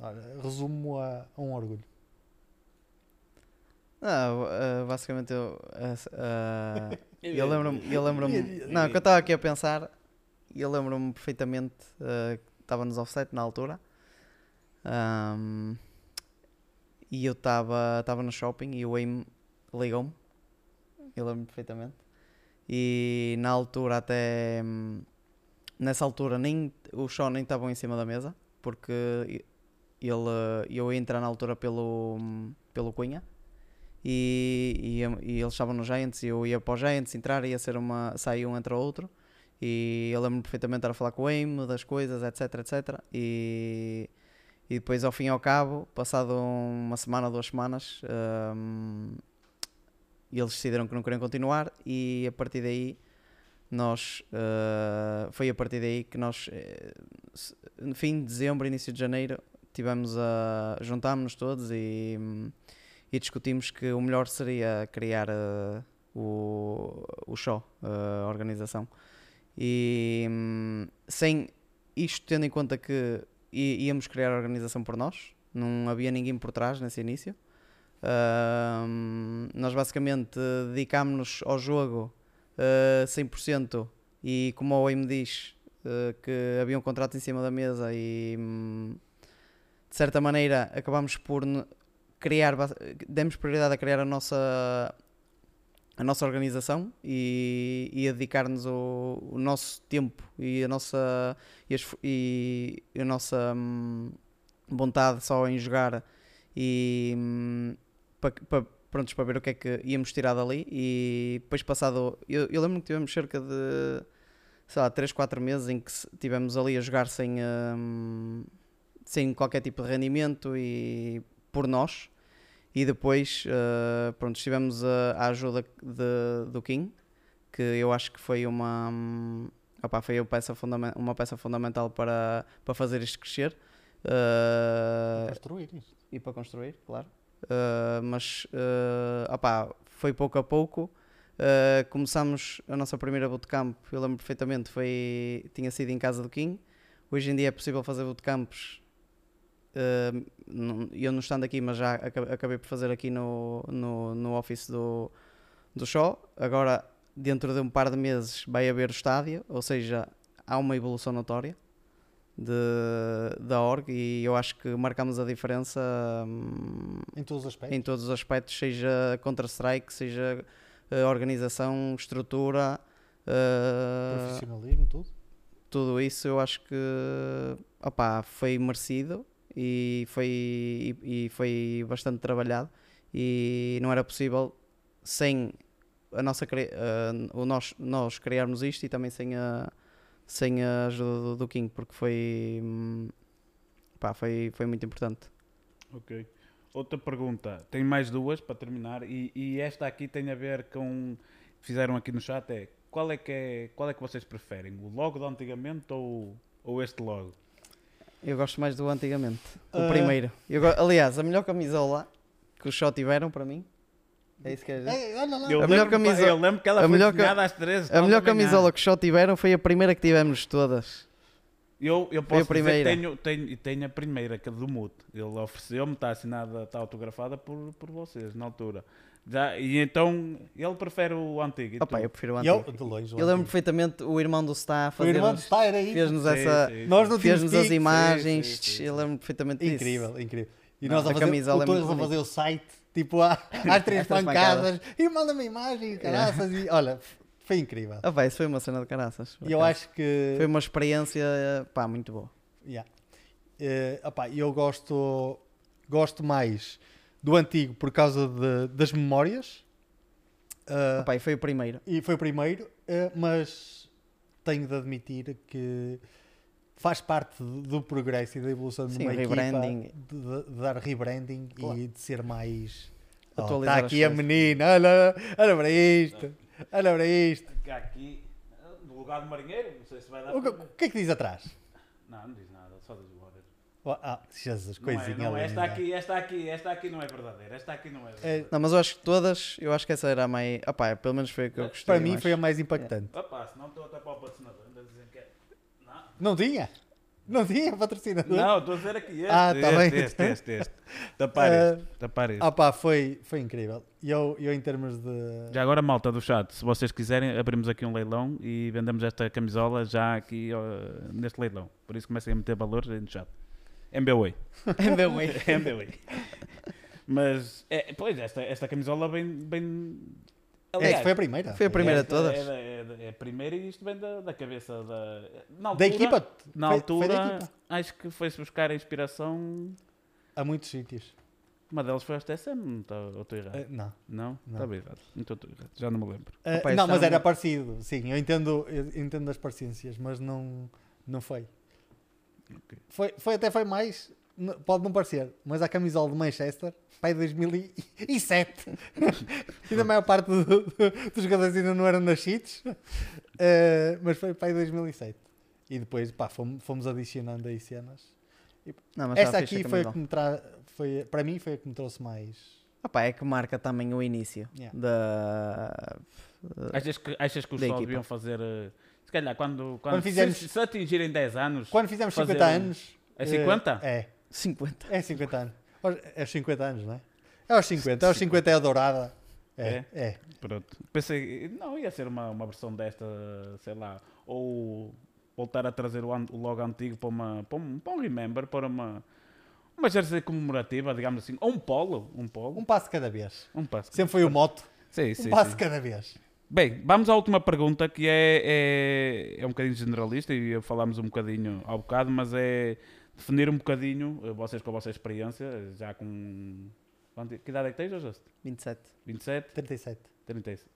Olha, resumo a, a um orgulho. Ah, ah, basicamente eu. ah, eu lembro-me. Eu lembro não, que eu estava aqui a pensar e eu lembro-me perfeitamente que estava nos offset na altura. Ahm, e eu estava no shopping e o Aim ligou-me. Eu lembro-me perfeitamente. E na altura até. Nessa altura nem o show nem estavam em cima da mesa porque ele, eu ia entrar na altura pelo, pelo Cunha e, e, e eles estavam nos Giants e eu ia para os Giants entrar ia ser uma sair um entre o outro. E eu lembro-me perfeitamente de estar a falar com o Aim das coisas etc etc e, e depois ao fim e ao cabo passado uma semana duas semanas hum, eles decidiram que não queriam continuar e a partir daí nós uh, foi a partir daí que nós eh, no fim de dezembro início de janeiro tivemos a juntámos-nos todos e, hum, e discutimos que o melhor seria criar uh, o, o show, a organização. E hum, sem isto tendo em conta que íamos criar a organização por nós, não havia ninguém por trás nesse início. Hum, nós basicamente dedicámos-nos ao jogo uh, 100% e como o Wayne diz uh, que havia um contrato em cima da mesa e hum, de certa maneira acabámos por criar, demos prioridade a criar a nossa a nossa organização e, e a dedicar-nos o, o nosso tempo e a nossa e, as e a nossa hum, vontade só em jogar e para prontos para ver o que é que íamos tirar dali. E depois passado eu, eu lembro que tivemos cerca de sei lá 3, 4 meses em que tivemos ali a jogar sem hum, sem qualquer tipo de rendimento e por nós e depois eh, pronto estivemos a, a ajuda de, do King que eu acho que foi uma opá, foi uma peça, uma peça fundamental para, para fazer isto crescer Eh, construir isto. e para construir, claro. Uh, mas uh, opá, foi pouco a pouco. Uh, começámos a nossa primeira bootcamp, eu lembro perfeitamente, foi, tinha sido em casa do King. Hoje em dia é possível fazer bootcamps. Uh, eu não estando aqui, mas já aca- acabei por fazer aqui no, no, no office do, do show. Agora, dentro de um par de meses, vai haver o estádio, ou seja, há uma evolução notória de, da org e eu acho que marcamos a diferença hum, Em todos os aspectos. em todos os aspectos, seja Counter-Strike, seja eh, organização, estrutura, eh, Profissionalismo, tudo. tudo isso eu acho que opá, foi merecido e foi, e, e foi bastante trabalhado e não era possível sem a nossa eh, o nós, nós criarmos isto e também sem a, sem a ajuda do, do King porque foi, hum, pá, foi, foi muito importante. Ok. Outra pergunta, tem mais duas para terminar e, e esta aqui tem a ver com fizeram aqui no chat é qual é que é qual é que vocês preferem o logo de antigamente ou, ou este logo? Eu gosto mais do antigamente. O Ah. primeiro. Eu go- Aliás, a melhor camisola que os só tiveram para mim. É isso que olha lá. Eu A melhor lembro, camisola- eu lembro que ela a foi melhor às 13. A melhor camisola que os só tiveram foi a primeira que tivemos todas. Eu, eu posso dizer que tenho, tenho, e tenho a primeira, que é do Mute. Ele ofereceu-me, está assinada, está autografada por, por vocês, na altura. Já, e então, ele prefere o antigo. e Opa, eu prefiro o E eu, antigo. de longe. o Eu lembro antigo. perfeitamente o irmão do O fazer irmão de Star era aí. fez-nos Sim, essa sim, Nós não fez-nos as imagens. sim, sim, sim. Eu lembro perfeitamente disso. Incrível, incrível. E Não, nós a a fazer, camisola o é a fazer o site, tipo, às três pancadas, e manda-me imagem, caraças, e olha, foi incrível. Ah, pá, isso foi uma cena de caraças. E eu acho que. Foi uma experiência, pá, muito boa. Yeah. Eh, opá, eu gosto, gosto mais do antigo por causa de- das memórias. Eh, Opa, e foi o primeiro. e foi o primeiro, eh, mas tenho de admitir que faz parte do- progresso e da evolução de uma equipa de, de- dar rebranding Claro. e de ser mais oh, Atualizar está as aqui a menina, olha, olha para isto, olha para isto. Cá Aqui, no lugar do marinheiro, não sei se vai dar O que, o que é que diz atrás? Não, não diz nada, só diz o Warrior. Oh, ah, Jesus, Não é, coisinha não, esta linda. aqui, esta aqui, esta aqui não é verdadeira, esta aqui não é É, verdadeira. Não, mas eu acho que todas, eu acho que essa era a mais. Opá, pelo menos foi a que eu gostei. para mim mais. foi a mais impactante. Opa, senão estou até para o patrocinador, ainda dizem que é... Não, Não tinha? Não tinha patrocinador? não, estou a dizer aqui este, Ah, tá este, bem. este, este, este. Tapar Eh, este, tapar este. Ah pá, foi, foi incrível. E eu, eu em termos de... Já agora, malta do chat, se vocês quiserem, abrimos aqui um leilão e vendemos esta camisola já aqui ó, neste leilão. Por isso comecem a meter valores aí no chat. MBWay. MBWay. MBWay. Mas, é, pois, esta, esta camisola vem... vem Esta foi a primeira. Foi a primeira esta de todas. É, da- é da- é a primeira e isto vem da, da cabeça da... Na Da altura, equipa? Na Foi- altura, foi da equipa. acho que foi-se buscar a inspiração... A muitos sítios. Uma delas foi a TSM, não estou ou estou errado? Eh, não. Não? não. Estava errado. Então estou errado. Já não me lembro. Eh, Opa, não, mas é era um- parecido. Sim, eu entendo, eu entendo as parecências, mas não, não foi. Foi. Foi até foi mais... Pode não parecer, mas a camisola de Manchester, pai de 2007. ainda a maior parte do- do- dos jogadores ainda não eram nascidos. Eh, mas foi pai de 2007. E depois, pá, fomos, fomos adicionando aí cenas. Não, mas Esta fixe aqui foi a que me tra... foi Para mim foi a que me trouxe mais... Opá, é que marca também o início Yeah. da. Achas que, achas que os Da só equipa. deviam fazer. Se calhar, quando, quando, Quando fizermos- se, se atingirem 10 anos. Quando fizemos Fazer 50 um- anos... É eh, 50? É. 50. É 50 anos. É aos 50 anos, não é? É aos 50. É aos 50 é a dourada. É, É? é. Pronto. Pensei. Não, ia ser uma, uma versão desta, sei lá. Ou voltar a trazer o, an- o logo antigo para, uma, para, um, para um Remember, para uma. Uma jersey comemorativa, digamos assim. Ou um polo. Um polo. Um passo cada vez. Um passo. Sempre foi o moto. Sim, Um sim, passo sim. cada vez. Bem, vamos à última pergunta que é, é, é um bocadinho generalista e falámos um bocadinho ao bocado, mas é definir um bocadinho, eh, vocês com a vossa experiência, já com. Que idade é que tens, Justo? 27. 27, 37. 36,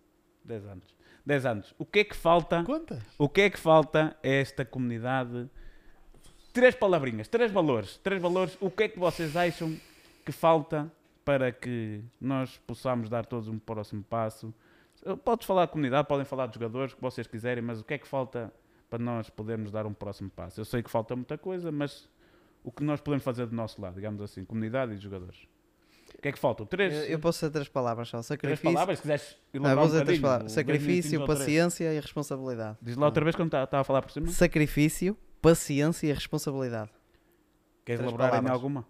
10 anos. 10 anos. O que é que falta? Quantas? O que é que falta a esta comunidade? Três palavrinhas, três valores, três valores. O que é que vocês acham que falta para que nós possamos dar todos um próximo passo? Podes falar da comunidade, podem falar dos jogadores, o que vocês quiserem, mas o que é que falta para nós podermos dar um próximo passo? Eu sei que falta muita coisa, mas o que nós podemos fazer do nosso lado, digamos assim, comunidade e jogadores? O que é que faltam? Três, Eu, eu posso dizer três palavras só. três Sacrifício. palavras, se quiseres Ah, elaborar vou um três palavras. Sacrifício, três. paciência e responsabilidade. Diz lá outra vez quando estava estava a falar por cima. Sacrifício, paciência e responsabilidade. Queres Três elaborar em alguma?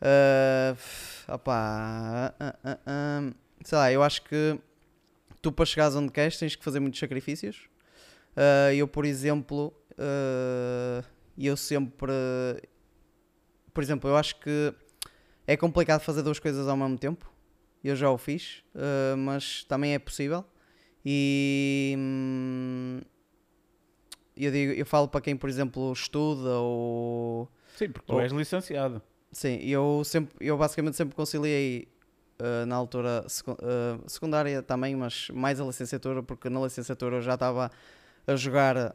Ah, f- opá, ah, ah, ah, sei lá, eu acho que tu para chegares onde queres tens que fazer muitos sacrifícios. Ah, eu, por exemplo, ah, eu sempre, por exemplo, eu acho que é complicado fazer duas coisas ao mesmo tempo. Eu já o fiz, ah, mas também é possível. E hum, eu, digo, eu falo para quem, por exemplo, estuda ou Sim, porque tu Oh. és licenciado. Sim, eu sempre, eu basicamente sempre conciliei eh, na altura secu- eh, secundária também, mas mais a licenciatura, porque na licenciatura eu já estava a jogar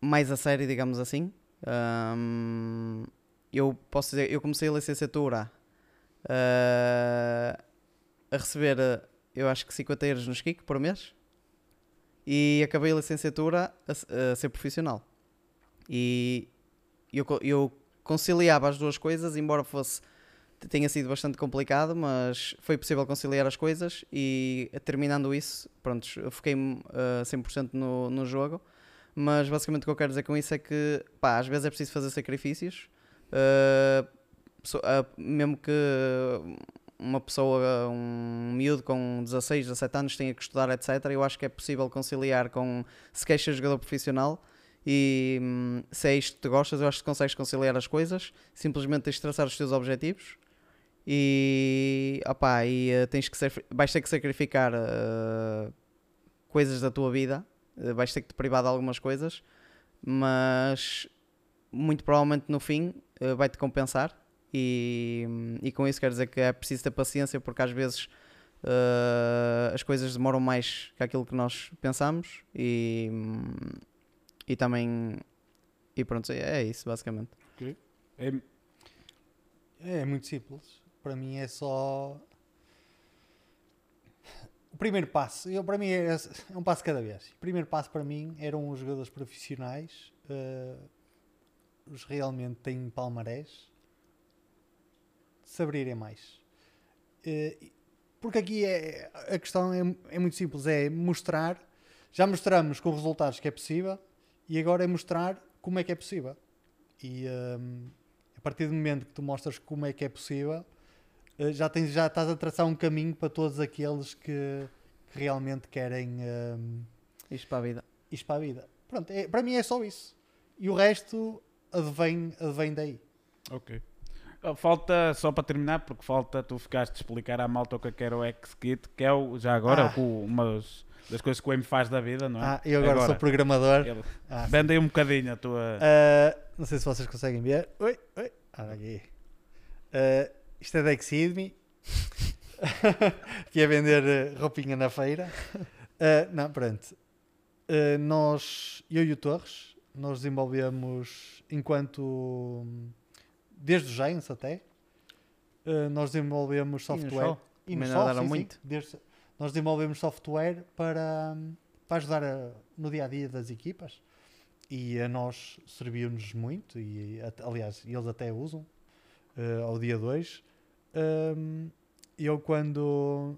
mais a sério, digamos assim. Ahm, eu posso dizer, eu comecei a licenciatura eh, a receber, eu acho que 50 euros no Skik por mês e acabei a licenciatura a, a ser profissional. E eu, eu conciliava as duas coisas, embora fosse tenha sido bastante complicado, mas foi possível conciliar as coisas e terminando isso, pronto, foquei-me uh, 100% no, no jogo. Mas basicamente o que eu quero dizer com isso é que pá, às vezes é preciso fazer sacrifícios, uh, pessoa- uh, mesmo que uma pessoa, um miúdo com 16, 17 anos tenha que estudar, etc. Eu acho que é possível conciliar com se ser jogador profissional e hum, se é isto que tu gostas, eu acho que consegues conciliar as coisas, simplesmente tens de traçar os teus objetivos e, opá, e eh, tens que ser, vais ter que sacrificar eh, coisas da tua vida, eh, vais ter que te privar de algumas coisas, mas muito provavelmente no fim vai-te compensar e, e com isso quero dizer que é preciso ter paciência porque às vezes as coisas demoram mais que aquilo que nós pensamos e, e também e pronto, é é isso basicamente. É, É muito simples. Para mim é só. O primeiro passo, eu, para mim é, é um passo cada vez. O primeiro passo para mim eram os jogadores profissionais, eh, os realmente têm palmarés, se abrirem mais. Eh, porque aqui é, a questão é, é muito simples: é mostrar. Já mostramos com resultados que é possível e agora é mostrar como é que é possível. E. ehm, a partir do momento que tu mostras como é que é possível, eh, já, tens, já estás a traçar um caminho para todos aqueles que, que realmente querem ehm, Isto para a vida. isto para a vida. Pronto, é- para mim é só isso. E o resto advém, advém daí. ok. Ah, Falta, só para terminar, porque falta tu ficaste a explicar à malta o que é que era o X-Kit, que é o, já agora Ah. uma das coisas que o M faz da vida, não é? Ah, eu agora, sou programador. Ele- Ah. Vende aí um bocadinho a tua. Ah, não sei se vocês conseguem ver. Oi, oi. Olha aqui. Ah, isto é da Exceed-me. que é vender eh, roupinha na feira. Ah, não, pronto. Ah, nós, eu e o Torres, nós desenvolvemos enquanto. Desde o Giants até. ah, nós desenvolvemos E no software. show? E no sol, ajudaram sim, muito. Desde- nós desenvolvemos software para, para ajudar a- no dia a dia das equipas e a nós serviu-nos muito e aliás eles até usam ao dia 2 eu quando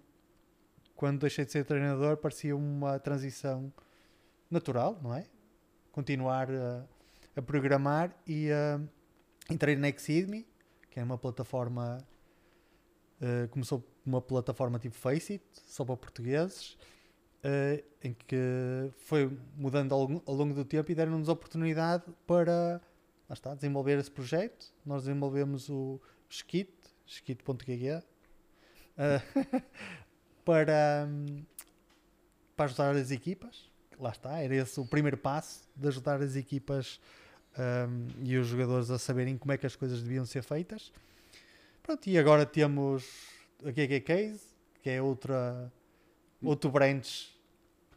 quando deixei de ser treinador parecia uma transição natural não é continuar a, a programar e eh, entrei na Exceed.me que é uma plataforma eh, começou uma plataforma tipo Faceit só para portugueses eh, em que foi mudando ao, ao longo do tempo e deram-nos oportunidade para está, desenvolver esse projeto. Nós desenvolvemos o Skit, skit.gg, eh, para, hum, para ajudar as equipas. Lá está, era esse o primeiro passo de ajudar as equipas hum, e os jogadores a saberem como é que as coisas deviam ser feitas. Pronto, e agora temos a GG Case, que é outra, outro branch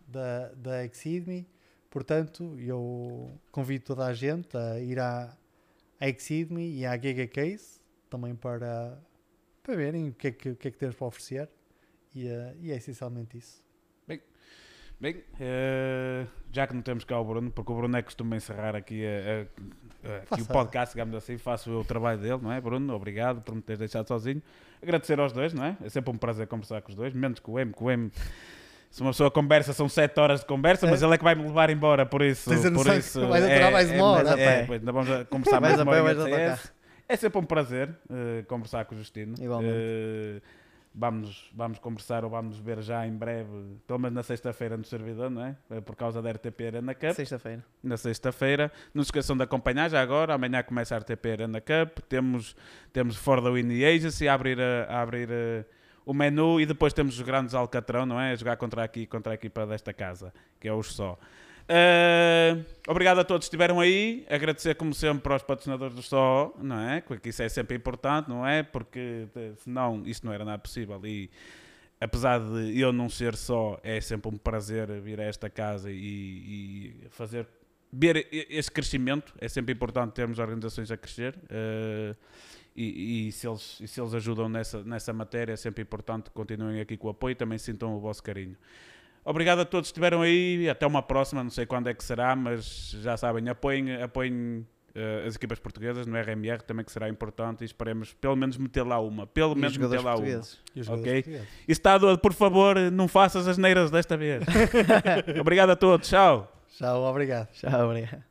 da, da Exceed.me. Portanto, eu convido toda a gente a ir à, à e à GG Case também para, para verem o que, é que, que é que temos para oferecer. E, eh, e é essencialmente isso. Bem, eh, já que não temos cá o Bruno, porque o Bruno é que costuma encerrar aqui, a- a- a- o podcast, digamos assim, faço o trabalho dele, não é, Bruno? Obrigado por me teres deixado sozinho. Agradecer aos dois, não é? É sempre um prazer conversar com os dois, menos com o M, que o M. Se uma pessoa conversa, são 7 horas de conversa, É. mas ele é que vai me levar embora, por isso. Tens por isso vais aturar mais uma hora. É, a pé. pois, ainda vamos conversar mais uma hora. É sempre um prazer eh, conversar com o Justino. Igualmente. Eh, vamos, vamos conversar ou vamos ver já em breve, pelo menos na sexta-feira no servidor, não é? Eh, Por causa da RTP Arena Cup. Sexta-feira. Na sexta-feira. Não se esqueçam de acompanhar já agora. Amanhã começa a RTP Arena Cup. Temos, temos For the Win Agency a abrir, a, a abrir eh, o menu e depois temos os grandes Alcatrão, não é? A jogar contra, aqui, contra a equipa desta casa, que é os só. Eh, obrigado a todos que estiveram aí. Agradecer, como sempre, aos patrocinadores do Só, não é? Porque isso é sempre importante, não é? Porque eh, senão isto não era nada possível. E apesar de eu não ser só, é sempre um prazer vir a esta casa e, e fazer. Ver esse crescimento. É sempre importante termos organizações a crescer. eh, e, e se eles, e se eles ajudam nessa, nessa matéria, é sempre importante que continuem aqui com o apoio e também sintam o vosso carinho. Obrigado a todos que estiveram aí. Até uma próxima. Não sei quando é que será, mas já sabem, apoiem, apoiem eh, as equipas portuguesas no RMR também que será importante e esperemos pelo menos meter lá uma. Pelo E os menos meter lá uma. E os Ok. E Estado, por favor, não faças as neiras desta vez. Obrigado a todos. Tchau. Tchau, obrigado. Tchau, obrigado.